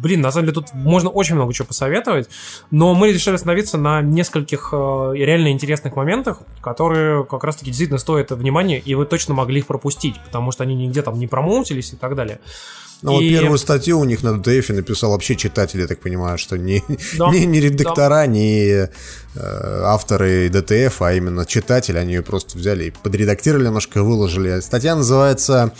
Speaker 4: блин, на самом деле тут можно очень много чего посоветовать. Но мы решили остановиться на нескольких реально интересных моментах, которые как раз-таки действительно стоят внимания, и вы точно могли их пропустить, потому что они нигде там не промоутились и так далее.
Speaker 2: Ну, вот
Speaker 4: И-
Speaker 2: первую статью у них на DTF написал вообще читатель, я так понимаю, что не,
Speaker 4: Да,
Speaker 2: не, не редактора, не э, авторы DTF, а именно читатели. Они ее просто взяли и подредактировали немножко, выложили. Статья называется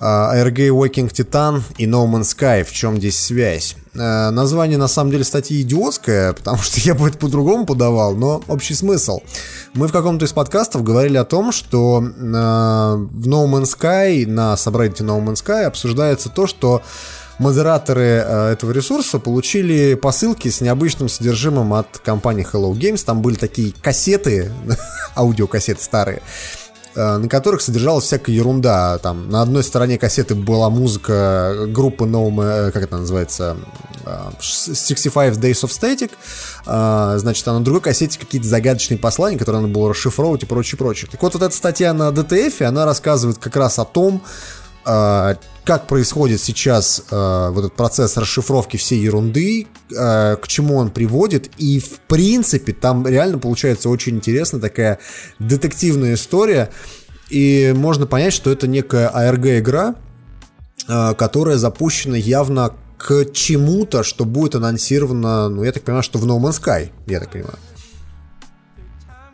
Speaker 2: ARG Waking Titan и No Man's Sky. В чем здесь связь? Э, Название на самом деле статьи идиотское, <laughs> потому что я бы это по-другому подавал, но общий смысл. Мы в каком-то из подкастов говорили о том, что э, в No Man's Sky, на сабреддите No Man's Sky обсуждается то, что модераторы э, этого ресурса получили посылки с необычным содержимым от компании Hello Games. Там были такие кассеты, <laughs> аудиокассеты старые. Э, на которых содержалась всякая ерунда. Там на одной стороне кассеты была музыка группы No, э, как это называется, э, 65 Days of Static, э, значит, а на другой кассете какие-то загадочные послания, которые надо было расшифровывать и прочее, прочее. Так вот, вот эта статья на DTF, она рассказывает как раз о том, э, как происходит сейчас э, вот этот процесс расшифровки всей ерунды, э, к чему он приводит, и в принципе там реально получается очень интересная такая детективная история, и можно понять, что это некая ARG-игра, э, которая запущена явно к чему-то, что будет анонсировано, ну, я так понимаю, что в No Man's Sky, я так понимаю.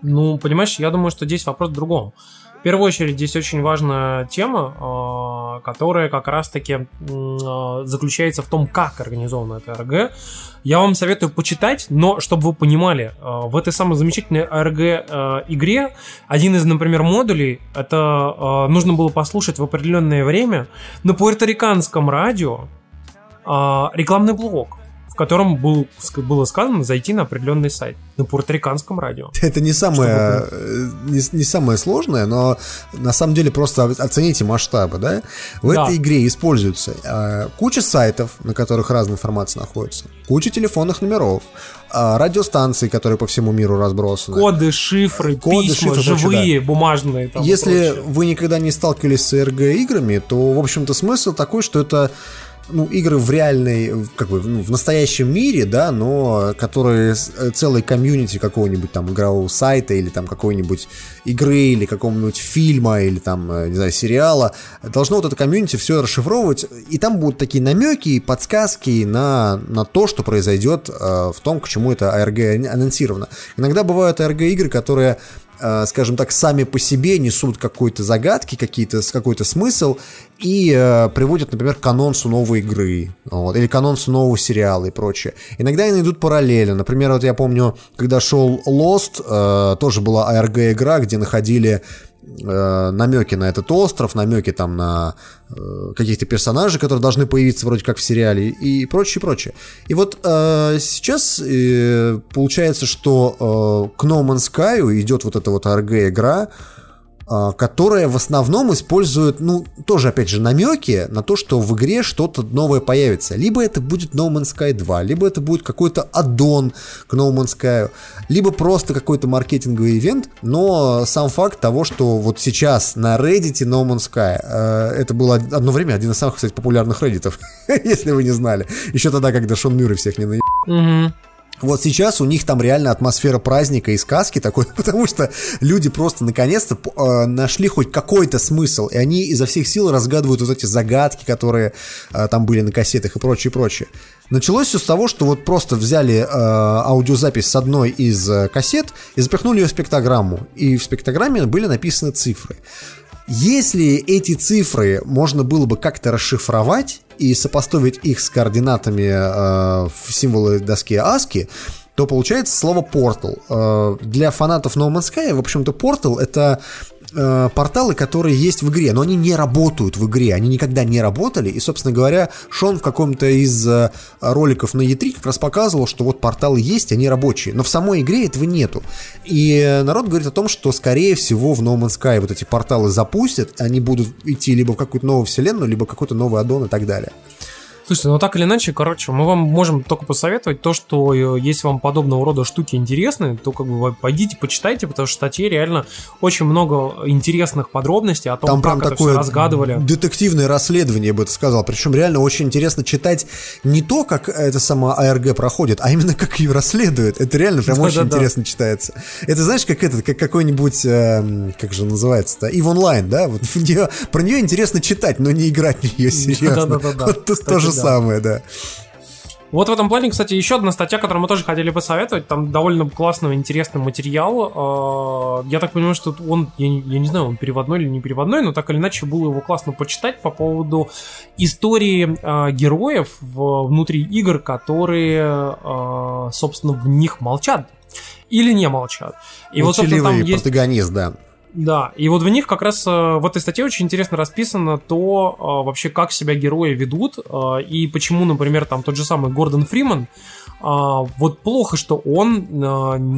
Speaker 4: Ну, понимаешь, я думаю, что здесь вопрос в другом. В первую очередь, здесь очень важная тема, э, которая как раз-таки э, заключается в том, как организована эта РГ. Я вам советую почитать, но чтобы вы понимали, э, в этой самой замечательной РГ игре один из, например, модулей, это нужно было послушать в определенное время на пуэрториканском радио рекламный блок, в котором был, было сказано зайти на определенный сайт на пуэрториканском радио. <laughs>
Speaker 2: Это не самое, э, не, не самое сложное, но на самом деле просто оцените масштабы, да? В
Speaker 4: Да.
Speaker 2: этой игре используется э, куча сайтов, на которых разная информация находится, куча телефонных номеров, э, радиостанций, которые по всему миру разбросаны.
Speaker 4: Коды, шифры,
Speaker 2: Коды,
Speaker 4: письма,
Speaker 2: шифры,
Speaker 4: живые,
Speaker 2: да.
Speaker 4: бумажные. Там,
Speaker 2: Если вы никогда не сталкивались с РГ-играми, то, в общем-то, смысл такой, что это ну, игры в реальной, как бы, ну, в настоящем мире, да, но которые э, целой комьюнити какого-нибудь там игрового сайта или там какой-нибудь игры или какого-нибудь фильма или там, э, не знаю, сериала, должно вот это комьюнити все расшифровывать, и там будут такие намеки и подсказки на, на то, что произойдет э, в том, к чему это ARG анонсировано. Иногда бывают ARG-игры, которые скажем так, сами по себе несут какой-то загадки, какие-то, какой-то смысл и э, приводят, например, к анонсу новой игры вот, или к анонсу нового сериала и прочее. Иногда они идут параллельно. Например, вот я помню, когда шел Lost, э, тоже была ARG-игра, где находили э, намеки на этот остров, намеки там на э, каких-то персонажей, которые должны появиться вроде как в сериале и прочее, прочее. И вот э, сейчас э, получается, что э, к No Man's Sky идет вот эта вот RG-игра, э, которая в основном использует, ну, тоже, опять же, намеки на то, что в игре что-то новое появится. Либо это будет No Man's Sky 2, либо это будет какой-то аддон к No Man's Sky, либо просто какой-то маркетинговый ивент, но сам факт того, что вот сейчас на Reddit No Man's Sky, э, это было од- одно время один из самых, кстати, популярных реддитов, <laughs> если вы не знали. Еще тогда, когда Шон Мюррей всех не наебал. Вот сейчас у них там реально атмосфера праздника и сказки такой, <laughs> потому что люди просто наконец-то э, нашли хоть какой-то смысл, и они изо всех сил разгадывают вот эти загадки, которые э, там были на кассетах и прочее, прочее. Началось все с того, что вот просто взяли э, аудиозапись с одной из э, кассет и запихнули ее в спектрограмму, и в спектрограмме были написаны цифры. Если эти цифры можно было бы как-то расшифровать и сопоставить их с координатами э, в символы доски ASCII, то получается слово портал. Э, для фанатов No Man's Sky, в общем-то, портал это э, порталы, которые есть в игре, но они не работают в игре, они никогда не работали, и, собственно говоря, Шон в каком-то из э, роликов на E3 как раз показывал, что вот порталы есть, они рабочие, но в самой игре этого нету. И народ говорит о том, что, скорее всего, в No Man's Sky вот эти порталы запустят, они будут идти либо в какую-то новую вселенную, либо в какой-то новый аддон и так далее.
Speaker 4: Слушайте, ну так или иначе, короче, мы вам можем только посоветовать то, что э, если вам подобного рода штуки интересны, то как бы пойдите, почитайте, потому что в статье реально очень много интересных подробностей о том,
Speaker 2: Там
Speaker 4: как
Speaker 2: прям
Speaker 4: это
Speaker 2: такое
Speaker 4: все разгадывали.
Speaker 2: детективное расследование, я бы это сказал. Причем реально очень интересно читать не то, как эта сама АРГ проходит, а именно как ее расследуют. Это реально прям очень
Speaker 4: Да-да-да.
Speaker 2: интересно читается. Это знаешь, как этот, как какой-нибудь, эм, как же называется-то, EVE Online, да? Вот в неё- про нее интересно читать, но не играть в нее серьезно.
Speaker 4: Да-да-да-да.
Speaker 2: Вот тут то же
Speaker 4: да.
Speaker 2: Самое, да.
Speaker 4: Вот в этом плане, кстати, еще одна статья, которую мы тоже хотели посоветовать. Там довольно классный, интересный материал. Э, Я так понимаю, что он, я, не- я не знаю, он переводной или не переводной, но так или иначе было его классно почитать по поводу истории э, героев внутри игр, которые, э, собственно, в них молчат. Или не молчат. И вот, собственно, там
Speaker 2: Молчаливый
Speaker 4: есть...
Speaker 2: протагонист, да.
Speaker 4: Да, и вот в них как раз э, в этой статье очень интересно расписано то, э, вообще как себя герои ведут, э, и почему, например, там тот же самый Гордон Фриман, вот плохо, что он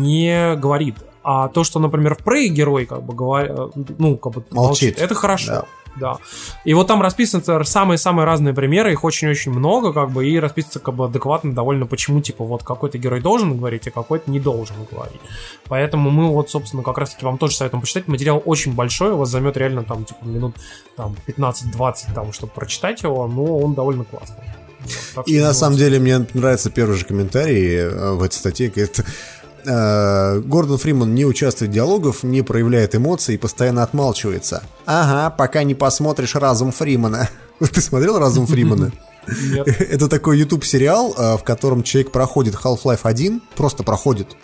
Speaker 4: не говорит. А то, что, например, в Prey герой, как бы, говоря, ну, как бы
Speaker 2: Молчит.
Speaker 4: это хорошо.
Speaker 2: Да.
Speaker 4: Да. И вот там расписаны самые-самые разные примеры, их очень-очень много, как бы, и расписывается как бы адекватно довольно, почему, типа, вот какой-то герой должен говорить, а какой-то не должен говорить. Поэтому мы вот, собственно, как раз-таки вам тоже советуем почитать. Материал очень большой, у вас займет реально там, типа, минут там 15-20, там, чтобы прочитать его, но он довольно классный. Вот,
Speaker 2: И на самом деле мне нравится первый же комментарий э, в этой статье. говорит, э, Гордон Фриман не участвует в диалогах, не проявляет эмоций и постоянно отмалчивается. Ага, пока не посмотришь «Разум Фримана». <laughs> Ты смотрел «Разум Фримана»? <laughs>
Speaker 4: Нет. <laughs>
Speaker 2: Это такой YouTube сериал, э, в котором человек проходит Half-Life 1, просто проходит.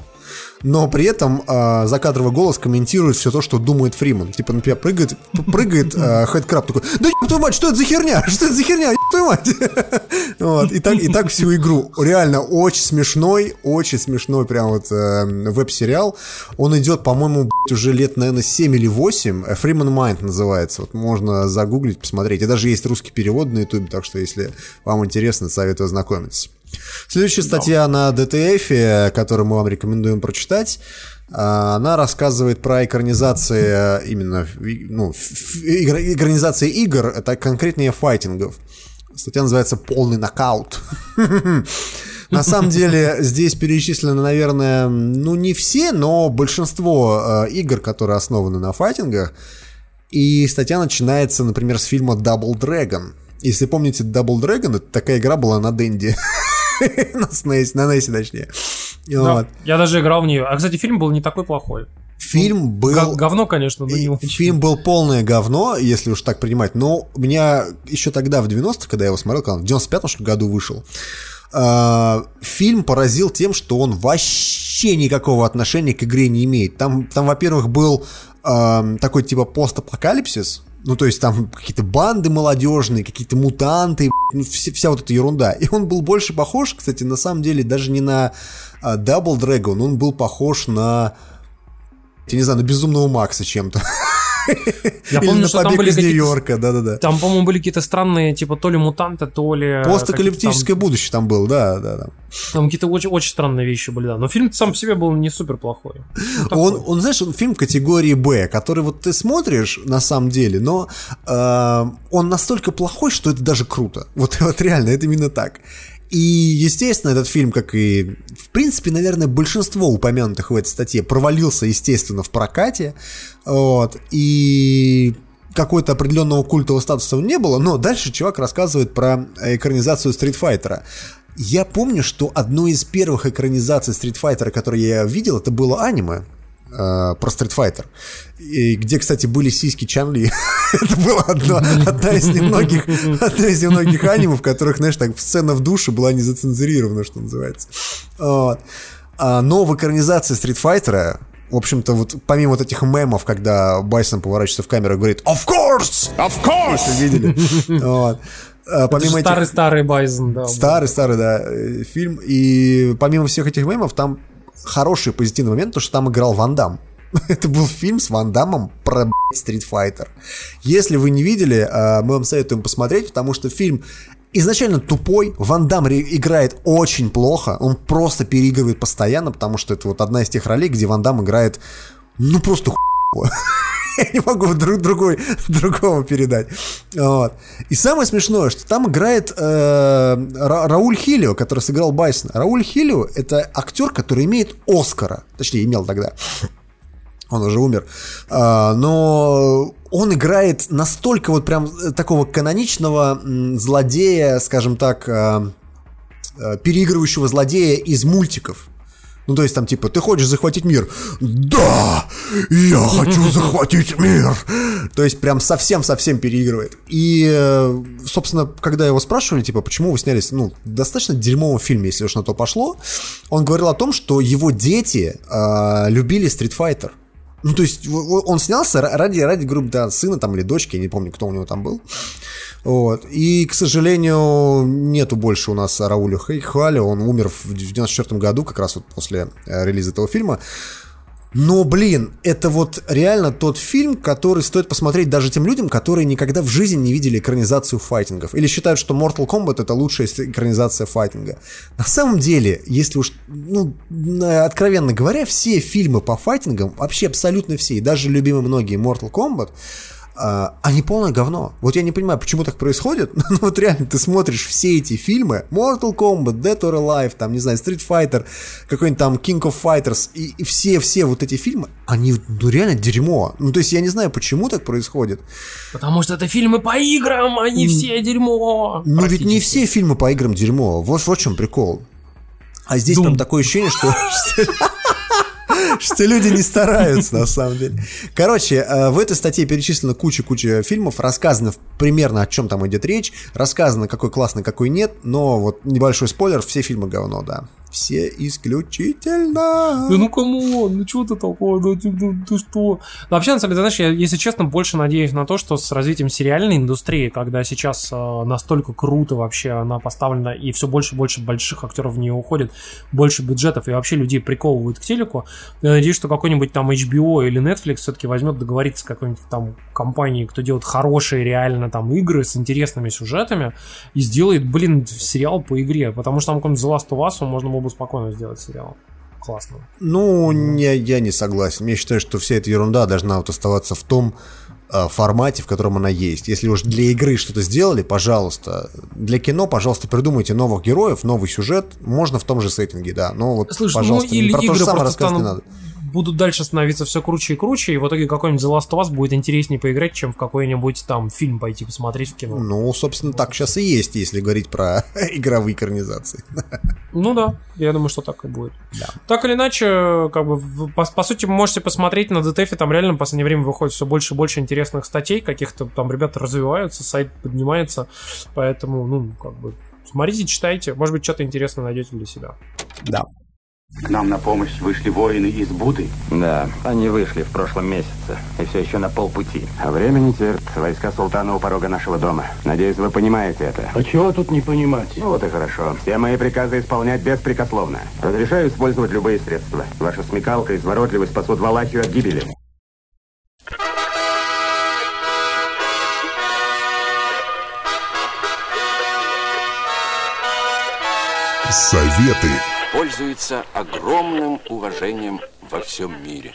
Speaker 2: Но при этом э, закадровый голос комментирует все то, что думает Фриман. Типа, например, прыгает, прыгает э, Хэдкраб такой, да еб твою мать, что это за херня? <laughs> Что это за херня? Еб твою мать. <laughs> вот, и, так, и так всю игру. Реально очень смешной, очень смешной прям вот э, веб-сериал. Он идет, по-моему, уже лет, наверное, 7 или 8. Э, Freeman Mind называется. Вот можно загуглить, посмотреть. И даже есть русский перевод на YouTube, так что если вам интересно, советую ознакомиться. Следующая статья на DTF, которую мы вам рекомендуем прочитать, а, она рассказывает про экранизации э, именно ну, экранизации игр, это конкретнее файтингов. Статья называется «Полный нокаут». <laughs> На самом деле здесь перечислены, наверное, ну не все, но большинство э, игр, которые основаны на файтингах. И статья начинается, например, с фильма Double Dragon. Если помните, Double Dragon, это такая игра была на Денде. <laughs> <laughs> на SNES, на NES точнее.
Speaker 4: Да,
Speaker 2: Вот.
Speaker 4: Я даже играл в нее. А, кстати, фильм был не такой плохой.
Speaker 2: Фильм был...
Speaker 4: Г- говно, конечно, но не.
Speaker 2: Фильм был полное говно, если уж так принимать. Но у меня еще тогда, в 90-х, когда я его смотрел, когда он в 95-м что ли, году вышел, а, фильм поразил тем, что он вообще никакого отношения к игре не имеет. Там, там во-первых, был а, такой типа постапокалипсис, ну, то есть там какие-то банды молодежные, какие-то мутанты, ну, вся, вся вот эта ерунда. И он был больше похож, кстати, на самом деле, даже не на а, Double Dragon, он был похож на, я не знаю, на Безумного Макса чем-то. <laughs>
Speaker 4: Я
Speaker 2: Или
Speaker 4: помню,
Speaker 2: на
Speaker 4: что там были
Speaker 2: из Нью-Йорка, да-да-да.
Speaker 4: Там, по-моему, были какие-то странные, типа, то ли мутанты, то ли... э,
Speaker 2: Постапокалиптическое будущее там было, да, да, да.
Speaker 4: Там какие-то очень, очень странные вещи были, да. Но фильм сам по себе был не супер плохой.
Speaker 2: Он, он, знаешь, он фильм категории Б, который вот ты смотришь на самом деле, но э, он настолько плохой, что это даже круто. Вот, <laughs> вот реально, это именно так. И, естественно, этот фильм, как и, в принципе, наверное, большинство упомянутых в этой статье, провалился, естественно, в прокате. Вот. И какой-то определенного культового статуса не было, но дальше чувак рассказывает про экранизацию Стритфайтера. Я помню, что одной из первых экранизаций Стритфайтера, которые я видел, это было аниме э, про Street Fighter. И где, кстати, были сиськи Чан-Ли. <laughs> Это была одна, одна из немногих, <laughs> одна из немногих аниме, в которых, знаешь, так сцена в душе была не зацензурирована, что называется. Вот. А, но в экранизации Street Fighter в общем-то, вот помимо вот этих мемов, когда Байсон поворачивается в камеру и говорит «Of course! Of course!» Если видели. <laughs> Вот. А, Помимо этих-
Speaker 4: Старый-старый Байзен, да.
Speaker 2: Старый, старый, да, э, фильм. И помимо всех этих мемов, там хороший позитивный момент, то что там играл Ван Дам. <laughs> Это был фильм с Ван Дамом про Стрит Файтер. Если вы не видели, э, мы вам советуем посмотреть, потому что фильм изначально тупой, Ван Дам играет очень плохо, он просто переигрывает постоянно, потому что это вот одна из тех ролей, где Ван Дам играет, ну просто <laughs> Я не могу друг, другой, <laughs> другого передать. Вот. И самое смешное, что там играет э, Ра- Рауль Хилио, который сыграл Байсона. Рауль Хилио — это актер, который имеет Оскара. Точнее, имел тогда. Он уже умер. А, но он играет настолько вот прям э, такого каноничного злодея, скажем так, а, э, переигрывающего злодея из мультиков. Ну, то есть там типа, ты хочешь захватить мир? Да, я хочу <laughs> захватить мир. То есть прям совсем-совсем переигрывает. И, э, собственно, когда его спрашивали, типа, почему вы снялись, ну, достаточно дерьмовом фильме, если уж на то пошло, он говорил о том, что его дети э, любили Street Fighter. Ну, то есть он снялся ра- ради, ради грубо, да, сына там или дочки, я не помню, кто у него там был. Вот. И, к сожалению, нету больше у нас Рауля Хей- Хуаля. Он умер в 94 году, как раз вот после э, релиза этого фильма. Но, блин, это вот реально тот фильм, который стоит посмотреть даже тем людям, которые никогда в жизни не видели экранизацию файтингов. Или считают, что Mortal Kombat это лучшая экранизация файтинга. На самом деле, если уж, ну, откровенно говоря, все фильмы по файтингам, вообще абсолютно все, и даже любимые многие Mortal Kombat, а, они полное говно. Вот я не понимаю, почему так происходит. <laughs> Ну вот реально, ты смотришь все эти фильмы, Mortal Kombat, Dead or Alive, там, не знаю, Street Fighter, какой-нибудь там King of Fighters, и, все-все вот эти фильмы, они, ну, реально дерьмо. Ну, то есть я не знаю, почему так происходит.
Speaker 4: Потому что это фильмы по играм, они все дерьмо.
Speaker 2: Ну, ведь не все фильмы по играм дерьмо. Вот, вот в чем прикол. А здесь прям такое ощущение, что... <laughs> <laughs> Что люди не стараются, на самом деле. Короче, э, в этой статье перечислена куча-куча фильмов, рассказано примерно о чем там идет речь, рассказано, какой классный, какой нет, но вот небольшой спойлер, все фильмы говно, да. Все исключительно.
Speaker 4: Да ну кому, ну что ты такое, ну ты, ну, ты что? Ну, вообще, на самом деле, знаешь, я, если честно, больше надеюсь на то, что с развитием сериальной индустрии, когда сейчас э, настолько круто вообще она поставлена, и все больше и больше больших актеров в нее уходит, больше бюджетов, и вообще людей приковывают к телеку, я надеюсь, что какой-нибудь там HBO или Netflix все-таки возьмет договориться с какой-нибудь там компанией, кто делает хорошие реально там игры с интересными сюжетами, и сделает, блин, сериал по игре, потому что там какой-нибудь The Last of Us можно было бы спокойно сделать сериал. Классно.
Speaker 2: Ну, не, я не согласен. Я считаю, что вся эта ерунда должна вот оставаться в том э, формате, в котором она есть. Если уж для игры что-то сделали, пожалуйста. Для кино, пожалуйста, придумайте новых героев, новый сюжет. Можно в том же сеттинге, да. Но вот,
Speaker 4: Слушай,
Speaker 2: пожалуйста,
Speaker 4: ну или
Speaker 2: про то же самое рассказывать не
Speaker 4: станут-
Speaker 2: надо.
Speaker 4: Будут дальше становиться все круче и круче, и в итоге какой-нибудь The Last of Us будет интереснее поиграть, чем в какой-нибудь там фильм пойти посмотреть в кино.
Speaker 2: Ну, собственно, так сейчас и есть, если говорить про <laughs> игровые экранизации. <laughs>
Speaker 4: Ну да, я думаю, что так и будет. Так или иначе, как бы, по, по сути, вы можете посмотреть на DTF, там реально в последнее время выходит все больше и больше интересных статей, каких-то там ребята развиваются, сайт поднимается, поэтому, ну, как бы, смотрите, читайте, может быть, что-то интересное найдете для себя.
Speaker 2: Да.
Speaker 14: К нам на помощь вышли воины из Буды.
Speaker 15: Да, они вышли в прошлом месяце и все еще на полпути. А время не терпит. Войска султана у порога нашего дома. Надеюсь, вы понимаете это.
Speaker 14: А чего тут не понимать?
Speaker 15: Ну вот и хорошо. Все мои приказы исполнять беспрекословно. Разрешаю использовать любые средства. Ваша смекалка и изворотливость спасут Валахию от гибели.
Speaker 1: Советы.
Speaker 16: Пользуется огромным уважением во всем мире.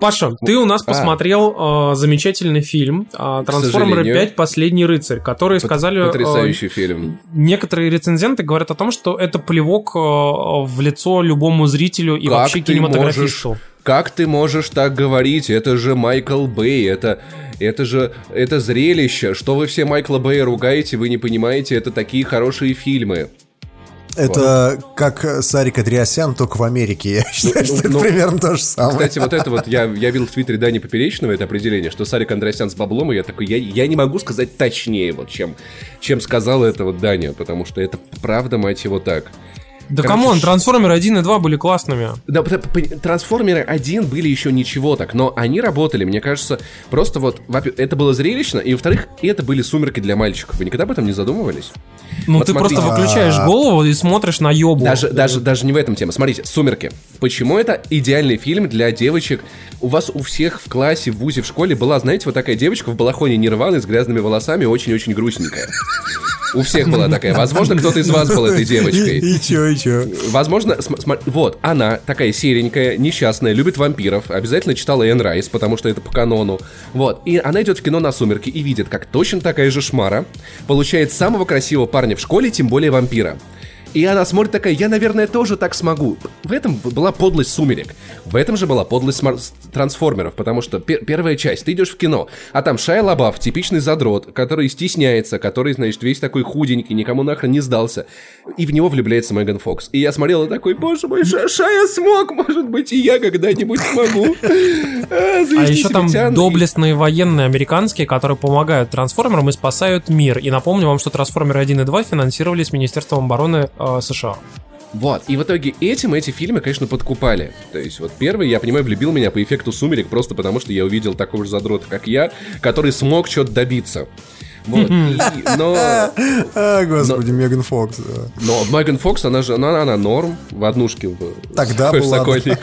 Speaker 4: Паша, ты у нас
Speaker 16: А.
Speaker 4: посмотрел э, замечательный фильм э, «Трансформеры
Speaker 3: сожалению.
Speaker 4: 5. Последний рыцарь», который сказали... э,
Speaker 3: Потрясающий фильм.
Speaker 4: Некоторые рецензенты говорят о том, что это плевок э, в лицо любому зрителю и вообще
Speaker 3: ты
Speaker 4: кинематографисту.
Speaker 3: можешь- как ты можешь так говорить? Это же Майкл Бэй, это, это же, это зрелище. Что вы все Майкла Бэя ругаете, вы не понимаете, это такие хорошие фильмы.
Speaker 2: Это как Сарик Андреасян, только в Америке. Я считаю, что это
Speaker 3: ну,
Speaker 2: примерно то же самое.
Speaker 3: Кстати, вот это вот, я, я видел в твиттере Дани Поперечного это определение, что Сарик Андреасян с баблом, и я такой, я, я не могу сказать точнее, вот, чем, чем сказал это вот Даня, потому что это правда, мать его, так.
Speaker 4: Да
Speaker 3: Короче,
Speaker 4: come
Speaker 3: on,
Speaker 4: Трансформеры 1 и 2 были классными.
Speaker 3: Да, Трансформеры 1 были еще ничего так, но они работали, мне кажется, просто вот, во- это было зрелищно, и во-вторых, это были сумерки для мальчиков. Вы никогда об этом не задумывались?
Speaker 4: Ну,
Speaker 3: Вот
Speaker 4: ты
Speaker 3: смотрите.
Speaker 4: просто выключаешь
Speaker 3: А,
Speaker 4: голову и смотришь на ёбу.
Speaker 3: Даже, даже, даже не в этом тема. Смотрите, «Сумерки». Почему это идеальный фильм для девочек? У вас у всех в классе, в ВУЗе, в школе была, знаете, вот такая девочка в балахоне Нирваны с грязными волосами, очень-очень грустненькая. У всех была такая. Возможно, кто-то из вас был этой девочкой.
Speaker 2: И, и чё, и чё?
Speaker 3: Возможно, см- см- вот, она такая серенькая, несчастная, любит вампиров, обязательно читала Энн Райс, потому что это по канону. Вот, и она идет в кино на «Сумерки» и видит, как точно такая же шмара получает самого красивого парня в школе, тем более вампира. И она смотрит такая, я, наверное, тоже так смогу. В этом была подлость «Сумерек». В этом же была подлость «Трансформеров», потому что пер- первая часть, ты идешь в кино, а там Шайа Лабаф, типичный задрот, который стесняется, который, значит, весь такой худенький, никому нахрен не сдался. И в него влюбляется Меган Фокс. И я смотрел и такой, боже мой, Ша- Шая смог, может быть, и я когда-нибудь смогу. <laughs> А,
Speaker 4: еще там доблестные военные американские, которые помогают трансформерам и спасают мир. И напомню вам, что трансформеры 1 и 2 финансировались Министерством обороны э, США.
Speaker 3: Вот, и в итоге этим эти фильмы, конечно, подкупали. То есть вот первый, я понимаю, влюбил меня по эффекту «Сумерек», просто потому что я увидел такого же задрота, как я, который смог что-то добиться. Вот, и- но... <laughs>
Speaker 2: А, господи, Меган Фокс. да.
Speaker 3: Но Меган Фокс, она же, она, она норм в однушке. в-
Speaker 2: Тогда
Speaker 3: Соколь-
Speaker 2: была.
Speaker 3: Сокольник.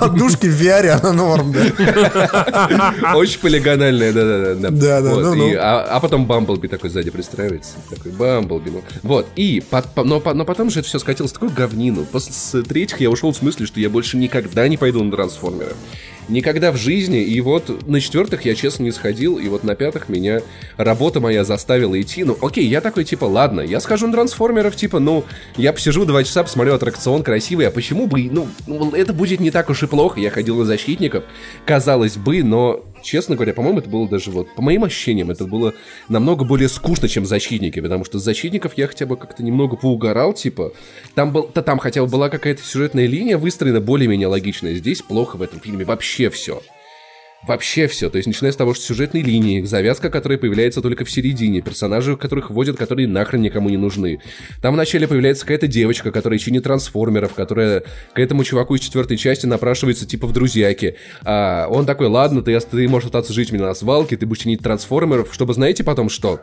Speaker 2: Однушки <laughs> в VR, она норм, да. <laughs>
Speaker 3: Очень полигональная, да-да-да.
Speaker 2: Да, да,
Speaker 3: Вот,
Speaker 2: ну,
Speaker 3: и-
Speaker 2: ну.
Speaker 3: А, а потом Бамблби такой сзади пристраивается. Такой Бамблби. ну. Вот, и но, но потом же это все скатилось в такую говнину. После с третьих я ушел в смысле, что я больше никогда не пойду на трансформера. Никогда в жизни. И вот на четвертых я, честно, не сходил. И вот на пятых меня работа моя заставила идти. Ну, окей, я такой, типа, ладно, я схожу на трансформеров, типа, ну, я посижу два часа, посмотрю аттракцион красивый, а почему бы, ну, ну, это будет не так уж и плохо. Я ходил на защитников, казалось бы, но, честно говоря, по-моему, это было даже вот, по моим ощущениям, это было намного более скучно, чем защитники, потому что защитников я хотя бы как-то немного поугорал, типа, там, был, да, там хотя бы была какая-то сюжетная линия выстроена более-менее логичная. Здесь плохо в этом фильме вообще все. Вообще все. То есть, начиная с того, что сюжетной линии, завязка, которая появляется только в середине, персонажи, которых вводят, которые нахрен никому не нужны. Там вначале появляется какая-то девочка, которая чинит трансформеров, которая к этому чуваку из четвертой части напрашивается типа в друзьяки. А он такой, ладно, ты, ты можешь остаться жить у меня на свалке, ты будешь чинить трансформеров, чтобы знаете потом что?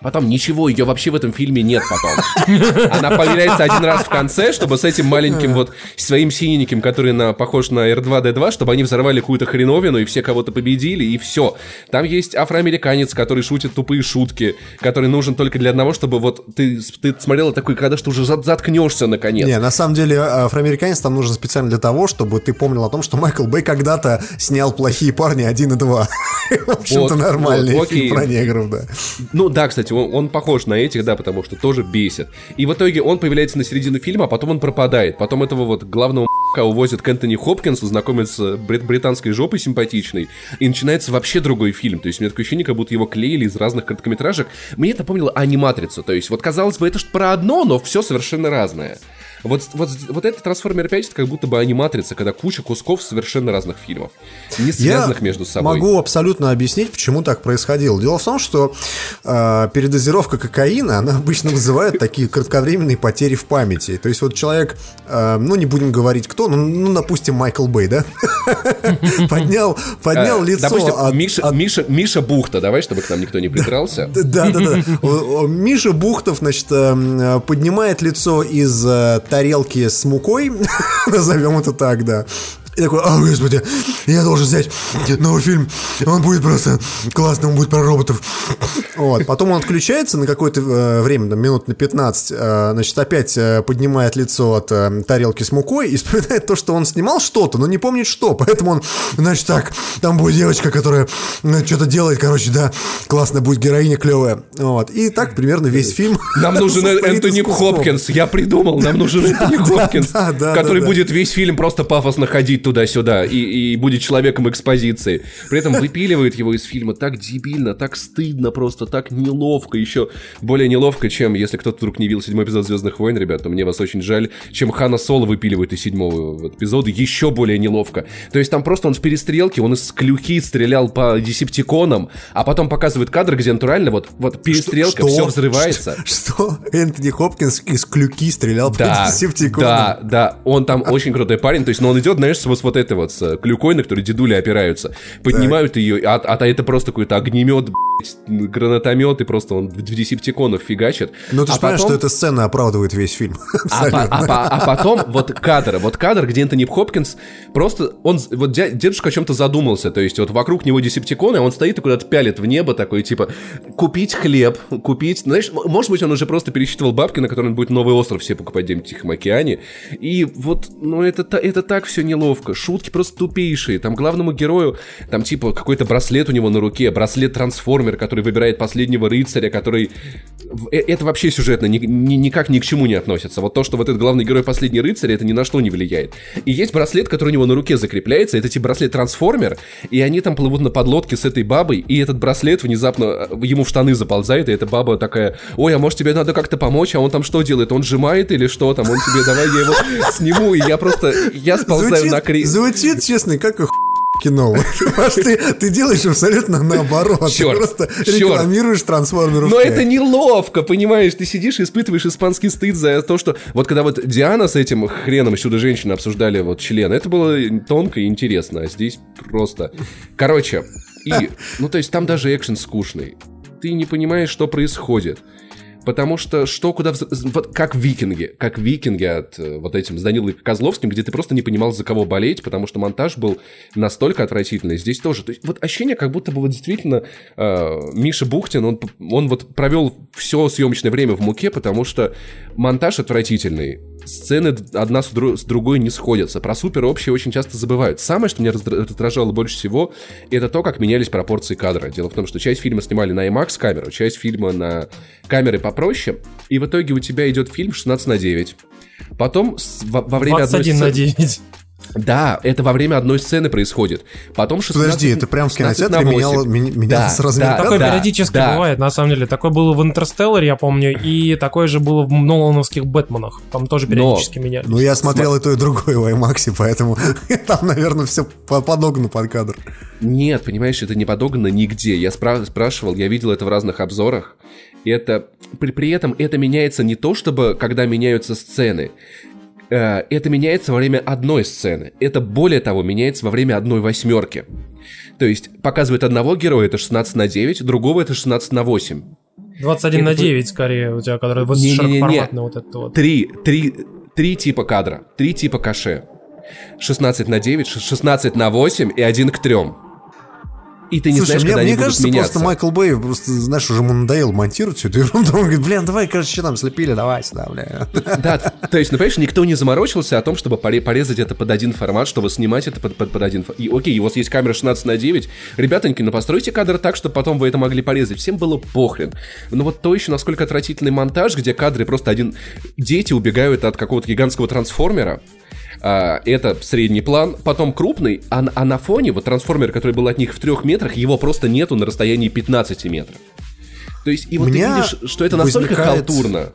Speaker 3: Потом ничего, ее вообще в этом фильме нет потом. <laughs> Она появляется один раз в конце, чтобы с этим маленьким вот своим синеньким, который на, похож на R2-D2, чтобы они взорвали какую-то хреновину и все кого-то победили, и все. Там есть афроамериканец, который шутит тупые шутки, который нужен только для одного, чтобы вот ты, ты смотрела такой, когда что уже зат- заткнешься наконец.
Speaker 2: Не, на самом деле афроамериканец там нужен специально для того, чтобы ты помнил о том, что Майкл Бэй когда-то снял «Плохие парни 1 и 2». <laughs> В общем-то, нормальный фильм про негров, да.
Speaker 3: Ну да, кстати, он, он похож на этих, да, потому что тоже бесит. И в итоге он появляется на середину фильма, а потом он пропадает. Потом этого вот главного м***ка увозят к Энтони Хопкинсу, знакомят с брит- британской жопой симпатичной, и начинается вообще другой фильм. То есть у меня такое ощущение, как будто его клеили из разных короткометражек. Мне это напомнило аниматрицу. То есть вот казалось бы, это ж про одно, но все совершенно разное. Вот, вот, вот этот Трансформер 5 это как будто бы аниматрица, когда куча кусков совершенно разных фильмов, не связанных
Speaker 2: Я
Speaker 3: между собой.
Speaker 2: могу абсолютно объяснить, почему так происходило. Дело в том, что э, передозировка кокаина, она обычно вызывает такие кратковременные потери в памяти. То есть вот человек, э, ну не будем говорить кто, ну, ну допустим Майкл Бэй, да? <laughs> Поднял, поднял
Speaker 3: Э,
Speaker 2: лицо
Speaker 3: Допустим, Миша, Миша, Миша Бухта, давай, чтобы к нам никто не придрался.
Speaker 2: Да, да, да. Миша Бухтов, значит, э, поднимает лицо из э, тарелки с мукой, <laughs> назовем это так, да. И такой, а, господи, я должен снять новый фильм, он будет просто классный, он будет про роботов. Вот. Потом он отключается на какое-то э, время, там, минут на 15, э, значит, опять э, поднимает лицо от э, тарелки с мукой и <laughs> вспоминает то, что он снимал что-то, но не помнит что, поэтому он, значит, так, там будет девочка, которая ну, что-то делает, короче, да, классно будет героиня клевая. Вот. И так примерно весь фильм.
Speaker 3: Нам <laughs> нужен Энтони. Хопкинс. Я придумал, нам нужен <laughs> Энтони Хопкинс, который будет весь фильм просто пафосно ходить туда-сюда и, и будет человеком экспозиции. При этом выпиливают его из фильма так дебильно, так стыдно, просто так неловко. Еще более неловко, чем если кто-то вдруг не видел седьмой эпизод Звездных войн, ребят, то мне вас очень жаль, чем Хана Соло выпиливают из седьмого эпизода, еще более неловко. То есть там просто он в перестрелке, он из клюки стрелял по десептиконам, а потом показывает кадр, где натурально вот, вот перестрелка,
Speaker 2: Что?
Speaker 3: все взрывается.
Speaker 2: Что? Энтони Хопкинс из клюки стрелял по
Speaker 3: Да,
Speaker 2: десептиконам.
Speaker 3: да, да, он там очень крутой парень, то есть, ну, он идет, знаешь, с с вот этой вот, с клюкой, на которой дедули опираются, поднимают ее, а, а это просто какой-то огнемет, гранатомет, и просто он в десептиконов фигачит.
Speaker 2: Ну ты
Speaker 3: А
Speaker 2: же понимаешь,
Speaker 3: потом-
Speaker 2: что эта сцена оправдывает весь фильм. <laughs>
Speaker 3: а, по- а по- а потом вот кадр, вот кадр, где Энтони Хопкинс просто, он, вот дедушка о чем-то задумался, то есть вот вокруг него десептиконы, а он стоит и куда-то пялит в небо такой, типа, купить хлеб, купить, знаешь, м- может быть, он уже просто пересчитывал бабки, на которые он будет новый остров все покупать где-нибудь в Тихом океане, и вот, ну это, это так все неловко, шутки просто тупейшие, там главному герою, там типа какой-то браслет у него на руке, браслет-трансформер, который выбирает последнего рыцаря, который... э- Это вообще сюжетно ни- ни- никак ни к чему не относится. Вот то, что вот этот главный герой последний рыцарь, это ни на что не влияет. И есть браслет, который у него на руке закрепляется, это типа браслет-трансформер, и они там плывут на подлодке с этой бабой, и этот браслет внезапно э, ему в штаны заползает, и эта баба такая, ой, а может тебе надо как-то помочь, а он там что делает? Он сжимает или что там? Он тебе, давай я его сниму, и я просто, я сползаю
Speaker 2: Звучит-
Speaker 3: на кри...
Speaker 2: Звучит, честно, как оху- кино. <laughs> Понимаешь, ты, ты делаешь абсолютно наоборот.
Speaker 3: Чёрт,
Speaker 2: ты просто
Speaker 3: чёрт.
Speaker 2: рекламируешь трансформеров.
Speaker 3: Но
Speaker 2: 5.
Speaker 3: это неловко, понимаешь? Ты сидишь и испытываешь испанский стыд за то, что... Вот когда вот Диана с этим хреном из Чудо-женщины обсуждали вот член, это было тонко и интересно, а здесь просто... Короче, и... Ну, то есть там даже экшен скучный. ты не понимаешь, что происходит. Потому что что куда... Вот как викинги. Как викинги от э, вот этим с Данилой Козловским, где ты просто не понимал, за кого болеть, потому что монтаж был настолько отвратительный. Здесь тоже. То есть вот ощущение, как будто бы вот действительно э, Миша Бухтин, он, он вот провел все съемочное время в муке, потому что монтаж отвратительный. Сцены одна с, дру- с другой не сходятся. Про супер общее очень часто забывают. Самое, что меня раздра- раздражало больше всего, это то, как менялись пропорции кадра. Дело в том, что часть фильма снимали на IMAX камеру, часть фильма на камеры попроще, и в итоге у тебя идет фильм 16 на 9. Потом во, во время одной
Speaker 4: 21 на
Speaker 3: сцены-
Speaker 4: 9.
Speaker 3: Да, это во время одной сцены происходит. Потом 16
Speaker 2: Подожди, это прям в
Speaker 3: 16
Speaker 2: кинотеатре
Speaker 3: на
Speaker 2: меняло-
Speaker 3: 8.
Speaker 2: ми- менялось
Speaker 3: Да,
Speaker 2: размер
Speaker 3: да,
Speaker 2: кадра?
Speaker 4: Такое
Speaker 3: да,
Speaker 4: периодически
Speaker 3: да.
Speaker 4: бывает, на самом деле. Такое было в Интерстелларе, я помню, и такое же было в Нолановских Бэтменах. Там тоже периодически меняли.
Speaker 2: Ну, я смотрел и то, и другое в IMAX, поэтому <laughs> там, наверное, все подогнано под кадр.
Speaker 3: Нет, понимаешь, это не подогнано нигде. Я спра- спрашивал, я видел это в разных обзорах. И это при, при этом это меняется не то, чтобы когда меняются сцены. Э, это меняется во время одной сцены. Это более того меняется во время одной восьмерки. То есть показывает одного героя это 16 на 9, другого это 16 на 8.
Speaker 4: 21 на
Speaker 3: это-
Speaker 4: 9 скорее у тебя, который вот
Speaker 3: Не-не-не-не.
Speaker 4: широкоформатный вот это вот.
Speaker 3: Три, три, три типа кадра, три типа каше. 16 на 9, ш- 16 на 8 и один к трем. И ты не
Speaker 2: Слушай,
Speaker 3: знаешь,
Speaker 2: мне,
Speaker 3: когда
Speaker 2: мне
Speaker 3: они будут
Speaker 2: кажется,
Speaker 3: меняться.
Speaker 2: просто Майкл Бэй, просто, знаешь, уже ему надоело монтировать всю эту ерунду. Он говорит, блин, давай, короче, что там слепили, давайте, да, бля.
Speaker 3: Да, то есть, ну, понимаешь, никто не заморочился о том, чтобы поре- порезать это под один формат, чтобы снимать это под, под, под один формат. И окей, у вас есть камера 16 на 9, ребятоньки, ну постройте кадр так, чтобы потом вы это могли порезать. Всем было похрен. Но вот то еще, насколько отвратительный монтаж, где кадры просто один... Дети убегают от какого-то гигантского трансформера, а, это средний план, потом крупный, а, на- а на фоне, вот трансформер, который был от них в трех метрах, его просто нету на расстоянии 15 метров. То есть, и вот
Speaker 2: меня
Speaker 3: ты видишь, что это настолько
Speaker 2: возникает-
Speaker 3: халтурно.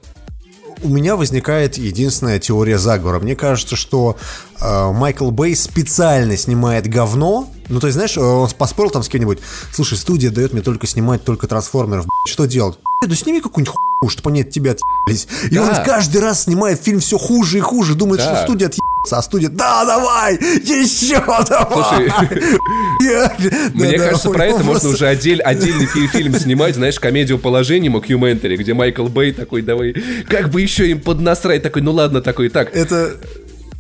Speaker 2: У меня возникает единственная теория заговора. Мне кажется, что э, Майкл Бэй специально снимает говно. Ну, то есть, знаешь, э, он поспорил там с кем-нибудь. Слушай, студия дает мне только снимать только трансформеров. Что делать? «Б***ь, Да сними какую-нибудь хуйню, чтобы они от тебя отъебались. И
Speaker 3: Да.
Speaker 2: он каждый раз снимает фильм все хуже и хуже. Думает,
Speaker 3: Да.
Speaker 2: что студия отъебется. А студия, да, давай, еще давай.
Speaker 3: Слушай, Мне кажется, про это можно уже отдель- отдельный фи- фильм снимать, знаешь, комедию положения Мокьюментари, где Майкл Бэй такой, давай, как бы еще им поднасрать, такой, ну ладно, такой, так.
Speaker 2: Это,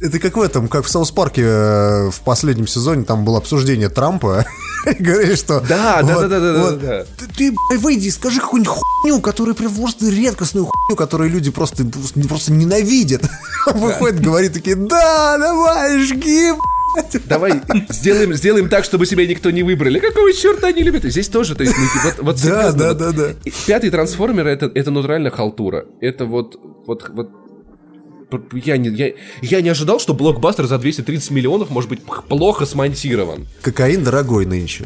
Speaker 2: это как в этом, как в South Park е э, в последнем сезоне, там было обсуждение Трампа. <laughs> Говорили, что...
Speaker 3: Да, да, да, да, да.
Speaker 2: Ты, выйди скажи какую-нибудь хуйню, которую прям просто редкостную хуйню, которую люди просто, просто, ненавидят. <laughs> Выходит, говорит такие, да, давай, жги, б***ь».
Speaker 3: Давай сделаем, сделаем так, чтобы себя никто не выбрали. Какого черта они любят? Здесь тоже, то есть, ну, вот, вот
Speaker 2: Да,
Speaker 3: серьезно,
Speaker 2: да,
Speaker 3: вот
Speaker 2: да, да.
Speaker 3: Пятый трансформер это, это натурально халтура. Это вот, вот, вот я не, я, я не ожидал, что блокбастер за 230 миллионов может быть плохо смонтирован.
Speaker 2: Кокаин дорогой нынче.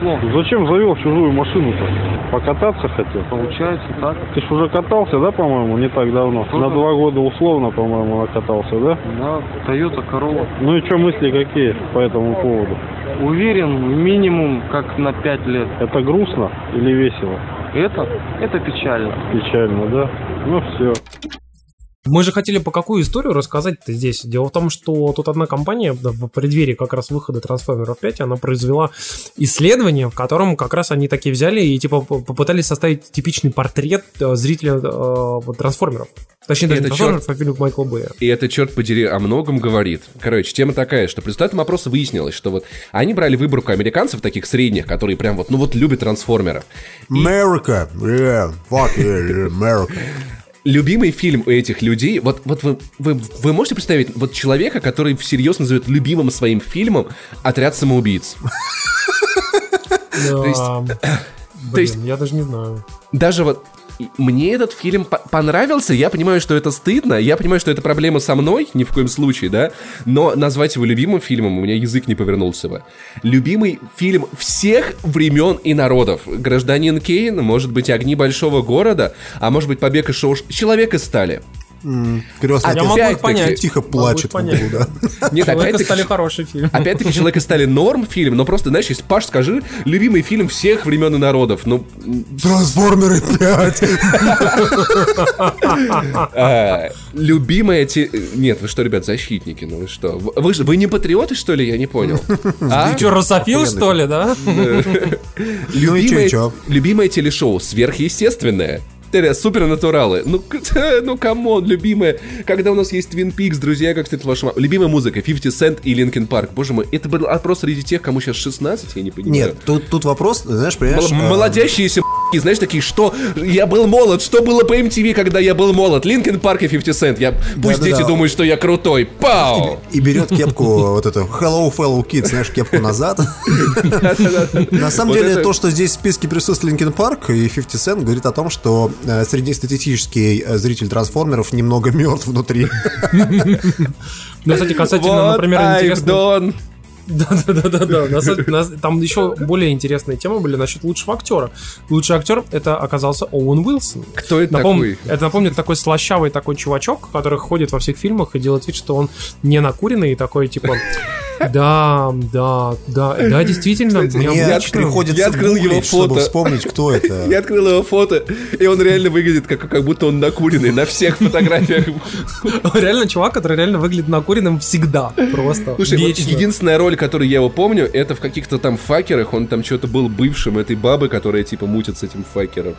Speaker 17: Зачем завел чужую машину-то? Покататься хотел? Получается так. Ты ж уже катался, да, по-моему, не так давно? На два года условно, по-моему, накатался, да?
Speaker 18: Да, Toyota Corolla.
Speaker 17: Ну и что мысли какие по этому поводу?
Speaker 18: Уверен, минимум как на 5 лет.
Speaker 17: Это грустно или весело?
Speaker 18: Это? Это печально.
Speaker 17: Печально, да? Ну все.
Speaker 4: Мы же хотели по какую историю рассказать-то здесь. Дело в том, что тут одна компания да, в преддверии как раз выхода Трансформеров 5, она произвела исследование, в котором как раз они такие взяли и типа попытались составить типичный портрет э, зрителя э, Трансформеров. Точнее, даже не
Speaker 3: Это
Speaker 4: Трансформеров, а фильмов Майкла Бэя.
Speaker 3: И это, черт подери, о многом говорит. Короче, тема такая, что по результатам опроса выяснилось, что вот они брали выборку американцев таких средних, которые прям вот, ну вот любят трансформеров.
Speaker 2: America, yeah, fuck yeah, America.
Speaker 3: Любимый фильм у этих людей, вот, вот вы, вы, вы можете представить вот человека, который всерьез назовет любимым своим фильмом «Отряд самоубийц». То есть-
Speaker 4: Блин, я даже не знаю.
Speaker 3: Даже вот мне этот фильм по- понравился, я понимаю, что это стыдно, я понимаю, что это проблема со мной, ни в коем случае, да, но назвать его любимым фильмом у меня язык не повернулся бы. Любимый фильм всех времен и народов. Гражданин Кейн, может быть, Огни большого города, а может быть, Побег из Шоуш... Человек из стали.
Speaker 2: Крестный
Speaker 4: Я могу их
Speaker 2: опять-таки
Speaker 4: понять.
Speaker 2: Тихо
Speaker 4: Могу
Speaker 2: плачет
Speaker 4: их
Speaker 2: в
Speaker 4: понять.
Speaker 2: углу, да. <laughs>
Speaker 3: Нет, опять-таки,
Speaker 4: стали хороший фильм. <laughs>
Speaker 3: Опять-таки, «Человека стали норм» фильм, но просто, знаешь, если Паш, скажи, любимый фильм всех времен и народов. Ну,
Speaker 2: Трансформеры 5. <laughs>
Speaker 3: а, любимая... те- Нет, вы что, ребят, защитники, ну вы что? Вы, же- вы не патриоты, что ли? Я не понял. А?
Speaker 4: Ты что, русофил, что ли, да?
Speaker 3: Любимое,
Speaker 2: чё?
Speaker 3: любимое телешоу «Сверхъестественное». Теля, Supernatural ы. Ну, к- <laughs> ну, come on, любимая. Когда у нас есть Twin Peaks, друзья, как встретил вашу маму. Любимая музыка, 50 Cent и Linkin Park. Боже мой, это был опрос среди тех, кому сейчас 16, я не понимаю.
Speaker 2: Нет, тут, тут вопрос, знаешь, понимаешь...
Speaker 3: Мол-
Speaker 2: э,
Speaker 3: Молодящиеся <laughs> знаешь, такие, что я был молод, что было по MTV, когда я был молод? Linkin Park и 50 Cent. Я, пусть
Speaker 2: Да-да-да.
Speaker 3: дети думают, что я крутой. Пау!
Speaker 2: И берет кепку, <laughs> вот эту Hello Fellow Kids, знаешь, кепку назад. На самом деле, то, что здесь в списке присутствует Линкен Парк и 50 Cent, говорит о том, что э, среднестатистический э, зритель трансформеров немного <laughs> мертв внутри. <laughs>
Speaker 4: Ну, кстати, касательно, например, интересно... <laughs> Да-да-да-да. Там еще более интересные темы были насчет лучшего актера. Лучший актер это оказался Оуэн Уилсон.
Speaker 3: Кто это
Speaker 4: Напом-
Speaker 3: такой?
Speaker 4: Это напомнит такой слащавый такой чувачок, который ходит во всех фильмах и делает вид, что он не накуренный и такой типа. Да, да, да, да, действительно,
Speaker 2: Мне приходится
Speaker 3: я открыл его
Speaker 2: гуглить, чтобы
Speaker 3: фото.
Speaker 2: вспомнить, кто это. <laughs>
Speaker 3: Я открыл его фото, и он реально выглядит, как, как будто он накуренный на всех фотографиях.
Speaker 4: Реально чувак, который реально выглядит накуренным всегда. Просто.
Speaker 3: Слушай, вот единственная роль, которую я его помню, это в каких-то там факерах. Он там что-то был бывшим этой бабы, которая типа мутит с этим факером.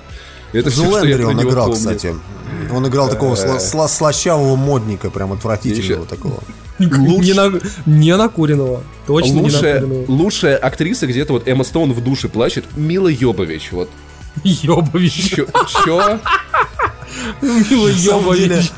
Speaker 3: Это
Speaker 2: В
Speaker 3: всё, что я
Speaker 2: он играл,
Speaker 3: помню.
Speaker 2: кстати. Он играл такого сла- сла- слащавого модника, прям отвратительного
Speaker 3: Еще-
Speaker 2: такого.
Speaker 4: Не, на- не накуренного. Точно не
Speaker 3: Лучшая,
Speaker 4: накуренного.
Speaker 3: лучшая актриса где-то вот Эмма Стоун в душе плачет. Мила Йобович, вот.
Speaker 4: Ёбович.
Speaker 3: Чё? чё?
Speaker 4: Мила Ёбович.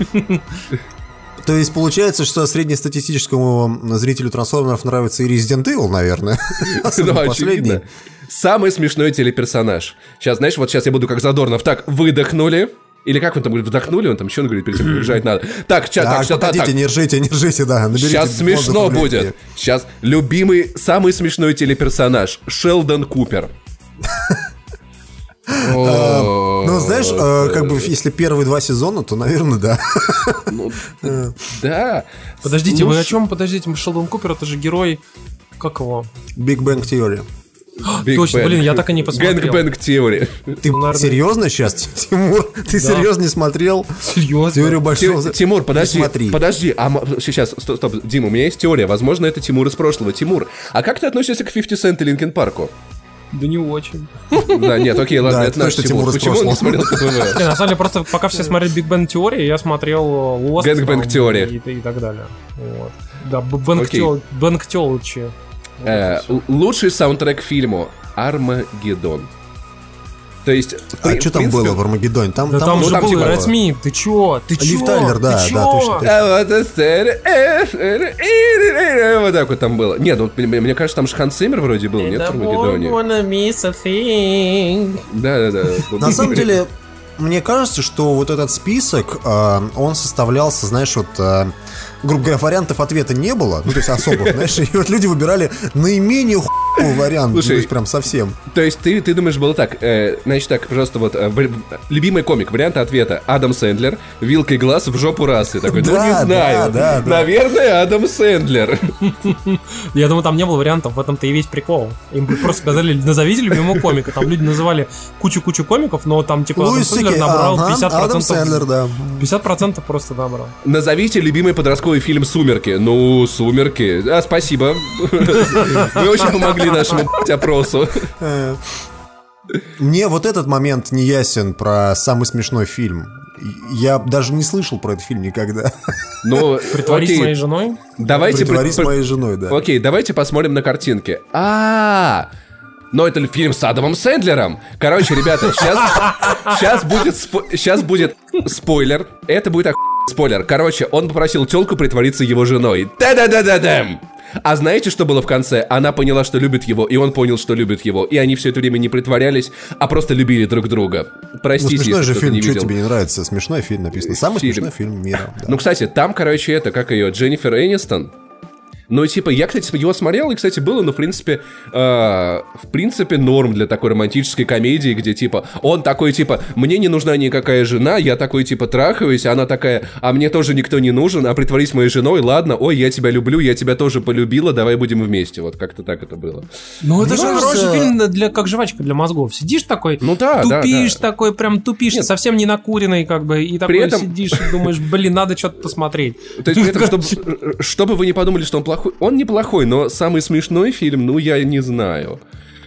Speaker 2: То есть получается, что среднестатистическому зрителю трансформеров нравится и Resident Evil, наверное. <laughs>
Speaker 3: Ну,
Speaker 2: Особенно последний.
Speaker 3: очевидно. Самый смешной телеперсонаж. Сейчас, знаешь, вот сейчас я буду как Задорнов. Так, выдохнули. Или как он там говорит, вдохнули, он там еще он говорит, перед тем, как надо. Так, сейчас, так, сейчас, так, так.
Speaker 2: не ржите, не ржите, да.
Speaker 3: Сейчас смешно будет. Сейчас любимый, самый смешной телеперсонаж Шелдон Купер. <laughs>
Speaker 2: Ну, знаешь, э, как бы если первые два сезона, то, наверное, да. <laughs>
Speaker 3: Да.
Speaker 4: Подождите, вы о чем? Подождите, Шелдон Купер, это же герой... Как его?
Speaker 2: Big Bang Theory. <gasps>
Speaker 3: Big
Speaker 4: Точно,
Speaker 3: Bang.
Speaker 4: блин, я так и не посмотрел.
Speaker 3: Gangbang Theory.
Speaker 2: Ты
Speaker 4: наверное-
Speaker 2: серьезно сейчас, <laughs> Тимур? Ты
Speaker 4: Да.
Speaker 2: серьезно не смотрел?
Speaker 4: Серьезно?
Speaker 2: Теорию большого...
Speaker 3: Ти- Тимур, подожди,
Speaker 2: смотри.
Speaker 3: подожди, а м- сейчас, стоп, стоп, Дима, у меня есть теория, возможно, это Тимур из прошлого. Тимур, а как ты относишься к 50 Cent и Linkin Park у?
Speaker 4: Да не очень. <laughs>
Speaker 3: Да, нет, окей, ладно,
Speaker 2: Да,
Speaker 3: это наш Тимур. Почему он не смотрел?
Speaker 4: Не, на самом деле, просто пока все смотрели Big Bang Theory, я смотрел Lost.
Speaker 3: Gang Bang
Speaker 4: там,
Speaker 3: Theory.
Speaker 4: И, так далее. Да,
Speaker 3: Bang.
Speaker 4: Theory.
Speaker 3: Э, Лучший саундтрек к фильму Армагеддон. То есть, в при-
Speaker 2: А что там
Speaker 3: принципе,
Speaker 2: было в Армагеддоне? Там,
Speaker 4: Да там,
Speaker 3: ну,
Speaker 4: же
Speaker 3: там
Speaker 4: был
Speaker 3: типа-
Speaker 4: ты чё? Ты чё?
Speaker 2: Лив Тайлер, да,
Speaker 4: Ты
Speaker 2: да, точно, точно.
Speaker 3: А вот это- Вот так вот там было. Нет, ну, мне кажется, там же Ханс Циммер вроде был, нет, в Армагеддоне? Да-да-да. <laughs>
Speaker 2: На самом деле, мне кажется, что вот этот список, э, он составлялся, знаешь, вот, э, грубо говоря, вариантов ответа не было, ну, то есть особых, знаешь, и вот люди выбирали наименее хуевый вариант, ну,
Speaker 3: Слушай,
Speaker 2: то есть прям совсем.
Speaker 3: То есть ты, ты думаешь, было так, э, значит так, пожалуйста, вот, э, любимый комик, варианты ответа, Адам Сэндлер, вилкой глаз в жопу раз. И такой, ну
Speaker 2: Да,
Speaker 3: не
Speaker 2: да,
Speaker 3: знаю,
Speaker 2: да, да.
Speaker 3: наверное, Адам Сэндлер. <laughs>
Speaker 4: Я думаю, там не было вариантов, в этом-то и весь прикол. Им просто сказали, назовите любимого комика. Там люди называли кучу-кучу комиков, но там типа Адам Сэндлер набрал
Speaker 2: ага,
Speaker 4: 50%.
Speaker 2: Адам Сэндлер, да.
Speaker 4: 50% просто набрал.
Speaker 3: Назовите любимый подростковый фильм «Сумерки». Ну, «Сумерки». А, спасибо. Вы очень помогли нашему <laughs> опросу.
Speaker 2: Мне вот этот момент не ясен про самый смешной фильм. Я даже не слышал про этот фильм никогда.
Speaker 3: Ну,
Speaker 4: Притворись
Speaker 3: окей,
Speaker 4: моей женой.
Speaker 3: Давайте
Speaker 2: Притворись
Speaker 3: пред-
Speaker 2: моей женой, да.
Speaker 3: Окей, давайте посмотрим на картинки. А, но это фильм с Адамом Сэндлером. Короче, ребята, сейчас, сейчас будет, сейчас будет спойлер. Это будет ох... спойлер. Короче, он попросил телку притвориться его женой. Да-да-да-да-дам. А знаете, что было в конце? Она поняла, что любит его, и он понял, что любит его. И они все это время не притворялись, а просто любили друг друга.
Speaker 2: Ну,
Speaker 3: Простите,
Speaker 2: смешной
Speaker 3: если
Speaker 2: же фильм,
Speaker 3: не
Speaker 2: что
Speaker 3: видел.
Speaker 2: тебе не нравится? Смешной фильм написано. Самый
Speaker 3: Фильм.
Speaker 2: смешной фильм мира. да.
Speaker 3: Ну, кстати, там, короче, это, как ее, Дженнифер Энистон. Но, типа, я, кстати, его смотрел, и, кстати, было, ну, в принципе, э, в принципе, норм для такой романтической комедии, где, типа, он такой, типа, мне не нужна никакая жена, я такой, типа, трахаюсь, а она такая, а мне тоже никто не нужен, а притворись моей женой, ладно, ой, я тебя люблю, я тебя тоже полюбила, давай будем вместе. Вот как-то так это было.
Speaker 4: Ну, это
Speaker 2: Мне
Speaker 4: же хороший фильм для, как жвачка для мозгов. Сидишь такой,
Speaker 3: Ну да, да,
Speaker 4: тупишь
Speaker 3: да.
Speaker 4: такой, прям тупишь, совсем не накуренный, как бы, и такой
Speaker 3: этом-
Speaker 4: сидишь и думаешь, блин, надо что-то посмотреть.
Speaker 3: То есть, при этом, чтобы, чтобы вы не подумали, что он плохой, он неплохой, но самый смешной фильм, ну, я не знаю.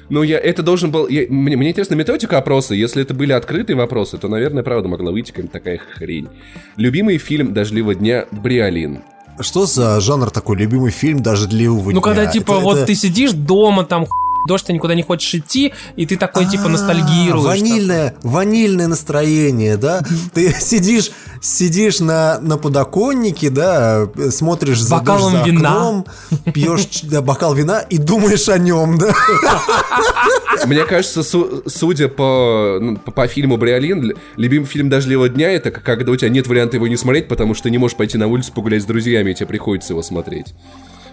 Speaker 3: Ну, я, это должен был... я- мне, мне интересна методика опроса. Если это были открытые вопросы, то, наверное, правда могла выйти какая-то такая хрень. Любимый фильм «Дождливого дня» «Бриолин».
Speaker 2: Что за жанр такой любимый фильм даже для Увы
Speaker 4: Ну, когда, типа,
Speaker 2: Это-
Speaker 4: вот
Speaker 2: это-
Speaker 4: ты сидишь дома, там, дождь, ты никуда не хочешь идти, и ты такой, типа,
Speaker 2: А,
Speaker 4: ностальгируешь.
Speaker 2: Ванильное, ванильное настроение, да? Ты сидишь, сидишь на, на подоконнике, да, смотришь за,
Speaker 4: Бокалом
Speaker 2: дождь за
Speaker 4: вина.
Speaker 2: окном, пьешь да, бокал вина и думаешь о нем, да?
Speaker 3: Мне кажется, су- судя по, ну, по, по фильму «Бриолин», любимый фильм «Дождливого дня» — это как- когда у тебя нет варианта его не смотреть, потому что ты не можешь пойти на улицу погулять с друзьями, и тебе приходится его смотреть.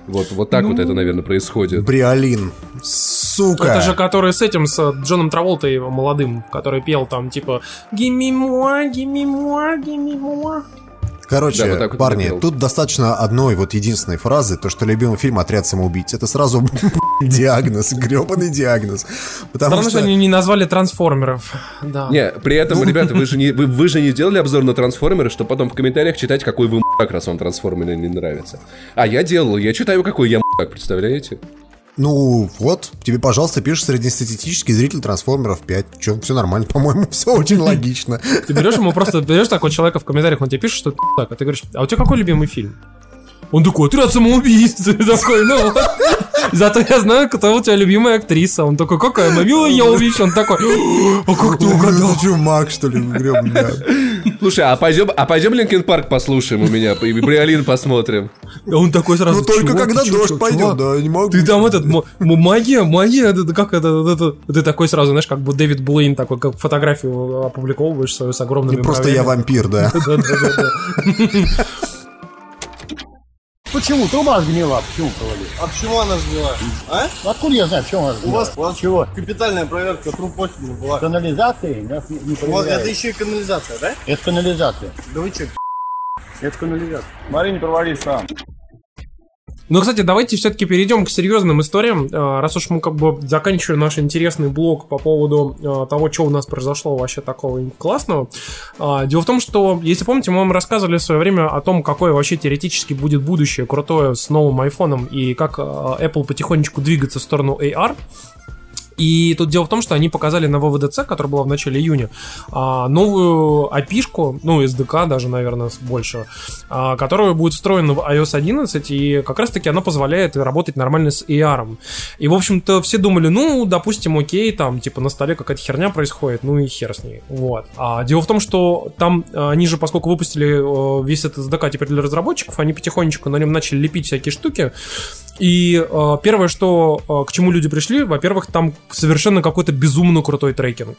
Speaker 3: Вот, вот так вот это, наверное, происходит.
Speaker 2: Бриолин. Сука.
Speaker 4: Это же который с этим, с Джоном Траволтой молодым, который пел там, типа, «Gimme more, gimme more, gimme more».
Speaker 2: Короче,
Speaker 3: Да, вот вот
Speaker 2: парни,
Speaker 3: делал.
Speaker 2: тут достаточно одной вот единственной фразы, то, что любимый фильм «Отряд самоубийц». Это сразу <laughs> диагноз, гребаный диагноз. Потому
Speaker 4: Странно, что
Speaker 2: что...
Speaker 4: они не назвали трансформеров. Да.
Speaker 3: Не, при этом, ребята, вы же, не, вы, вы же не сделали обзор на трансформеры, чтобы потом в комментариях читать, какой вы мудак, раз вам трансформеры не нравятся. А я делал, я читаю, какой я мудак, представляете?
Speaker 2: Ну, вот, тебе, пожалуйста, пишешь среднестатистический зритель трансформеров 5. Че, все нормально, по-моему, <laughs> все очень логично.
Speaker 4: Ты берешь ему просто, берешь такого человека в комментариях, он тебе пишет, что так, а ты говоришь, а у тебя какой любимый фильм? Он такой, отряд самоубийц. Ты <laughs> такой, ну, зато я знаю, кто у тебя любимая актриса. Он такой, какая, Милла Йовович? Он такой, а как ты угадал?
Speaker 2: Ты что, маг, что ли, гребаный.
Speaker 3: Слушай, а пойдем, а пойдем Linkin Park послушаем у меня, и Бриолин посмотрим.
Speaker 4: А он такой сразу,
Speaker 2: Ну, только
Speaker 4: «Чувак,
Speaker 2: когда дождь пойдет, да, не могу.
Speaker 4: Ты там этот, магия, магия, как это, это, ты такой сразу, знаешь, как бы Дэвид Блейн, такой, как фотографию опубликовываешь свою с огромными
Speaker 2: Просто я вампир, да. <laughs>
Speaker 19: Почему? Труба сгнила. Почему провалилась?
Speaker 20: А почему она сгнила? А?
Speaker 19: Откуда я знаю, почему она
Speaker 20: У
Speaker 19: сгнила?
Speaker 20: вас, у вас
Speaker 19: чего?
Speaker 20: капитальная проверка труб осенью была.
Speaker 19: Канализации? Нас не, не
Speaker 20: У
Speaker 19: проверяют.
Speaker 20: это еще и канализация, да?
Speaker 19: Это канализация.
Speaker 20: Да вы что?
Speaker 19: Это канализация. Смотри, не провались сам.
Speaker 4: Ну, кстати, давайте все-таки перейдем к серьезным историям. Э, Раз уж мы как бы заканчиваем наш интересный блог по поводу э, того, что у нас произошло вообще такого классного. А, Дело в том, что, если помните, мы вам рассказывали в свое время о том, какое вообще теоретически будет будущее крутое с новым айфоном и как э, Apple потихонечку двигается в сторону AR. И тут дело в том, что они показали на ВВДЦ, которая была в начале июня, а, новую API-шку, ну, SDK даже, наверное, больше, а, которая будет встроена в iOS 11, и как раз-таки она позволяет работать нормально с AR. И, в общем-то, все думали, ну, допустим, окей, там, типа, на столе какая-то херня происходит, ну и хер с ней. Вот. А дело в том, что там а, они же, поскольку выпустили э, весь этот SDK теперь для разработчиков, они потихонечку на нем начали лепить всякие штуки, и э, первое, что э, к чему люди пришли, во-первых, там совершенно какой-то безумно крутой трекинг.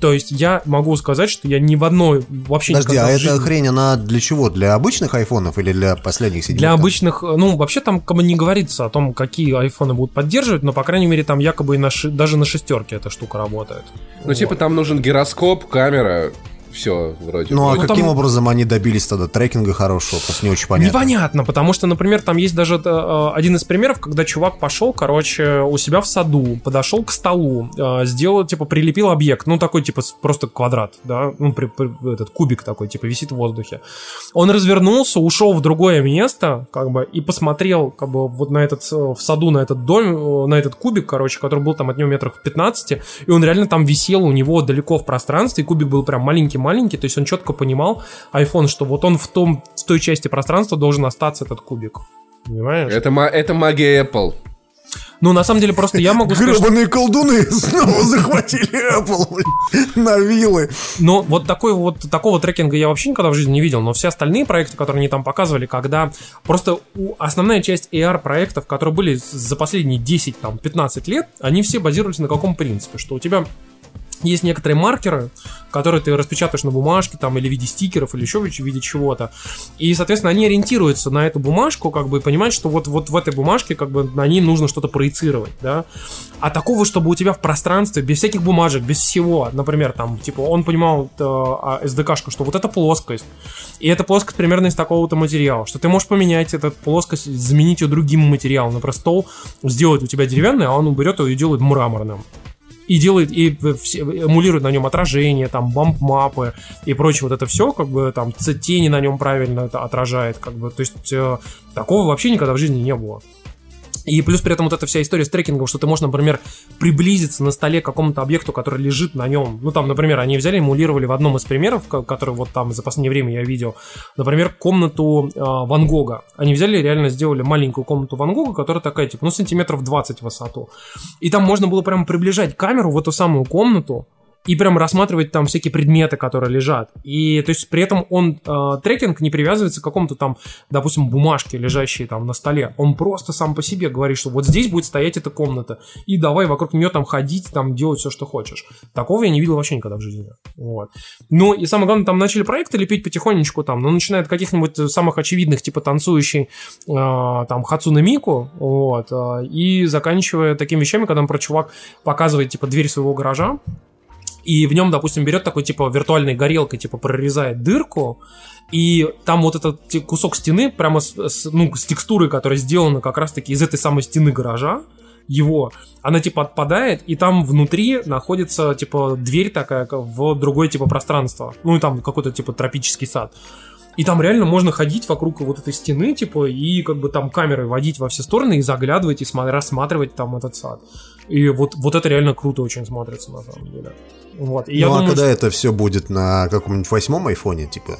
Speaker 4: То есть я могу сказать, что я ни в одной вообще
Speaker 2: Подожди,
Speaker 4: никогда
Speaker 2: а эта хрень, она для чего? Для обычных айфонов или для последних седьмых?
Speaker 4: Для
Speaker 2: там?
Speaker 4: обычных, э, ну, вообще там как бы не говорится о том, какие айфоны будут поддерживать, но, по крайней мере, там якобы и на ши- даже на шестерке эта штука работает.
Speaker 3: Ну, типа, там нужен гироскоп, камера, все, вроде.
Speaker 2: Ну, а
Speaker 3: Вроде.
Speaker 2: каким
Speaker 4: там-
Speaker 2: образом они добились тогда трекинга хорошего? Просто не очень понятно.
Speaker 4: Непонятно, потому что, например, там есть даже э, один из примеров, когда чувак пошел, короче, у себя в саду, подошел к столу, э, сделал, типа, прилепил объект, ну, такой, типа, просто квадрат, да, ну, при- при- этот кубик такой, типа, висит в воздухе. Он развернулся, ушел в другое место, как бы, и посмотрел, как бы, вот на этот, э, в саду, на этот дом, на этот кубик, короче, который был там от него метров в 15, и он реально там висел у него далеко в пространстве, и кубик был прям маленький-маленький, то есть он четко понимал, iPhone, что вот он в, том, в той части пространства должен остаться этот кубик. Понимаешь?
Speaker 3: Это, это магия Apple.
Speaker 4: Ну, на самом деле, просто я могу сказать... что-
Speaker 2: Гребаные колдуны <laughs> снова захватили Apple на вилы.
Speaker 4: Но вот такой вот такого трекинга я вообще никогда в жизни не видел. Но все остальные проекты, которые они там показывали, когда просто основная часть AR проектов, которые были за последние 10-15 лет, они все базировались на каком принципе? Что у тебя есть некоторые маркеры, которые ты распечатаешь на бумажке там или в виде стикеров или еще в виде чего-то. И, соответственно, они ориентируются на эту бумажку, как бы и понимают, что вот, вот в этой бумажке как бы на ней нужно что-то проецировать, да. А такого, чтобы у тебя в пространстве, без всяких бумажек, без всего, например, там, типа, он понимал э, а, SDK-шку, что вот эта плоскость, и эта плоскость примерно из такого-то материала, что ты можешь поменять эту плоскость, заменить ее другим материалом, например, стол сделать у тебя деревянный, а он берет его и делает мраморным и делает, и эмулирует на нем отражение, там, бамп-мапы и прочее вот это все, как бы там тени на нем правильно это отражает, как бы, то есть э, такого вообще никогда в жизни не было. И плюс при этом вот эта вся история с трекингом, что ты можешь, например, приблизиться на столе к какому-то объекту, который лежит на нем. Ну, там, например, они взяли, эмулировали в одном из примеров, ко- который вот там за последнее время я видел, например, комнату э, Ван Гога. Они взяли, реально сделали маленькую комнату Ван Гога, которая такая, типа, ну, сантиметров 20 в высоту. И там можно было прям приближать камеру в эту самую комнату, и прям рассматривать там всякие предметы, которые лежат. И то есть при этом он э, трекинг не привязывается к какому-то там, допустим, бумажке, лежащей там на столе. Он просто сам по себе говорит, что вот здесь будет стоять эта комната. И давай вокруг нее там ходить, там делать все, что хочешь. Такого я не видел вообще никогда в жизни. Вот. Ну и самое главное, там начали проекты лепить потихонечку там, ну начиная от каких-нибудь самых очевидных, типа танцующий э, там Хацуна Мику, вот, э, и заканчивая такими вещами, когда, например, чувак показывает типа дверь своего гаража, и в нем, допустим, берет такой, типа, виртуальной горелкой, типа, прорезает дырку, и там вот этот кусок стены прямо с, с, ну, с текстурой, которая сделана как раз-таки из этой самой стены гаража, его, она типа отпадает, и там внутри находится типа дверь такая в другое типа пространство. Ну и там какой-то типа тропический сад. И там реально можно ходить вокруг вот этой стены, типа, и как бы там камерой водить во все стороны и заглядывать, и сма- рассматривать там этот сад. И вот, вот это реально круто очень смотрится, на самом деле. Вот. И я
Speaker 2: ну, а
Speaker 4: думаю,
Speaker 2: когда
Speaker 4: что-
Speaker 2: это все будет на каком-нибудь восьмом айфоне, типа,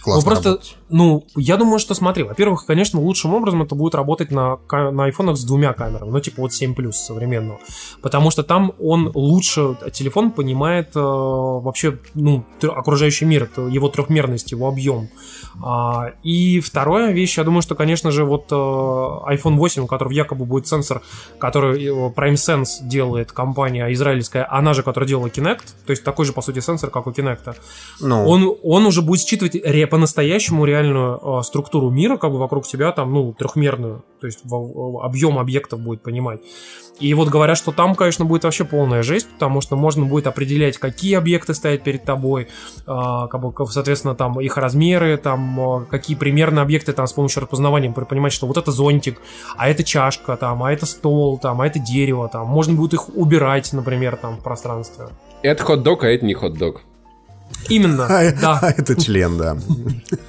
Speaker 2: классно
Speaker 4: ну, просто,
Speaker 2: работать?
Speaker 4: ну, я думаю, что смотри, во-первых, конечно, лучшим образом это будет работать на, на айфонах с двумя камерами, ну, типа вот 7 плюс современного. Потому что там он лучше, телефон понимает э, вообще, ну, окружающий мир, это его трехмерность, его объем. А, и вторая вещь, я думаю, что, конечно же, вот э, iPhone 8, у которого якобы будет сенсор, который э, Prime Sense делает компания израильская, она же, которая делала Kinect, то есть такой же, по сути, сенсор, как у Kinect,
Speaker 2: Ну.
Speaker 4: он, он уже будет считывать ре, по-настоящему реальную э, структуру мира, как бы вокруг тебя, там, ну, трехмерную, то есть объем объектов будет понимать. И вот говорят, что там, конечно, будет вообще полная жесть, потому что можно будет определять, какие объекты стоят перед тобой, а, как бы, соответственно, там их размеры, там а, какие примерно объекты там с помощью распознавания понимать, что вот это зонтик, а это чашка, там, а это стол, там, а это дерево, там, можно будет их убирать, например, там в пространстве.
Speaker 3: Это хот-дог, а это не хот-дог.
Speaker 4: Именно, да. <laughs>
Speaker 2: А это член, да.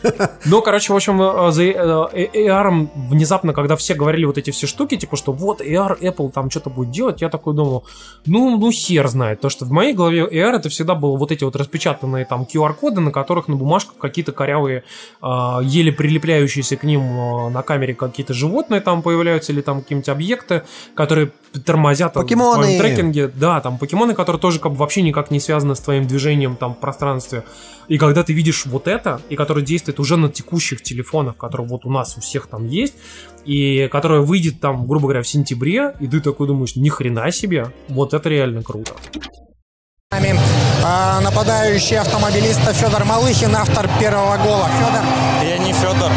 Speaker 2: <laughs>
Speaker 4: Ну, короче, в общем, э, за э, э, AR внезапно, когда все говорили вот эти все штуки, типа, что вот AR, Apple там что-то будет делать, я такой думал, ну, ну, хер знает. То, что в моей голове AR это всегда было вот эти вот распечатанные там QR-коды, на которых на бумажках какие-то корявые, э, еле прилепляющиеся к ним э, на камере какие-то животные там появляются, или там какие-нибудь объекты, которые тормозят там, в
Speaker 2: Покемоны!
Speaker 4: твоем трекинге. Да, там покемоны, которые тоже как бы вообще никак не связаны с твоим движением там в пространстве. И когда ты видишь вот это, и который действует уже на текущих телефонах, которые вот у нас у всех там есть, и которая выйдет там, грубо говоря, в сентябре, и ты такой думаешь, ни хрена себе, вот это реально круто.
Speaker 21: нами а, нападающий автомобилист Федор Малыхин, автор первого гола. Федор? Я не Федор.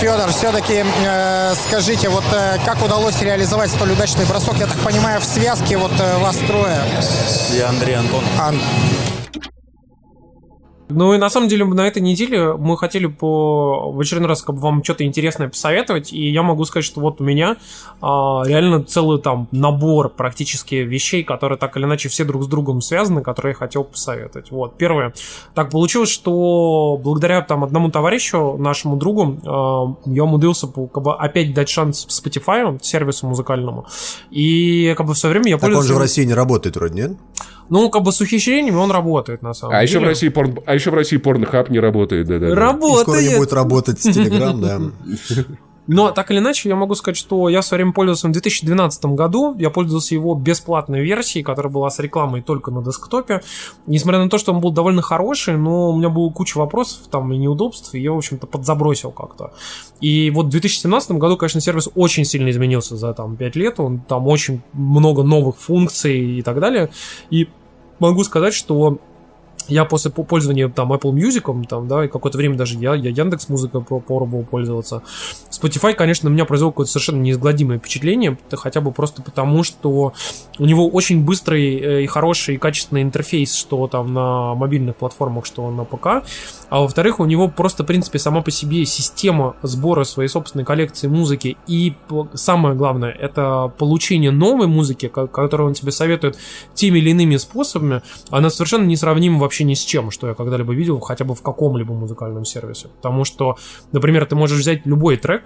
Speaker 21: Федор, все-таки э, скажите, вот э, как удалось реализовать столь удачный бросок? Я так понимаю, в связке вот э, вас трое.
Speaker 22: Я Андрей Антонов.
Speaker 4: Ну и на самом деле на этой неделе мы хотели по в очередной раз как бы вам что-то интересное посоветовать, и я могу сказать, что вот у меня а, реально целый там набор практически вещей, которые так или иначе все друг с другом связаны, которые я хотел посоветовать. Вот первое, так получилось, что благодаря там одному товарищу, нашему другу, а, я умудрился как бы опять дать шанс Spotify сервису музыкальному, и как бы все время я
Speaker 2: Так он
Speaker 4: пользуюсь
Speaker 2: же в России не работает вроде, нет?
Speaker 4: Ну, как бы с ухищрениями он работает, на самом
Speaker 3: А
Speaker 4: деле.
Speaker 3: еще, в России порн... а еще в России порнохаб не работает, да-да.
Speaker 4: Работает.
Speaker 2: Скоро не будет работать с Telegram, да. <laughs>
Speaker 4: Но так или иначе, я могу сказать, что я в свое время пользовался в 2012 году. Я пользовался его бесплатной версией, которая была с рекламой только на десктопе. Несмотря на то, что он был довольно хороший, но у меня было куча вопросов там и неудобств, и я, в общем-то, подзабросил как-то. И вот в 2017 году, конечно, сервис очень сильно изменился за там 5 лет. Он там очень много новых функций и так далее. И могу сказать, что я после по- пользования там Apple Music, там, да, и какое-то время даже я, я Яндекс Музыка попробовал пользоваться. Spotify, конечно, на меня произвел какое-то совершенно неизгладимое впечатление, хотя бы просто потому, что у него очень быстрый э, и хороший и качественный интерфейс, что там на мобильных платформах, что на ПК, а во-вторых, у него просто, в принципе, сама по себе система сбора своей собственной коллекции музыки и самое главное, это получение новой музыки, ко- которую он тебе советует теми или иными способами, она совершенно несравнима вообще ни с чем, что я когда-либо видел хотя бы в каком-либо музыкальном сервисе. Потому что, например, ты можешь взять любой трек,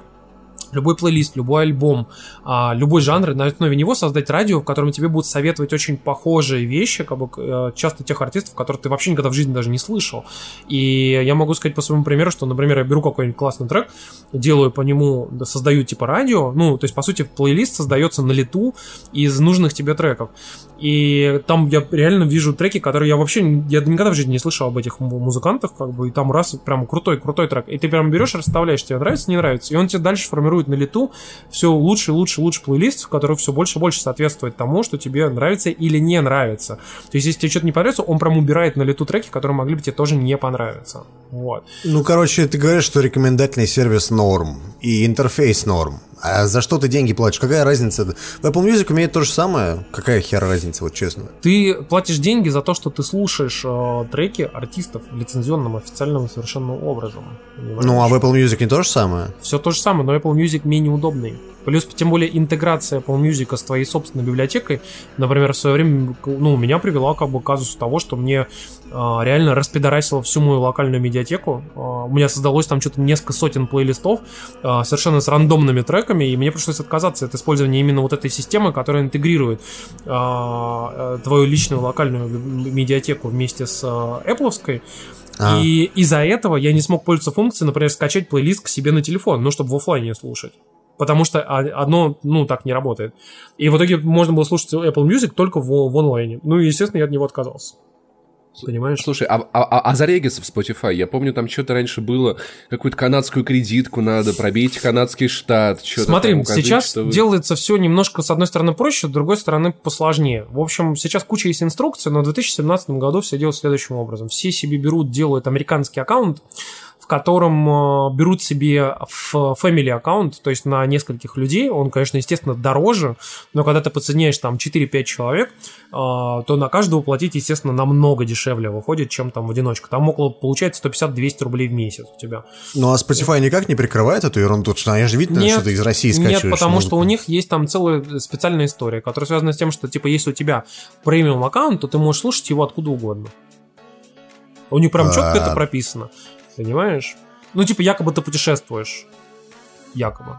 Speaker 4: любой плейлист, любой альбом, а, любой жанр, на основе него создать радио, в котором тебе будут советовать очень похожие вещи, как бы э, часто тех артистов, которых ты вообще никогда в жизни даже не слышал. И я могу сказать по своему примеру, что, например, я беру какой-нибудь классный трек, делаю по нему, да, создаю типа радио, ну, то есть, по сути, плейлист создается на лету из нужных тебе треков. И там я реально вижу треки, которые я вообще, я никогда в жизни не слышал об этих му- музыкантах, как бы, и там раз, прям крутой, крутой трек. И ты прям берешь, расставляешь, тебе нравится, не нравится, и он тебе дальше формирует на лету все лучше, лучше, лучше плейлист, который все больше и больше соответствует тому, что тебе нравится или не нравится. То есть, если тебе что-то не понравится, он прям убирает на лету треки, которые могли бы тебе тоже не понравиться. Вот.
Speaker 2: Ну, короче, ты говоришь, что рекомендательный сервис норм и интерфейс норм. А за что ты деньги платишь? Какая разница? В Apple Music умеет то же самое. Какая хер разница, вот честно?
Speaker 4: Ты платишь деньги за то, что ты слушаешь э, треки артистов лицензионным, официальным совершенно образом. понимаешь?
Speaker 2: Ну, а в Apple Music не то же самое?
Speaker 4: Все то же самое, но Apple Music менее удобный. Плюс, тем более, интеграция Apple Music с твоей собственной библиотекой, например, в свое время, ну, меня привела как бы к казусу того, что мне а, реально распидорасило всю мою локальную медиатеку. А, у меня создалось там что-то несколько сотен плейлистов а, совершенно с рандомными треками, и мне пришлось отказаться от использования именно вот этой системы, которая интегрирует э, твою личную локальную медиатеку вместе с а, Apple.
Speaker 2: А.
Speaker 4: И из-за этого я не смог пользоваться функцией, например, скачать плейлист к себе на телефон, ну, чтобы в офлайне слушать. Потому что одно, ну, так не работает. И в итоге можно было слушать Apple Music только в, в онлайне. Ну, и, естественно, я от него отказался. Понимаешь?
Speaker 3: Слушай, а, а, а- а зарегиться в Spotify? Я помню, там что-то раньше было, какую-то канадскую кредитку надо, пробейте канадский штат, что-то
Speaker 4: Смотри,
Speaker 3: там укажите,
Speaker 4: сейчас
Speaker 3: что вы-
Speaker 4: делается все немножко, с одной стороны, проще, с другой стороны, посложнее. В общем, сейчас куча есть инструкций, но в 2017 году все делают следующим образом. Все себе берут, делают американский аккаунт, в котором э, берут себе в family аккаунт, то есть на нескольких людей. Он, конечно, естественно, дороже, но когда ты подсоединяешь там 4-5 человек, э, то на каждого платить, естественно, намного дешевле выходит, чем там в одиночку. Там около, получается, 150-200 рублей в месяц у тебя.
Speaker 2: Ну, а Spotify никак не прикрывает эту ерунду, что я же видно, что ты из России скачиваешь.
Speaker 4: Нет, потому
Speaker 2: музыку.
Speaker 4: что у них есть там целая специальная история, которая связана с тем, что, типа, если у тебя премиум аккаунт, то ты можешь слушать его откуда угодно. У них прям четко
Speaker 2: А.
Speaker 4: это прописано. Понимаешь? Ну, типа, якобы ты путешествуешь. Якобы.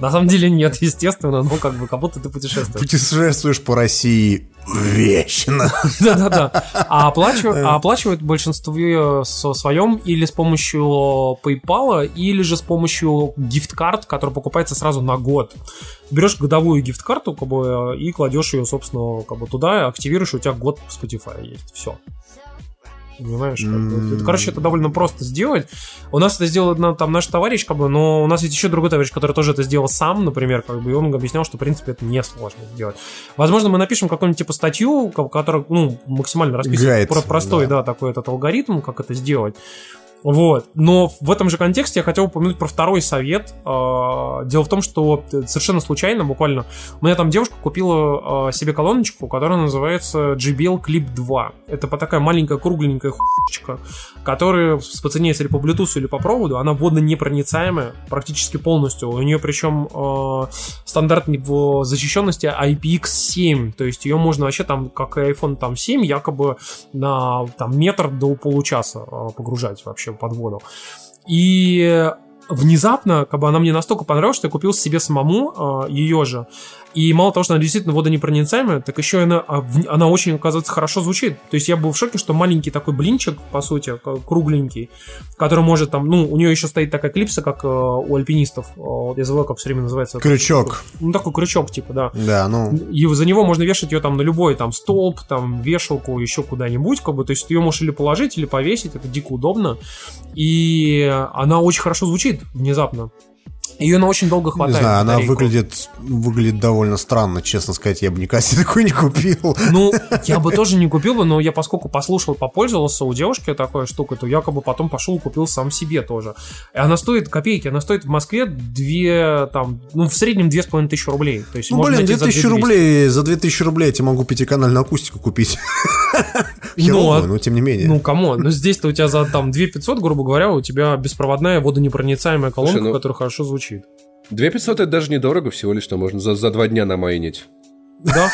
Speaker 4: На самом деле нет, <laughs> естественно, но как бы как будто ты путешествуешь.
Speaker 2: Путешествуешь по России вечно. <laughs>
Speaker 4: Да-да-да. А оплачивают, а оплачивают большинство со своем или с помощью PayPal, или же с помощью гифт-карт, которая покупается сразу на год. Берешь годовую гифт-карту как бы, и кладешь ее, собственно, как бы туда, активируешь, и у тебя год Spotify есть. Все. Понимаешь? Это, короче, это довольно просто сделать. У нас это сделал там наш товарищ, как бы, но у нас есть еще другой товарищ, который тоже это сделал сам, например, как бы, и он объяснял, что, в принципе, это несложно сделать. Возможно, мы напишем какую-нибудь типа статью, ко- которая, ну, максимально расписывает
Speaker 2: Гайд,
Speaker 4: про простой, да. такой этот алгоритм, как это сделать. Вот. Но в этом же контексте я хотел упомянуть про второй совет. А, Дело в том, что совершенно случайно, буквально, у меня там девушка купила а, себе колоночку, которая называется JBL Clip 2. Это по такая маленькая кругленькая хуйчика, которая подсоединяется или по Bluetooth, или по проводу. Она водонепроницаемая практически полностью. У нее причем а, стандарт в защищенности IPX7. То есть ее можно вообще там, как и iPhone там 7, якобы на там, метр до получаса погружать вообще под воду. И внезапно, как бы она мне настолько понравилась, что я купил себе самому э, ее же. И мало того, что она действительно водонепроницаемая, так еще она, а, она очень, оказывается, хорошо звучит. То есть я был в шоке, что маленький такой блинчик, по сути, кругленький, который может там, ну, у нее еще стоит такая клипса, как э, у альпинистов. Э, вот я забыл, как все время называется.
Speaker 2: Крючок.
Speaker 4: Ну, такой крючок, типа, да.
Speaker 2: Да, ну.
Speaker 4: И за него можно вешать ее там на любой там столб, там вешалку, еще куда-нибудь, как бы, то есть ты ее можешь или положить, или повесить, это дико удобно. И она очень хорошо звучит внезапно. Ее на очень долго
Speaker 2: Не
Speaker 4: хватает.
Speaker 2: знаю, она
Speaker 4: батарейку.
Speaker 2: выглядит, выглядит довольно странно, честно сказать, я бы никогда себе <laughs> такой не купил.
Speaker 4: Ну, я бы тоже не купил бы, но я поскольку послушал, попользовался у девушки такой штукой, то якобы потом пошел и купил сам себе тоже. И она стоит копейки, она стоит в Москве две, там, ну, в среднем две с половиной тысячи рублей. То есть,
Speaker 2: Ну, блин,
Speaker 4: найти за
Speaker 2: 2000
Speaker 4: 2200.
Speaker 2: рублей, за 2000 рублей я тебе могу пятиканальную акустику купить. <laughs> Херовую,
Speaker 4: а-
Speaker 2: но тем не менее.
Speaker 4: Ну, кому? Ну, здесь-то у тебя за там 2500, грубо говоря, у тебя беспроводная водонепроницаемая колонка,
Speaker 3: Слушай, ну-
Speaker 4: которая хорошо звучит.
Speaker 3: 2500 это даже недорого всего лишь, что можно за, за два дня намайнить.
Speaker 4: Да?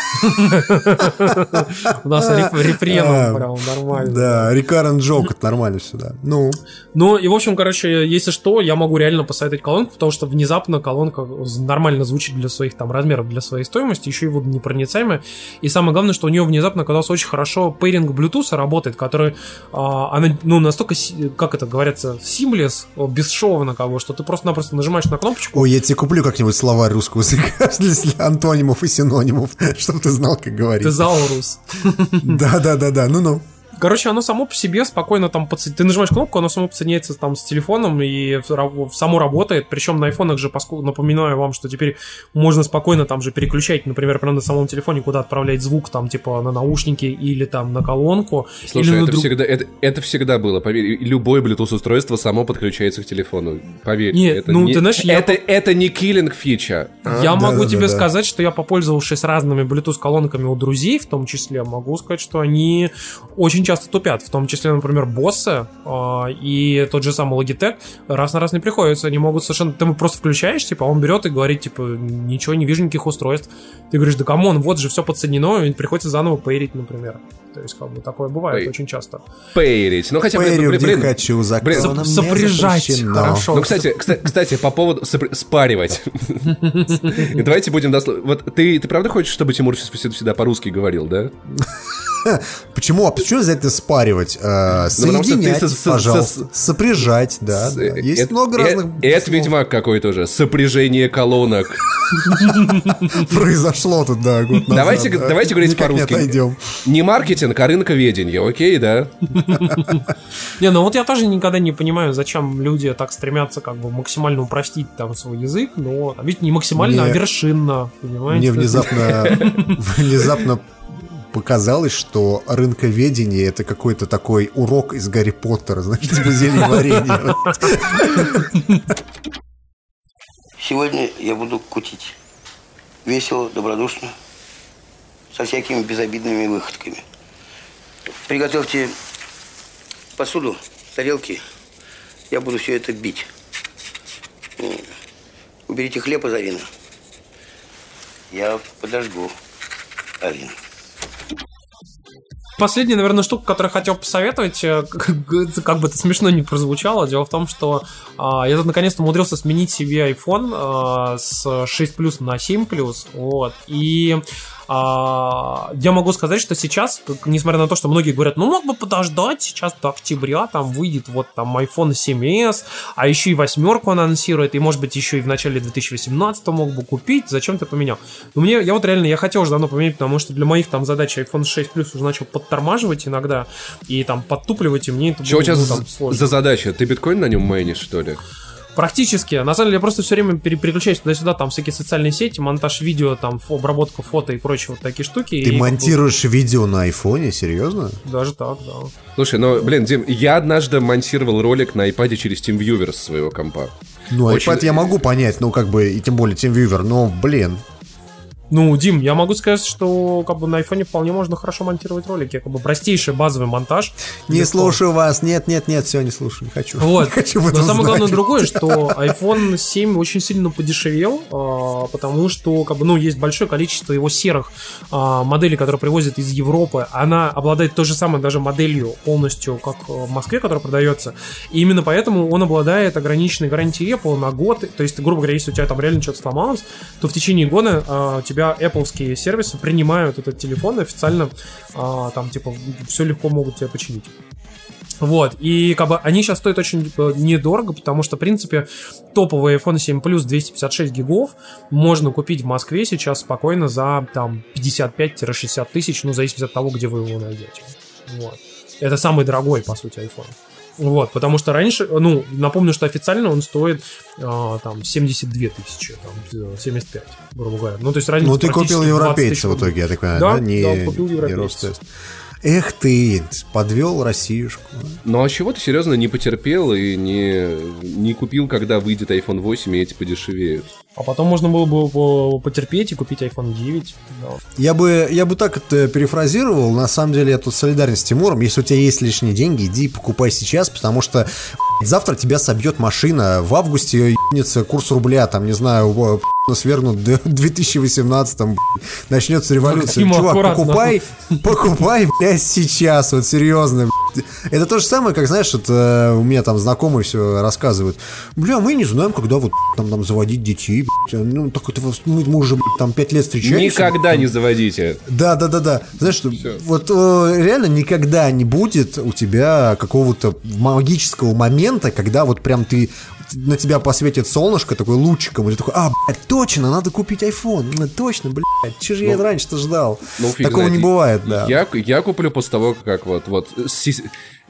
Speaker 4: У нас
Speaker 2: А,
Speaker 4: рефреном прям нормально.
Speaker 2: Да, Recurrent Joke, это нормально все, да. Ну,
Speaker 4: Ну, и, в общем, короче, если что, я могу реально посоветовать колонку, потому что внезапно колонка нормально звучит для своих там размеров, для своей стоимости, еще и водонепроницаемая. И самое главное, что у нее внезапно оказался очень хорошо пейринг Bluetooth работает, который, а, она, ну, настолько, как это говорится, о, бесшовно, бы, что ты просто-напросто нажимаешь на кнопочку,
Speaker 2: ой, я тебе куплю как-нибудь словарь русского языка <laughs> для антонимов и синонимов, <laughs> чтобы ты знал, как говорить.
Speaker 4: тезаурус.
Speaker 2: Да-да-да-да, ну-ну.
Speaker 4: Короче, оно само по себе спокойно там подсо- Ты нажимаешь кнопку, оно само подсоединяется там с телефоном и само работает. Причем на айфонах же, поскольку напоминаю вам, что теперь можно спокойно там же переключать, например, прямо на самом телефоне, куда отправлять звук, там, типа, на наушники или там на колонку.
Speaker 3: Слушай,
Speaker 4: или на
Speaker 3: это,
Speaker 4: друг-
Speaker 3: всегда, это, это всегда было, поверь. Любое Bluetooth-устройство само подключается к телефону. Поверь.
Speaker 4: Не,
Speaker 3: это
Speaker 4: ну,
Speaker 3: не,
Speaker 4: ты знаешь, я
Speaker 3: это, это не киллинг фича.
Speaker 4: Я могу тебе
Speaker 2: да.
Speaker 4: сказать, что я попользовавшись разными Bluetooth колонками у друзей, в том числе, могу сказать, что они очень часто тупят, в том числе, например, боссы а, и тот же самый Logitech раз на раз не приходится, они могут совершенно, ты ему просто включаешь, типа, а он берет и говорит, типа, ничего, не вижу никаких устройств. Ты говоришь, да come on, вот же все подсоединено, и приходится заново pair ить, например. То есть, как бы, такое бывает
Speaker 3: Пей-
Speaker 4: очень часто.
Speaker 3: Pair ить. Ну, хотя бы,
Speaker 2: Pair ю,
Speaker 3: блин,
Speaker 2: где
Speaker 3: блин,
Speaker 2: хочу,
Speaker 3: блин,
Speaker 4: Соп- сопряжать.
Speaker 2: запрещено.
Speaker 4: Хорошо.
Speaker 3: Ну, кстати, кстати, кстати, по поводу сопр- спаривать. <laughs> Давайте будем дослов... Вот ты, ты правда хочешь, чтобы Тимур всегда по-русски говорил, да? <laughs>
Speaker 2: Почему? А почему обязательно спаривать? Э,
Speaker 3: Ну,
Speaker 2: Соединять,
Speaker 3: со- со-
Speaker 2: пожалуйста. Сопряжать, да. Есть много
Speaker 3: э-
Speaker 2: разных
Speaker 3: Это ведьмак какой-то уже. Сопряжение колонок. <laughs>
Speaker 2: произошло тут, да, год назад.
Speaker 3: Давайте,
Speaker 2: да.
Speaker 3: давайте говорить
Speaker 2: не
Speaker 3: по-русски.
Speaker 2: отойдем.
Speaker 3: Не маркетинг, а рынковедение, окей, да? <laughs>
Speaker 4: Не, ну вот я тоже никогда не понимаю, зачем люди так стремятся как бы максимально упростить там свой язык, но ведь не максимально, а вершинно, понимаете?
Speaker 2: Мне внезапно, внезапно показалось, что рынковедение это какой-то такой урок из Гарри Поттера, знаешь, типа зелье варенье.
Speaker 23: Сегодня я буду кутить. Весело, добродушно, со всякими безобидными выходками. Приготовьте посуду, тарелки. Я буду все это бить. Уберите хлеб из Арины. Я подожгу Арину.
Speaker 4: Последняя, наверное, штука, которую я хотел посоветовать, э, <laughs> как, бы- это смешно не прозвучало, дело в том, что а, я тут наконец-то умудрился сменить себе iPhone а, с 6 плюс на 7 плюс, вот, и а, я могу сказать, что сейчас, несмотря на то, что многие говорят, ну мог бы подождать, сейчас до октября там выйдет вот там iPhone 7s, а еще и восьмерку анонсирует, и может быть еще и в начале 2018 мог бы купить, зачем ты поменял? Но мне, я вот реально, я хотел уже давно поменять, потому что для моих там задач iPhone 6 Plus уже начал подтормаживать иногда, и там подтупливать, и мне это
Speaker 3: Чего у
Speaker 4: было,
Speaker 3: тебя
Speaker 4: ну,
Speaker 3: за,
Speaker 4: там, сложно.
Speaker 3: за задача? Ты биткоин на нем майнишь, что ли?
Speaker 4: Практически. На самом деле, я просто все время пере- переключаюсь туда-сюда, там всякие социальные сети, монтаж видео, там фо- обработка фото и прочие вот такие штуки. и
Speaker 2: Ты
Speaker 4: как бы
Speaker 2: монтируешь видео на айфоне, серьезно?
Speaker 4: Даже так, да.
Speaker 3: Слушай, ну, блин, Дим, я однажды монтировал ролик на iPad через TeamViewer с своего компа.
Speaker 2: Ну,
Speaker 3: Очень-
Speaker 2: iPad я могу понять, ну, как бы, и тем более TeamViewer, но, блин.
Speaker 4: Ну, Дим, я могу сказать, что как бы на айфоне вполне можно хорошо монтировать ролики. Как бы простейший базовый монтаж.
Speaker 2: Не
Speaker 4: Легко.
Speaker 2: слушаю вас, нет, нет, нет, все, не слушаю, не хочу.
Speaker 4: Вот. <laughs>
Speaker 2: Не хочу
Speaker 4: Но самое главное другое, что <laughs> iPhone 7 очень сильно подешевел, а, потому что как бы, ну, есть большое количество его серых а, моделей, которые привозят из Европы. Она обладает той же самой даже моделью полностью, как э, в Москве, которая продается. И именно поэтому он обладает ограниченной гарантией Apple на год. То есть, грубо говоря, если у тебя там реально что-то сломалось, то в течение года а, у тебя Apple сервисы принимают этот телефон официально а, там типа все легко могут тебе починить. Вот, и как бы они сейчас стоят очень э, недорого, потому что, в принципе, топовый iPhone 7 Plus 256 гигов можно купить в Москве сейчас спокойно за там 55-60 тысяч, ну, в зависимости от того, где вы его найдете. Вот. Это самый дорогой, по сути, iPhone. Вот, потому что раньше, ну, напомню, что официально он стоит а, там 72 тысячи, там, 75, грубо говоря. Ну, то есть разница
Speaker 2: Ну, ты купил
Speaker 4: практически 20
Speaker 2: европейца в итоге, я так понимаю,
Speaker 4: Да,
Speaker 2: да? Не,
Speaker 4: да, купил
Speaker 2: не
Speaker 4: европейца.
Speaker 2: Ростест. Эх ты, подвел Россиюшку.
Speaker 3: Ну а чего ты серьезно не потерпел и не, не купил, когда выйдет iPhone 8 и эти подешевеют?
Speaker 4: А потом можно было бы по- потерпеть и купить iPhone 9. да.
Speaker 2: Я бы, я бы так это перефразировал. На самом деле, я тут солидарен с Тимуром. Если у тебя есть лишние деньги, иди покупай сейчас, потому что завтра тебя собьет машина. В августе ебнется курс рубля, там, не знаю, свергнут в 2018 блядь, начнется революция. Чувак,
Speaker 4: аккуратно.
Speaker 2: покупай, покупай, блядь, сейчас, вот серьезно. блядь. <laughs> Это то же самое, как, знаешь, вот, э, у меня там знакомые все рассказывают. Бля, мы не знаем, когда вот там, там заводить детей. блядь. Ну, так это мы, мы уже блядь, там пять лет встречаемся.
Speaker 3: Никогда не заводите.
Speaker 2: Да, да, да, да. Знаешь, что вот э, реально никогда не будет у тебя какого-то магического момента, когда вот прям ты на тебя посветит солнышко такой лучиком, и ты такой, а, блядь, точно, надо купить iPhone, ну, точно, блядь, че же я
Speaker 3: Ну,
Speaker 2: раньше-то ждал?
Speaker 3: Ну, фиг
Speaker 2: Такого
Speaker 3: знает.
Speaker 2: не бывает, да.
Speaker 3: Я, я куплю после того, как вот, вот с,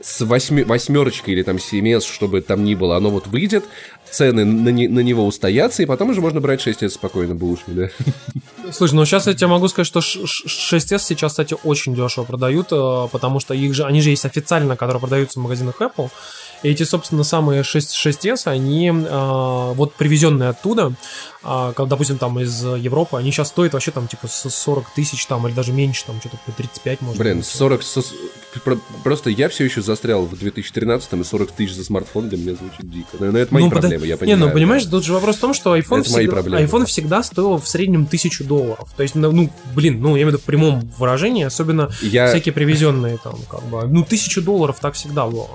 Speaker 3: с восьми- восьмерочкой или там 7S, чтобы там ни было, оно вот выйдет, цены на, не- на него устоятся, и потом уже можно брать 6S спокойно, бэушный, да.
Speaker 4: Слушай, ну сейчас я тебе могу сказать, что ш- ш- 6S сейчас, кстати, очень дешево продают, э, потому что их же, они же есть официально, которые продаются в магазинах Apple. И эти, собственно, самые 6, 6S, они э, вот привезенные оттуда, допустим, там из Европы, они сейчас стоят вообще там типа с 40 тысяч там, или даже меньше, там что-то по 35 может
Speaker 3: Блин,
Speaker 4: быть.
Speaker 3: 40... со- про- Просто я все еще застрял в 2013 и 40 тысяч за смартфон для меня звучит дико. Но, но это мои
Speaker 4: Ну,
Speaker 3: проблемы, я
Speaker 4: Не,
Speaker 3: понимаю.
Speaker 4: ну понимаешь, тут же вопрос в том, что iPhone,
Speaker 3: Это
Speaker 4: всегда, iPhone всегда стоил в среднем тысячу долларов. То есть, ну, ну, блин, ну, я имею в виду в прямом выражении, особенно
Speaker 3: Я-
Speaker 4: всякие привезенные там, как бы, ну, тысячу долларов так всегда было.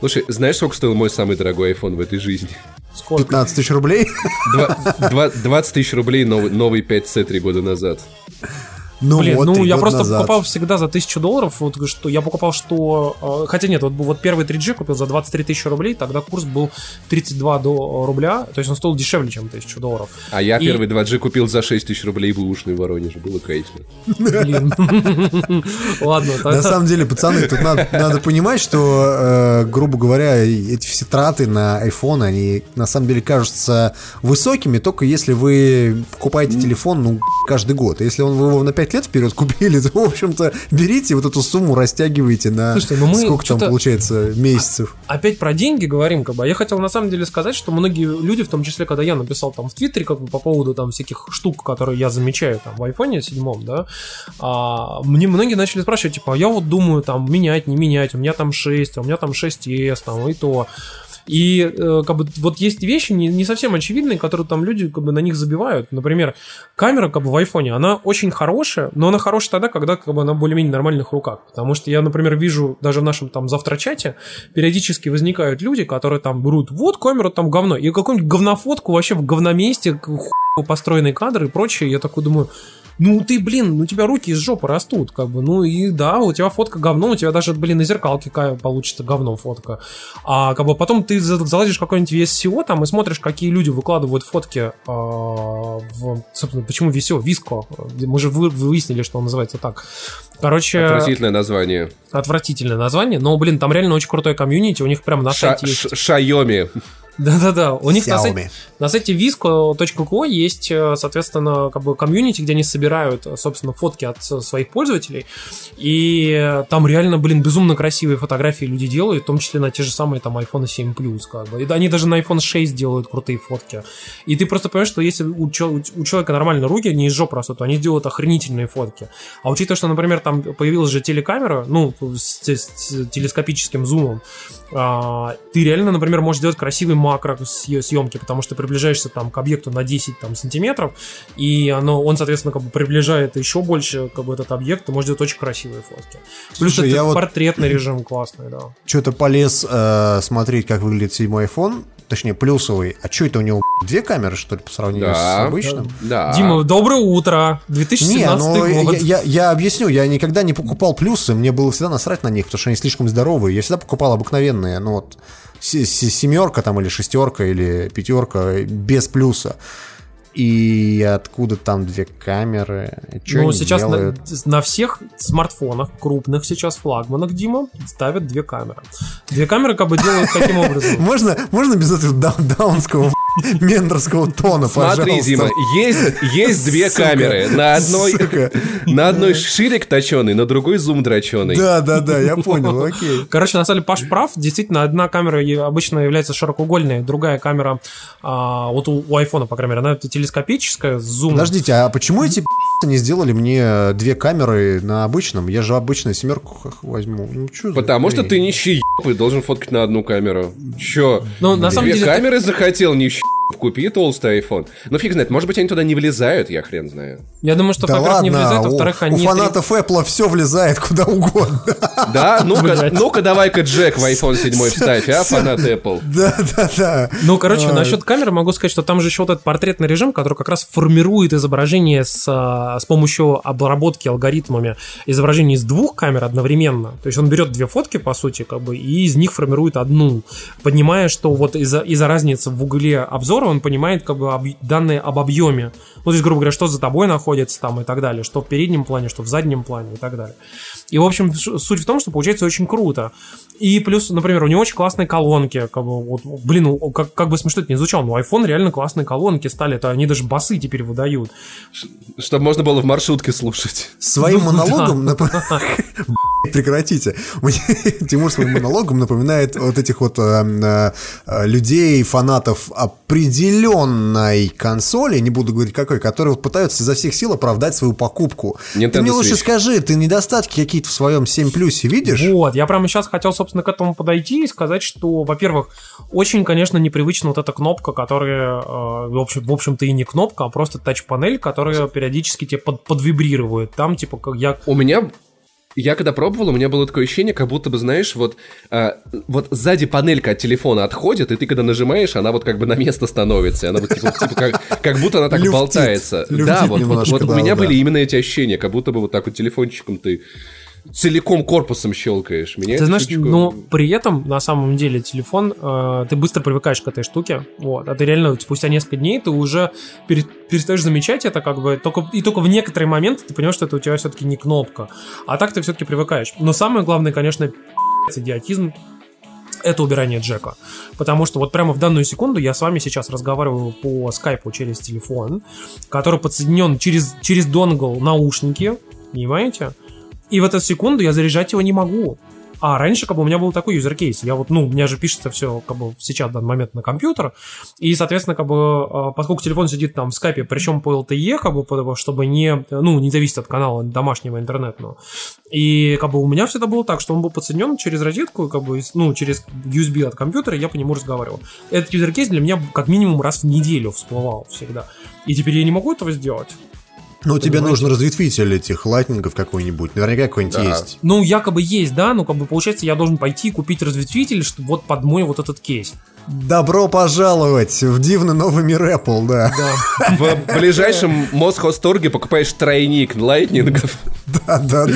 Speaker 3: Слушай, знаешь, сколько стоил мой самый дорогой iPhone в этой жизни?
Speaker 4: Сколько?
Speaker 2: 15 тысяч рублей?
Speaker 3: Два- два- 20 тысяч рублей новый, новый 5C три года назад.
Speaker 2: Ну
Speaker 4: Блин,
Speaker 2: вот,
Speaker 4: ну я просто
Speaker 2: назад.
Speaker 4: покупал всегда за тысячу долларов, вот что я покупал, что... э, Хотя нет, вот, вот первый 3G купил за 23 тысячи рублей, тогда курс был 32 до рубля, то есть он стоил дешевле, чем тысячу долларов.
Speaker 3: А я
Speaker 4: И-
Speaker 3: первый 2G купил за 6 тысяч рублей в Воронеже. Было кайфно.
Speaker 4: Блин. <laughs> Ладно,
Speaker 2: На самом деле, пацаны, тут надо, понимать, что, э, грубо говоря, эти все траты на iPhone, они на самом деле кажутся высокими, только если вы покупаете телефон, ну, каждый год. Если он, вы его на 5 лет вперед купили, то, в общем-то, берите вот эту сумму, растягивайте на
Speaker 4: Слушайте, ну мы
Speaker 2: сколько там получается месяцев.
Speaker 4: опять про деньги говорим, как бы. А Я хотел на самом деле сказать, что многие люди, в том числе, когда я написал там в Твиттере, как бы по поводу там всяких штук, которые я замечаю там в айфоне седьмом, да, а, мне многие начали спрашивать, типа, а я вот думаю, там, менять, не менять, у меня там 6, а у меня там 6S, там, и то. И э, как бы вот есть вещи не, не совсем очевидные, которые там люди как бы на них забивают. Например, камера как бы в айфоне, она очень хорошая, но она хорошая тогда, когда как бы она более-менее нормальных руках. Потому что я, например, вижу даже в нашем там завтрачате периодически возникают люди, которые там берут, вот камера там говно, и какую-нибудь говнофотку вообще в говноместе, построенные кадры и прочее. Я такой думаю, ну ты, блин, ну у тебя руки из жопы растут, как бы, ну и да, у тебя фотка говно, у тебя даже, блин, на зеркалке ка- получится говно фотка. А как бы потом ты за- залазишь какой-нибудь VSCO там и смотришь, какие люди выкладывают фотки а, в, собственно, почему VSCO, Виско, мы же вы- выяснили, что он называется так. Короче,
Speaker 3: Отвратительное название.
Speaker 4: отвратительное название, но, блин, там реально очень крутое комьюнити, у них прям на
Speaker 3: Ша-
Speaker 4: сайте есть...
Speaker 3: Шайоми.
Speaker 4: Да-да-да, у них на
Speaker 2: Xiaomi.
Speaker 4: сайте, на сайте visco.co есть, э, соответственно, как бы комьюнити, где они собирают, э, собственно, фотки от э, своих пользователей, и там реально, блин, безумно красивые фотографии люди делают, в том числе на те же самые там iPhone 7 Plus, как бы, и они даже на iPhone 6 делают крутые фотки, и ты просто понимаешь, что если у, у человека нормально руки, не из жопы растут, то они делают охренительные фотки, а учитывая, что, например, там появилась же телекамера, ну, с, с телескопическим зумом, а, ты реально, например, можешь делать красивый макро съ- съемки, потому что приближаешься там к объекту на 10 там, сантиметров, и оно, он, соответственно, как бы приближает еще больше как бы, этот объект, ты можешь делать очень красивые фотки. Плюс
Speaker 2: Слушай,
Speaker 4: это
Speaker 2: я вот-
Speaker 4: портретный <clears throat> режим классный, да.
Speaker 2: Что-то полез э, смотреть, как выглядит седьмой iPhone, точнее, плюсовый. А что это у него две камеры, что ли, по сравнению с
Speaker 3: Да.
Speaker 2: обычным?
Speaker 3: Да.
Speaker 4: Дима, доброе утро, 2017
Speaker 2: Не, ну,
Speaker 4: год.
Speaker 2: я, я- я объясню, я никогда не покупал плюсы, мне было всегда насрать на них, потому что они слишком здоровые. Я всегда покупал обыкновенные, ну вот се- се- семерка там или шестерка или пятерка без плюса. И откуда там две камеры? Что
Speaker 4: ну, сейчас на,
Speaker 2: делают?
Speaker 4: на всех смартфонах, крупных сейчас флагманах, Дима, ставят две камеры. Две камеры как бы делают каким <laughs> образом?
Speaker 2: Можно, можно без этого даун- даунского <laughs> мендерского тона,
Speaker 3: Смотри,
Speaker 2: пожалуйста?
Speaker 3: Дима, есть, есть <laughs> две
Speaker 2: Сука.
Speaker 3: камеры. На одной,
Speaker 2: Сука.
Speaker 3: на одной ширик точеный, на другой зум дроченый.
Speaker 2: Да, да, да, я понял, окей.
Speaker 4: Короче, на самом деле Паш прав. Действительно, одна камера обычно является широкоугольной, другая камера, а, вот у, у айфона, по крайней мере, она телескопическая, с зумом.
Speaker 2: Подождите, а почему эти не сделали мне две камеры на обычном? Я же обычно семерку возьму. Ну, чё за
Speaker 3: Потому что
Speaker 2: хрень?
Speaker 3: ты нищий и должен фоткать на одну камеру. Чё?
Speaker 4: Ну, на самом
Speaker 3: Две
Speaker 4: деле,
Speaker 3: камеры захотел, нищий купи толстый iPhone. Ну, фиг знает, может быть, они туда не влезают, я хрен знаю.
Speaker 4: Я думаю, что,
Speaker 2: Да
Speaker 4: во-первых, не
Speaker 2: у-
Speaker 4: во-вторых,
Speaker 2: у,
Speaker 4: они...
Speaker 2: фанатов Apple все влезает куда угодно.
Speaker 3: Да? <laughs> Ну-ка, ну-ка давай-ка Джек в iPhone 7 вставь, а, фанат Apple.
Speaker 2: Да, да, да.
Speaker 4: Ну, короче,
Speaker 2: А,
Speaker 4: насчет камеры могу сказать, что там же еще вот этот портретный режим, который как раз формирует изображение с, а, с помощью обработки алгоритмами изображение из двух камер одновременно. То есть он берет две фотки, по сути, как бы, и из них формирует одну, понимая, что вот из-за из разницы в угле обзора он понимает как бы об- данные об объеме. Ну, то есть, грубо говоря, что за тобой находится там и так далее, что в переднем плане, что в заднем плане и так далее. И, в общем, суть в том, что получается очень круто. И плюс, например, у него очень классные колонки. Как бы, вот, блин, ну, как, как бы смешно это не звучало, но iPhone реально классные колонки стали. Это они даже басы теперь выдают.
Speaker 3: Чтобы можно было в маршрутке слушать.
Speaker 2: Своим <laughs>
Speaker 4: Ну,
Speaker 2: монологом
Speaker 4: да.
Speaker 2: нап- <laughs> Прекратите. Мне <laughs> Тимур своим монологом напоминает вот этих вот э, э, э, людей, фанатов определенной консоли, не буду говорить какой, которые вот пытаются изо всех сил оправдать свою покупку. ты мне лучше
Speaker 3: Switch.
Speaker 2: скажи, ты недостатки какие-то в своем 7 плюсе видишь?
Speaker 4: Вот, я прямо сейчас хотел, собственно, к этому подойти и сказать, что, во-первых, очень, конечно, непривычна вот эта кнопка, которая, э, в общем- в общем-то, и не кнопка, а просто тач-панель, которая периодически тебе под, подвибрирует. Там, типа, как я...
Speaker 3: У меня я когда пробовал, у меня было такое ощущение, как будто бы, знаешь, вот, а, вот сзади панелька от телефона отходит, и ты когда нажимаешь, она вот как бы на место становится, и она вот типа, типа как, как будто она так
Speaker 2: Люфтит.
Speaker 3: болтается.
Speaker 2: Люфтит
Speaker 3: да, вот, вот,
Speaker 2: немножко,
Speaker 3: вот у
Speaker 2: да,
Speaker 3: меня
Speaker 2: да.
Speaker 3: были именно эти ощущения, как будто бы вот так вот телефончиком ты целиком корпусом щелкаешь. Меня
Speaker 4: Ты знаешь,
Speaker 3: чуточку-
Speaker 4: но при этом, на самом деле, телефон, э, ты быстро привыкаешь к этой штуке, вот, а ты реально спустя несколько дней ты уже пере- перестаешь замечать это, как бы, только, и только в некоторые моменты ты понимаешь, что это у тебя все-таки не кнопка, а так ты все-таки привыкаешь. Но самое главное, конечно, идиотизм, это убирание джека. Потому что вот прямо в данную секунду я с вами сейчас разговариваю по скайпу через телефон, который подсоединен через, через донгл наушники, понимаете? И в эту секунду я заряжать его не могу. А раньше, как бы, у меня был такой user case. Я вот, ну, у меня же пишется все, как бы, сейчас в данный момент на компьютер. И, соответственно, как бы, э, поскольку телефон сидит там в скайпе, причем по LTE, как бы, чтобы не, ну, не зависеть от канала домашнего интернетного. И, как бы, у меня всегда было так, что он был подсоединен через розетку, как бы, ну, через USB от компьютера, я по нему разговаривал. Этот user case для меня как минимум раз в неделю всплывал всегда. И теперь я не могу этого сделать.
Speaker 2: Ну, тебе
Speaker 4: Понимаете?
Speaker 2: нужен разветвитель этих лайтнингов какой-нибудь. Наверняка какой-нибудь
Speaker 3: Да.
Speaker 2: есть.
Speaker 4: Ну, якобы есть, да, ну, как бы, получается, я должен пойти и купить разветвитель, чтобы вот под мой вот этот кейс.
Speaker 2: Добро пожаловать в дивный новый мир Apple, да.
Speaker 4: Да.
Speaker 3: В ближайшем Мосхозторге покупаешь тройник лайтнингов.
Speaker 2: Да, да, да.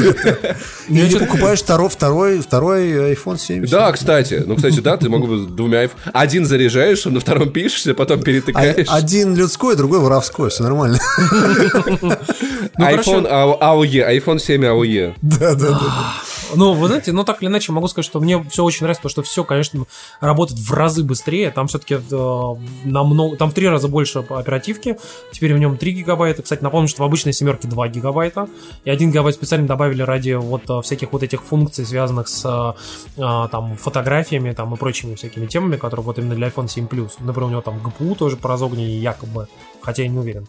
Speaker 2: И не покупаешь второй, второй, второй iPhone 7.
Speaker 3: Да, кстати. Ну, кстати, да, ты мог бы с двумя Один заряжаешь, на втором пишешься, потом перетыкаешь.
Speaker 2: А- Один людской, другой воровской, все нормально.
Speaker 3: iPhone А- AOE, iPhone 7 AOE.
Speaker 2: Да, да, да.
Speaker 4: Ну, вы знаете, ну так или иначе могу сказать, что мне все очень нравится, то, что все, конечно, работает в разы быстрее. Там все-таки намного, там в три раза больше оперативки. Теперь в нем 3 гигабайта. Кстати, напомню, что в обычной семерке 2 гигабайта. И 1 гигабайт специально добавили ради вот э, всяких вот этих функций, связанных с э, там фотографиями там и прочими всякими темами, которые вот именно для iPhone 7 Plus. Например, у него там GPU тоже по якобы, хотя я не уверен.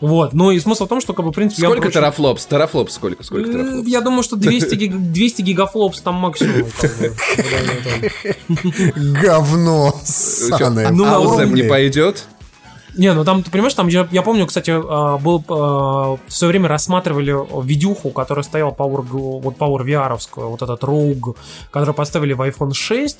Speaker 4: Вот. Ну и смысл в том, что, как бы, в принципе... я
Speaker 3: Сколько
Speaker 4: очень-
Speaker 3: терафлопс? Терафлопс сколько? Сколько
Speaker 4: Э,
Speaker 3: терафлопс?
Speaker 4: Я думаю, что 200, гиг- <laughs> 200 гигафлопс там максимум.
Speaker 2: Говно
Speaker 3: Чё,
Speaker 2: ссаное.
Speaker 4: Ну,
Speaker 3: а
Speaker 4: на уровне.
Speaker 3: не пойдет?
Speaker 4: Не, ну там, ты понимаешь, там, я, я помню, кстати, а, был а, в свое время рассматривали видюху, которая стояла Power, вот Power VR, вот этот Rogue, который поставили в iPhone 6,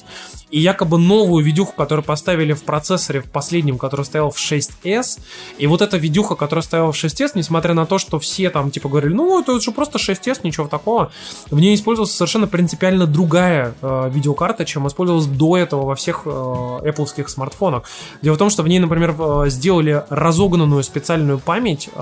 Speaker 4: и якобы новую видюху, которую поставили в процессоре в последнем, который стоял в 6S, и вот эта видюха, которая стояла в 6S, несмотря на то, что все там типа говорили, ну, это же просто 6S, ничего такого, в ней использовалась совершенно принципиально другая э, видеокарта, чем использовалась до этого во всех э, Apple смартфонах. Дело в том, что в ней, например, сделали сделали разогнанную специальную память э,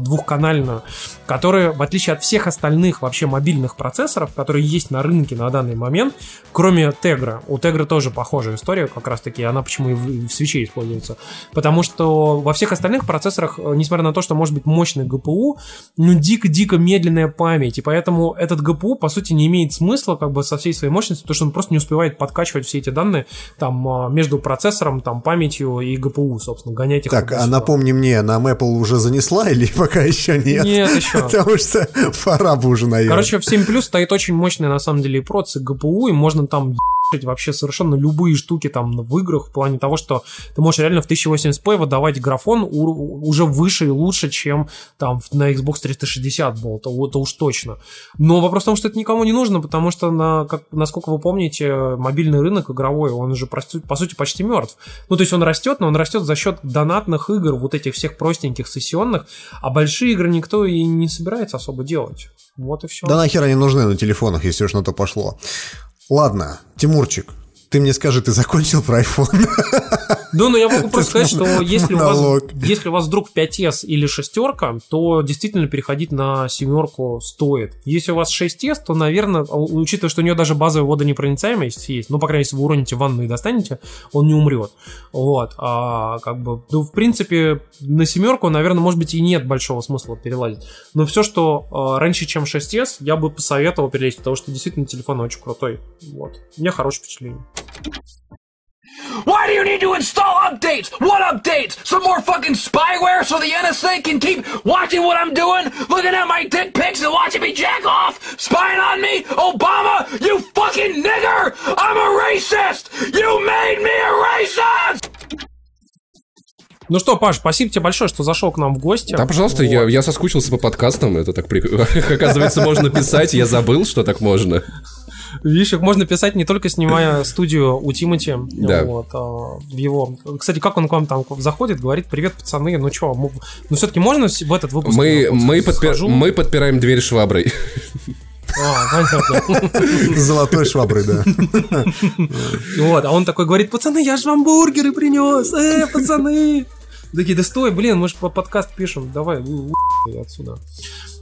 Speaker 4: двухканальную, которая, в отличие от всех остальных вообще мобильных процессоров, которые есть на рынке на данный момент, кроме Tegra, у Tegra тоже похожая история, как раз таки, она почему и в, в свече используется, потому что во всех остальных процессорах, э, несмотря на то, что может быть мощный GPU, ну дико-дико медленная память, и поэтому этот GPU, по сути, не имеет смысла как бы со всей своей мощностью, потому что он просто не успевает подкачивать все эти данные там а, между процессором, там памятью и GPU, собственно, их.
Speaker 2: Так, а напомни мне, нам Apple уже занесла или <laughs> пока еще нет?
Speaker 4: Нет, еще. <laughs>
Speaker 2: Потому что пора бы уже, наверное.
Speaker 4: Короче, в 7 Plus стоит очень мощный, на самом деле, и процесс, и GPU, и можно там вообще совершенно любые штуки там в играх в плане того, что ты можешь реально в 1080p выдавать графон уже выше и лучше, чем там на Xbox 360 был, то, это уж точно. Но вопрос в том, что это никому не нужно, потому что, на, как, насколько вы помните, мобильный рынок игровой, он уже, по сути, почти мертв. Ну, то есть он растет, но он растет за счет донатных игр, вот этих всех простеньких, сессионных, а большие игры никто и не собирается особо делать. Вот и все.
Speaker 2: Да нахер они нужны на телефонах, если уж на то пошло. Ладно, Тимурчик, ты мне скажи, ты закончил про iPhone?
Speaker 4: Да, но я могу <laughs> просто сказать, что если у, вас, если у вас вдруг 5S или шестерка, то действительно переходить на семерку стоит. Если у вас 6S, то, наверное, учитывая, что у нее даже базовая водонепроницаемость есть, ну, по крайней мере, если вы уроните ванну и достанете, он не умрет. Вот. А как бы, ну, в принципе, на семерку, наверное, может быть, и нет большого смысла перелазить. Но все, что э, раньше, чем 6S, я бы посоветовал перелезть, потому что действительно телефон очень крутой. Вот. У меня хорошее впечатление.
Speaker 24: Why do you need to install updates? What updates? Some more fucking spyware so the NSA can keep watching what I'm doing, looking at my dick pics and watching me jack off, spying on me? Obama, you fucking nigger! I'm a racist! You made me a racist!
Speaker 4: Ну что, Паш, спасибо тебе большое, что зашел к нам в гости.
Speaker 3: Да, пожалуйста, я, я соскучился по подкастам, это так прикольно. Оказывается, можно писать, я забыл, что так можно.
Speaker 4: Видишь, их можно писать не только снимая <laughs> студию у Тимати.
Speaker 3: Да.
Speaker 4: Вот, а, в его. Кстати, как он к вам там заходит, говорит: Привет, пацаны. Ну что, ну все-таки можно в этот выпуск?
Speaker 3: Мы,
Speaker 4: вот
Speaker 3: мы, подпи- мы подпираем дверь шваброй.
Speaker 4: А, понятно. <laughs>
Speaker 2: Золотой шваброй, да.
Speaker 4: Вот, а он такой говорит: пацаны, я же вам бургеры принес. Э, пацаны. Такие, да стой, блин, мы же по подкаст пишем. Давай, отсюда.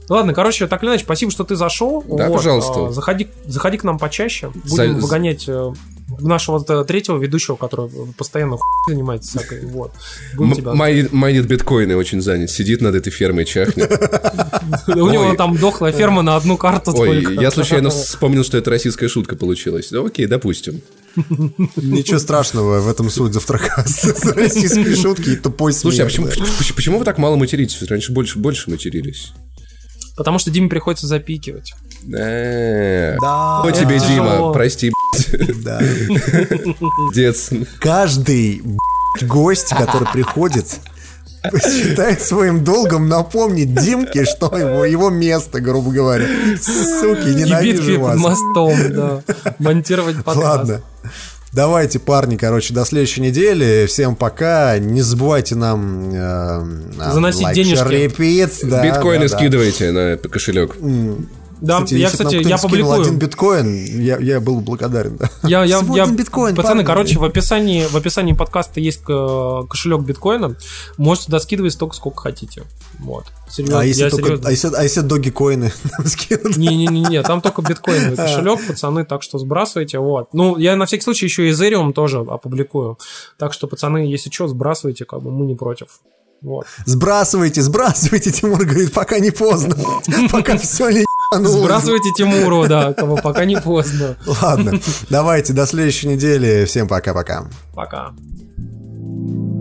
Speaker 4: Ладно, короче, так или иначе, спасибо, что ты зашел.
Speaker 3: Да, пожалуйста.
Speaker 4: а, заходи, заходи к нам почаще. Будем
Speaker 3: За-
Speaker 4: выгонять э, нашего вот, третьего ведущего, который постоянно хуй занимается всякой. <laughs> Вот.
Speaker 3: Майнит майнит биткоины очень занят, сидит над этой фермой, чахнет. <laughs>
Speaker 4: У него там дохлая ферма на одну карту
Speaker 3: Ой, я случайно <laughs> вспомнил, что это российская шутка получилась. Ну окей, допустим.
Speaker 2: Ничего страшного в этом суть завтракаса. Российские шутки и тупой смех.
Speaker 3: Слушай, а почему, вы так мало материтесь? Раньше больше, больше матерились.
Speaker 4: Потому что Диме приходится запикивать.
Speaker 3: Да.
Speaker 2: Да.
Speaker 3: О тебе, Дима, прости, <laughs>
Speaker 2: Да.
Speaker 3: дец.
Speaker 2: Каждый гость, который приходит, считает своим долгом напомнить Димке, что его, его место, грубо говоря. Суки, ненавижу
Speaker 4: под
Speaker 2: вас.
Speaker 4: мостом, да. Монтировать подкаст.
Speaker 2: Ладно. Давайте, парни, короче, до следующей недели. Всем пока. Не забывайте нам... э, нам
Speaker 4: Заносить
Speaker 2: лайк,
Speaker 4: денежки.
Speaker 2: repeat. Да,
Speaker 3: Биткоины
Speaker 2: да, да.
Speaker 3: скидывайте на кошелек.
Speaker 4: Да,
Speaker 2: Кстати,
Speaker 4: я, кстати, я публикую.
Speaker 2: один биткоин, я, я был благодарен. Да.
Speaker 4: Я, я,
Speaker 2: Всего
Speaker 4: я,
Speaker 2: один биткоин,
Speaker 4: пацаны,
Speaker 2: парни.
Speaker 4: короче, в описании, в описании подкаста есть э, кошелек биткоина. Можете туда скидывать столько, сколько хотите. Вот. Серьезно,
Speaker 2: А если,
Speaker 4: я
Speaker 2: только,
Speaker 4: серьезно.
Speaker 2: а если, а если доги-коины <laughs> нам скинут?
Speaker 4: Не-не-не, там только биткоиновый <laughs> кошелек, пацаны, так что сбрасывайте, вот. Ну, я на всякий случай еще и Ethereum тоже опубликую. Так что, пацаны, если что, сбрасывайте, как бы мы не против. Вот.
Speaker 2: Сбрасывайте, сбрасывайте, Тимур говорит, пока не поздно. <laughs> Пока все не а ну,
Speaker 4: Сбрасывайте Тимуру, да, <laughs> пока не поздно.
Speaker 2: Ладно, давайте, до следующей недели. Всем пока-пока. Пока. -пока.
Speaker 4: пока.